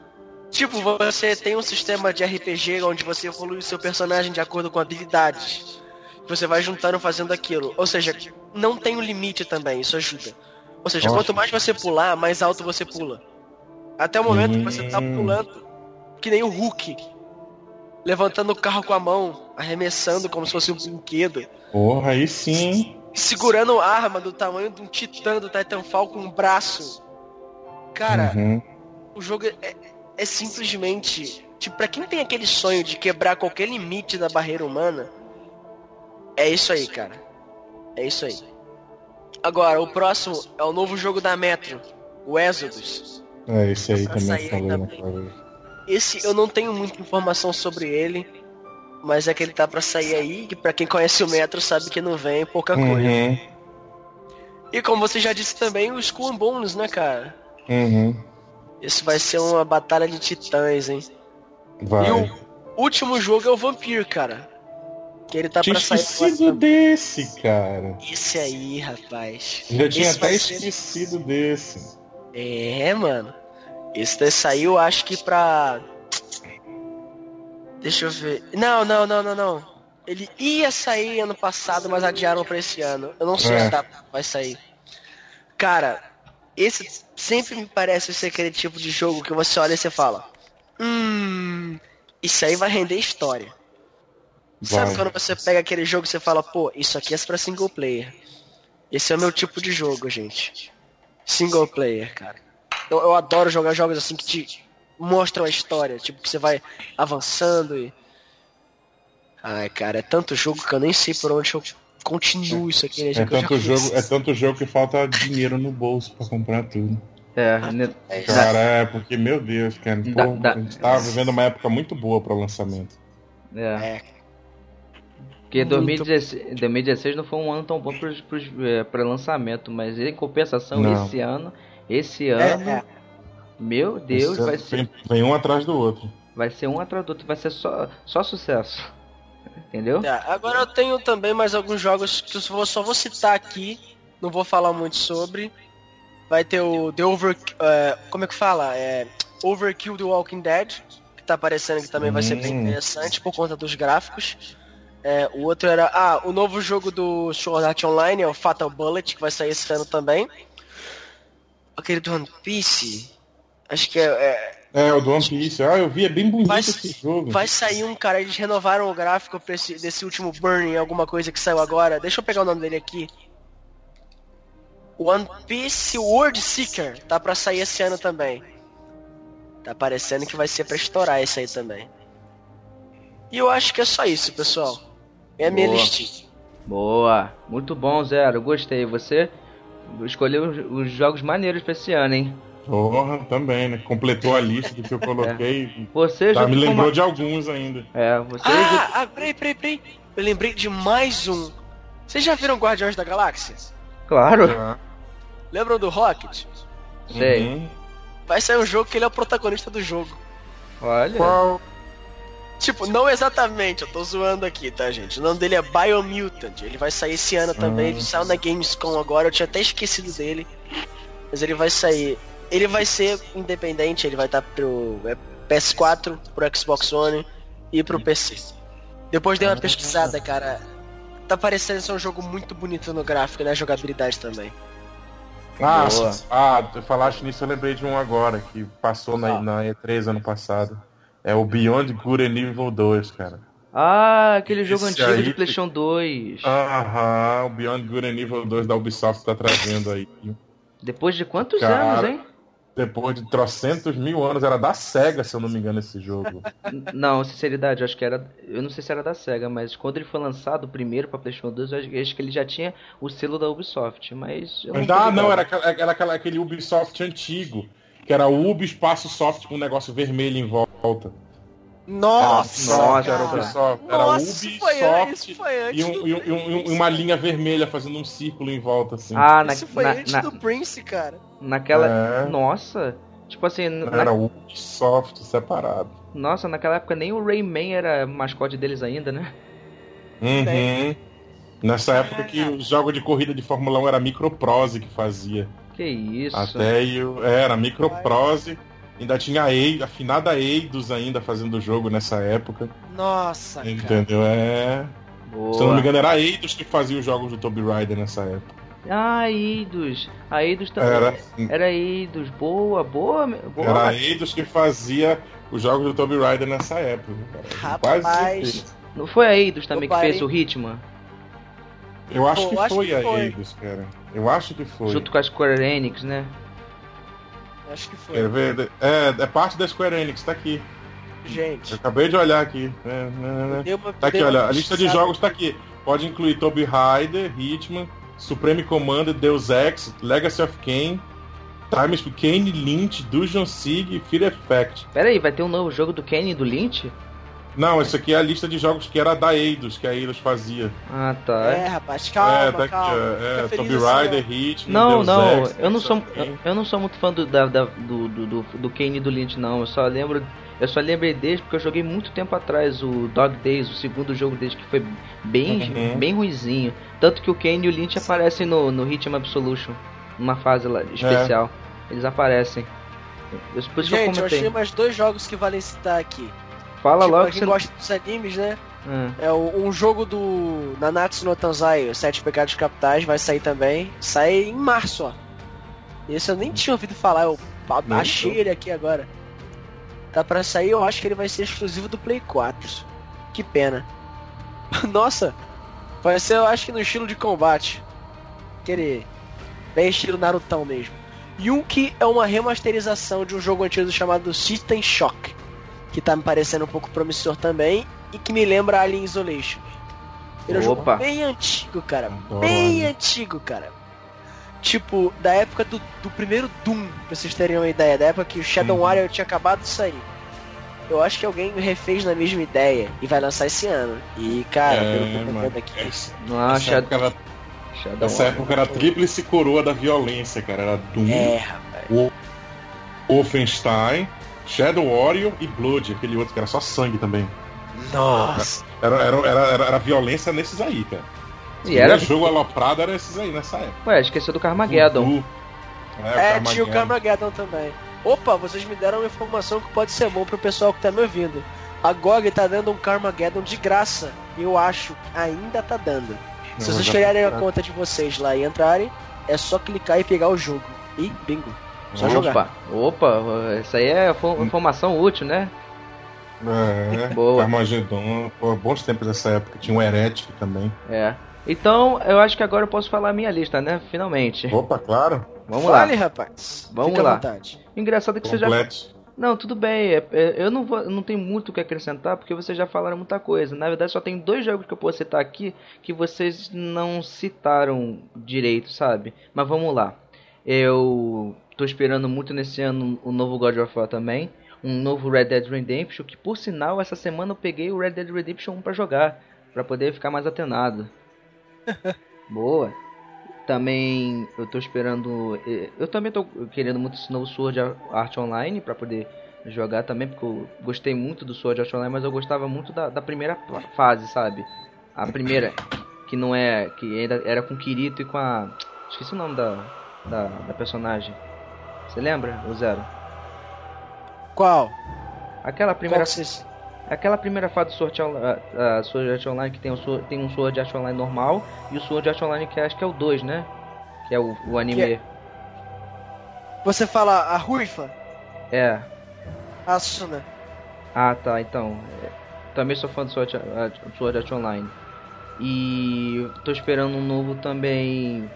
Tipo, você tem um sistema de RPG onde você evolui o seu personagem de acordo com habilidades. Você vai juntando fazendo aquilo. Ou seja, não tem um limite também, isso ajuda. Ou seja, Nossa. quanto mais você pular, mais alto você pula. Até o momento que você tá hum. pulando, que nem o Hulk. Levantando o carro com a mão, arremessando como se fosse um brinquedo. Porra, aí sim. Segurando arma do tamanho de um titã do Titanfall com um braço. Cara, uhum. o jogo é, é simplesmente. Tipo, pra quem tem aquele sonho de quebrar qualquer limite da barreira humana, é isso aí, cara. É isso aí. Agora, o próximo é o novo jogo da Metro, o Exodus. É, esse aí também falei bem. Esse eu não tenho muita informação sobre ele, mas é que ele tá pra sair aí, que pra quem conhece o Metro sabe que não vem pouca coisa. Uhum, E como você já disse também, o Skull and Bones, né, cara? uhum. Isso vai ser uma batalha de titãs, hein? Vai. E o último jogo é o Vampire, cara. Que ele tá Tinha pra sair. esquecido desse, cara. Esse aí, rapaz. Já tinha Esse até vai ser- esquecido desse. É, mano. Esse daí saiu, acho que pra. Deixa eu ver. Não, não, não, não, não. Ele ia sair ano passado, mas adiaram pra esse ano. Eu não sei É. se tá, vai sair. Cara, esse sempre me parece ser aquele tipo de jogo que você olha e você fala. Hum. Isso aí vai render história. Sabe Vai. quando você pega aquele jogo e você fala, pô, isso aqui é pra single player. Esse é o meu tipo de jogo, gente. Single player, cara. Eu, eu adoro jogar jogos assim que te mostram a história, tipo que você vai avançando e. Ai, cara, é tanto jogo que eu nem sei por onde eu continuo isso aqui, né? É tanto, jogo, é tanto jogo que falta dinheiro no bolso pra comprar tudo. É, né, É isso. Cara, é porque, meu Deus, cara, pô, Dá- dá- a gente tava vivendo uma época muito boa para lançamento. é. É. Porque Muito. 2016, 2016 não foi um ano tão bom é, pra lançamento, mas em compensação, Não. esse ano, esse É, ano, é. meu Deus, Esse vai ano ser, vem, vem um atrás do outro. vai ser um atrás do outro, vai ser só, só sucesso. Entendeu? Tá, agora eu tenho também mais alguns jogos que eu só vou, citar aqui, não vou falar muito sobre. Vai ter o The Over... é, como é que fala? É, Overkill The Walking Dead, que tá aparecendo que também vai ser bem interessante por conta dos gráficos. É, o outro era... Ah, o novo jogo do Sword Art Online é o Fatal Bullet, que vai sair esse ano também. Aquele do One Piece... Acho que é- é É, o do One Piece. Ah, eu vi, é bem bonito Vai- esse jogo. Vai sair um cara, eles renovaram o gráfico esse- desse último Burning, alguma coisa que saiu agora. Deixa eu pegar o nome dele aqui. One Piece World Seeker tá pra sair esse ano também. Tá parecendo que vai ser pra estourar esse aí também. E eu acho que é só isso, pessoal. É a minha Boa. listinha. Boa, muito bom, Zero, gostei. Você escolheu os, os jogos maneiros pra esse ano, hein? Porra, também, né? Completou a lista do que eu coloquei. Você Tá, me lembrou uma- de alguns ainda. É, você Ah, ah, peraí, peraí, peraí. Eu lembrei de mais um. Vocês já viram Guardiões da Galáxia? Claro, Ah, Lembram do Rocket? sei. uhum. Vai sair um jogo que ele é o protagonista do jogo. Olha. Qual? Tipo, não exatamente, eu tô zoando aqui, tá, gente? O nome dele é Biomutant. Ele vai sair esse ano também. Ah. Ele saiu na Gamescom agora, eu tinha até esquecido dele. Mas ele vai sair. Ele vai ser independente, ele vai estar pro é, PS4, pro Xbox One e pro PC. Depois dei uma pesquisada, cara. Tá parecendo ser um jogo muito bonito no gráfico e na jogabilidade também. Ah, Boa. ah, tu falaste nisso, eu lembrei de um agora, que passou na, Ah. na E3 ano passado. É o Beyond Good and Evil 2, cara. Ah, aquele jogo Esse antigo aí- de PlayStation 2. Aham, o Beyond Good and Evil 2 da Ubisoft tá trazendo aí. Depois de quantos Cara. anos, hein? Depois de trocentos mil anos, era da SEGA, se eu não me engano, esse jogo. Não, sinceridade, eu acho que era. Eu não sei se era da SEGA, mas quando ele foi lançado o primeiro pra PlayStation 2, eu acho que ele já tinha o selo da Ubisoft, mas. Tô ah, não, era, aquela- era aquela- aquele Ubisoft antigo, que era Ubi Espaço Soft com um negócio vermelho em volta. Nossa! Nossa, era. Ubisoft. Era Nossa, Ubisoft foi e, um- e um- e um- e uma linha vermelha fazendo um círculo em volta, assim. Ah, na, Isso foi na- antes na- do Prince, cara. Naquela. É. Nossa! Tipo assim, na- Era Ubisoft separado. nossa, naquela época nem o Rayman era mascote deles ainda, né? Uhum. Nessa época que os jogos de corrida de Fórmula 1 era a Microprose que fazia. Que isso. Até eu, é, era a Microprose. Ainda tinha a Eidos, a afinada Eidos ainda fazendo o jogo nessa época. Nossa, cara. Entendeu? É. Boa. Se eu não me engano, era a Eidos que fazia os jogos do Tomb Raider nessa época. Ah, Eidos. A Eidos também. Era, Era Eidos. Boa, boa. boa. era a Eidos que fazia os jogos do Tomb Raider nessa época. cara. Quase Rapaz. Não foi a Eidos também que fez o Hitman? Eu acho Pô, que acho foi que a foi. Eidos, cara. Eu acho que foi. Junto com a Square Enix, né? Acho que foi. Ver? É, é parte da Square Enix, tá aqui. Gente. Eu acabei de olhar aqui. É, né, né. uma- Tá aqui, olha. A lista de jogos tá aqui. Pode incluir Tomb Raider, Hitman, Supreme Commander, Deus Ex, Legacy of Kain, Time of Kane, Lynch, Dungeon Siege e Fear Effect. Pera aí, vai ter um novo jogo do Kenny e do Lynch? Não, isso aqui é a lista de jogos que era da Eidos, que a Eidos fazia. Ah, tá. É, rapaz, calma, é, tá calma. É, Fica Tomb assim, Raider. Hitman, Não, Deus não, Ex, eu não sou eu não sou muito fã do da, da- do, do, do, do Kane e do Lynch não. Eu só lembro eu só lembrei deles porque eu joguei muito tempo atrás o Dog Days, o segundo jogo deles que foi bem Uhum. bem ruizinho. Tanto que o Kane e o Lynch aparecem no no Hitman Absolution, numa fase lá especial. Eles aparecem. Eu, por isso que eu Gente, eu comentei. achei mais dois jogos que valem citar aqui. Fala tipo, logo pra que quem você gosta dos animes, né? É o- um jogo do Nanatsu no Tanzai, os Sete Pecados Capitais, vai sair também. Sai em março, ó. Esse eu nem tinha ouvido falar, eu então. ele aqui agora. Tá pra sair, eu acho que ele vai ser exclusivo do Play 4. Que pena. Nossa, vai ser, eu acho que no estilo de combate. Aquele bem estilo Narutão mesmo. Que é uma remasterização de um jogo antigo chamado System Shock. Que tá me parecendo um pouco promissor também. E que me lembra Alien Isolation. Ele é um Opa. jogo bem antigo, cara. Bem Alien. antigo, cara. Tipo, da época do, do primeiro Doom, pra vocês terem uma ideia. Da época que o Shadow Uhum. Warrior tinha acabado de sair. Eu acho que alguém refez na mesma ideia e vai lançar esse ano. E, cara, É, pelo que eu tô mano. vendo aqui. Não, essa época era, Shadow essa Warrior. época era a tríplice coroa da violência, cara. Era Doom, É, rapaz. o Wolfenstein, Shadow Warrior e Blood, aquele outro que era só sangue também. Nossa. Era, era, era, era, era violência nesses aí, cara. E era, jogo aloprado era esses aí nessa época. ué, esqueceu do Carmageddon. É, É, tinha o Carmageddon. Também. Opa, vocês me deram uma informação que pode ser bom pro pessoal que tá me ouvindo. A GOG tá dando um Carmageddon de graça. Eu acho que ainda tá dando. Se vocês já criarem a tá- conta de vocês lá e entrarem, é só clicar e pegar o jogo. E bingo. Só jogar. Opa, opa, isso aí é fo- informação útil, né? É, Boa. Carmageddon, pô, bons tempos dessa época. Tinha o Heretic também. É. Então, eu acho que agora eu posso falar a minha lista, né? Finalmente. Opa, claro. Vamos Fale, lá. rapaz. Vamos Fica lá. à vontade. Engraçado que você já. Completo. Não, tudo bem. é- é- eu não, vou, eu não tenho muito o que acrescentar porque vocês já falaram muita coisa. Na verdade, só tem dois jogos que eu posso citar aqui que vocês não citaram direito, sabe? Mas vamos lá. Eu tô esperando muito nesse ano o novo God of War também. Um novo Red Dead Redemption, que por sinal, essa semana eu peguei o Red Dead Redemption 1 pra jogar. Pra poder ficar mais atenado. Boa. Também eu tô esperando. eh, Eu também tô querendo muito esse novo Sword Art Online pra poder jogar também, porque eu gostei muito do Sword Art Online, mas eu gostava muito da, da primeira fase, sabe? A primeira, que não é. que ainda era com o Kirito e com a. Esqueci o nome da, da, da personagem. Você lembra, o Zero? Qual? Aquela primeira. Qual que. Aquela primeira fase do Sword, Art- a- a Sword Art Online que tem, o, tem um Sword Art Online normal e o Sword Art Online que acho que é o 2, né? Que é o, o anime. Você fala a Ruifa? É. A Suna. Ah, tá, então. é, Também sou fã do Sword Art, Sword Art Online. E tô esperando um novo também.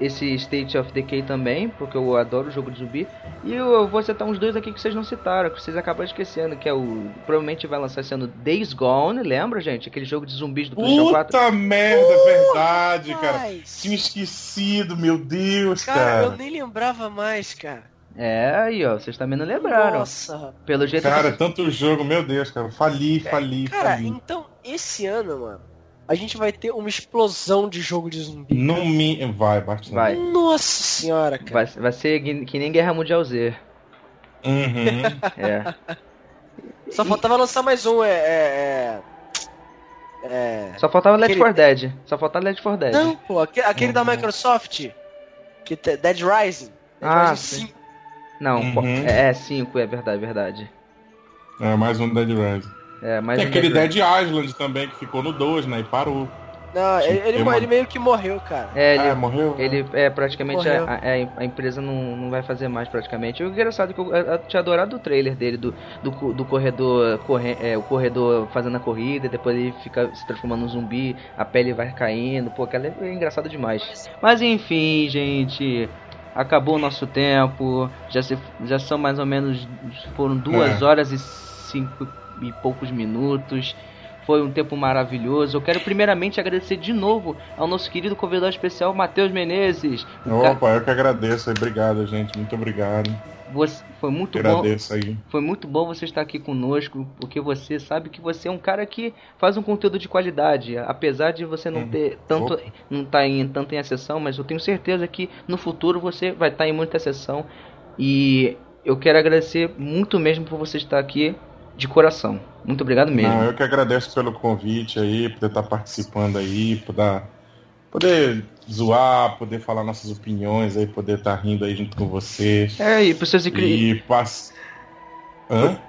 Esse State of Decay também, porque eu adoro o jogo de zumbi. E eu vou citar uns dois aqui que vocês não citaram, que vocês acabaram esquecendo, que é o. Provavelmente vai lançar esse ano Days Gone, lembra, gente? Aquele jogo de zumbis do PlayStation 4. Puta merda, é verdade, cara. Rapaz. Tinha esquecido, meu Deus, Cara, cara. eu nem lembrava mais, cara. É, aí, ó, vocês também não lembraram. Nossa. Pelo jeito. Cara, é tanto jogo, meu Deus, cara. Fali, fali, Cara, fali. então, esse ano, mano, a gente vai ter uma explosão de jogo de zumbi. Não me. Vai, bate Vai. Nossa senhora, cara. Vai, vai ser que nem Guerra Mundial Z. Uhum. É. Só faltava lançar mais um, é. é, é... é... Só faltava Left Aquele- 4 Dead. Só faltava Left 4 Dead. Não, pô, aque- aquele da Uhum. Microsoft. Que te- Dead Rising. Dead Ah, Rising sim. 5. Não, Uhum. é 5, é verdade, verdade. É, mais um Dead Rising. É, mas Tem aquele Dead- Island também, que ficou no 2, né? E parou. Não, ele, ele, uma- ele meio que morreu, cara. É, ele, Ah, morreu? ele é praticamente a, a- a empresa não, não vai fazer mais praticamente. O engraçado é que eu, eu tinha adorado o trailer dele do, do, do corredor corre, é, o corredor fazendo a corrida, depois ele fica se transformando num zumbi, a pele vai caindo, pô, aquela é engraçado demais. Mas enfim, gente, acabou o nosso tempo. Já, se, já são mais ou menos. Foram duas é. horas e cinco e poucos minutos. Foi um tempo maravilhoso. Eu quero primeiramente agradecer de novo ao nosso querido convidado especial, Matheus Menezes. Opa, eu que agradeço. Obrigado, gente. Muito obrigado. Você, foi muito Agradeço bom. Aí. Foi muito bom você estar aqui conosco, porque você sabe que você é um cara que faz um conteúdo de qualidade, apesar de você não uhum. ter tanto Opa. não estar tá em tanto em acessão, mas eu tenho certeza que no futuro você vai estar tá em muita acessão e eu quero agradecer muito mesmo por você estar aqui de coração. Muito obrigado mesmo. Não, eu que agradeço pelo convite aí, por estar participando aí, por dar poder zoar, poder falar nossas opiniões aí, poder estar rindo aí junto com você. É, e para seus inscritos. E pass...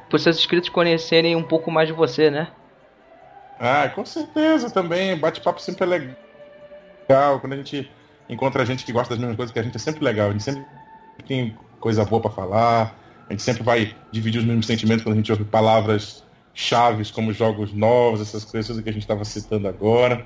Para seus inscritos conhecerem um pouco mais de você, né? Ah, com certeza também. Bate-papo sempre é legal. Quando a gente encontra gente que gosta das mesmas coisas que a gente, é sempre legal. A gente sempre tem coisa boa para falar. A gente sempre vai dividir os mesmos sentimentos quando a gente ouve palavras chaves como jogos novos, essas coisas que a gente estava citando agora.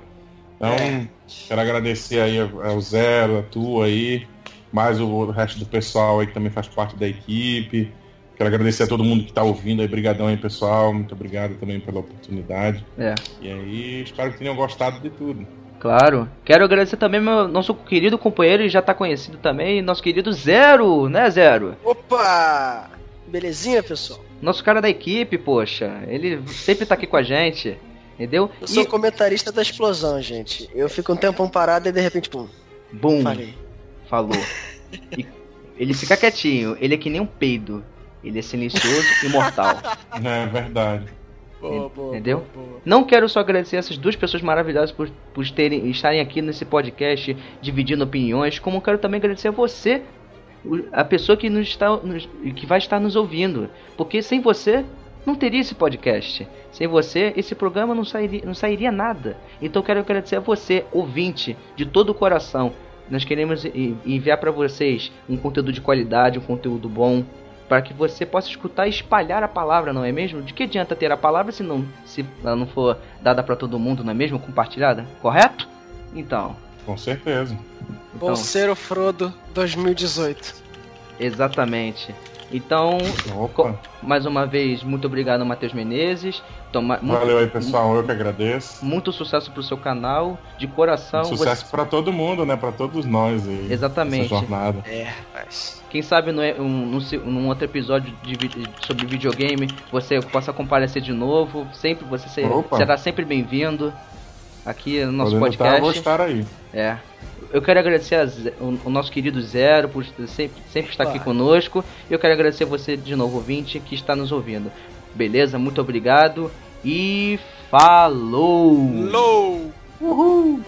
Então, é. quero agradecer aí ao Zero, a tua aí, mais o resto do pessoal aí que também faz parte da equipe. Quero agradecer a todo mundo que está ouvindo aí. Obrigadão aí, pessoal. Muito obrigado também pela oportunidade. É. E aí, espero que tenham gostado de tudo. Claro. Quero agradecer também meu nosso querido companheiro e já está conhecido também, nosso querido Zero, né, Zero? Opa! Belezinha, pessoal? Nosso cara da equipe, poxa. Ele sempre está aqui com a gente. Entendeu? Eu sou e... comentarista da explosão, gente. Eu fico um tempão parado e de repente, pum. Bum. Falei. Falou. e ele fica quietinho. Ele é que nem um peido. Ele é silencioso e mortal. É verdade. Boa, boa, Entendeu? Boa, Não quero só agradecer essas duas pessoas maravilhosas por, por terem, estarem aqui nesse podcast dividindo opiniões, como quero também agradecer a você, a pessoa que nos está, nos, que vai estar nos ouvindo, porque sem você não teria esse podcast. Sem você, esse programa não sairia, não sairia nada. Então quero agradecer a você, ouvinte, de todo o coração. Nós queremos enviar para vocês um conteúdo de qualidade, um conteúdo bom, para que você possa escutar e espalhar a palavra, não é mesmo? De que adianta ter a palavra se não se ela não for dada para todo mundo, não é mesmo? Compartilhada, correto? Então. Com certeza. Então, ser o Frodo 2018. Exatamente. Então, mais uma vez, muito obrigado, Matheus Menezes. Toma, Valeu muito, aí, pessoal. Eu que agradeço. Muito sucesso pro seu canal. De coração. Sucesso você... para todo mundo, né? Para todos nós aí. Exatamente. jornada. É, mas... Quem sabe no, um, num outro episódio de, sobre videogame você possa comparecer de novo. Sempre você ser, será sempre bem-vindo aqui no nosso Podendo podcast. Estar, vou estar aí. É eu quero agradecer a, o, o, nosso querido Zero por sempre, sempre estar aqui conosco. E eu quero agradecer você de novo, ouvinte, que está nos ouvindo. Beleza? Muito obrigado e falou! Falou!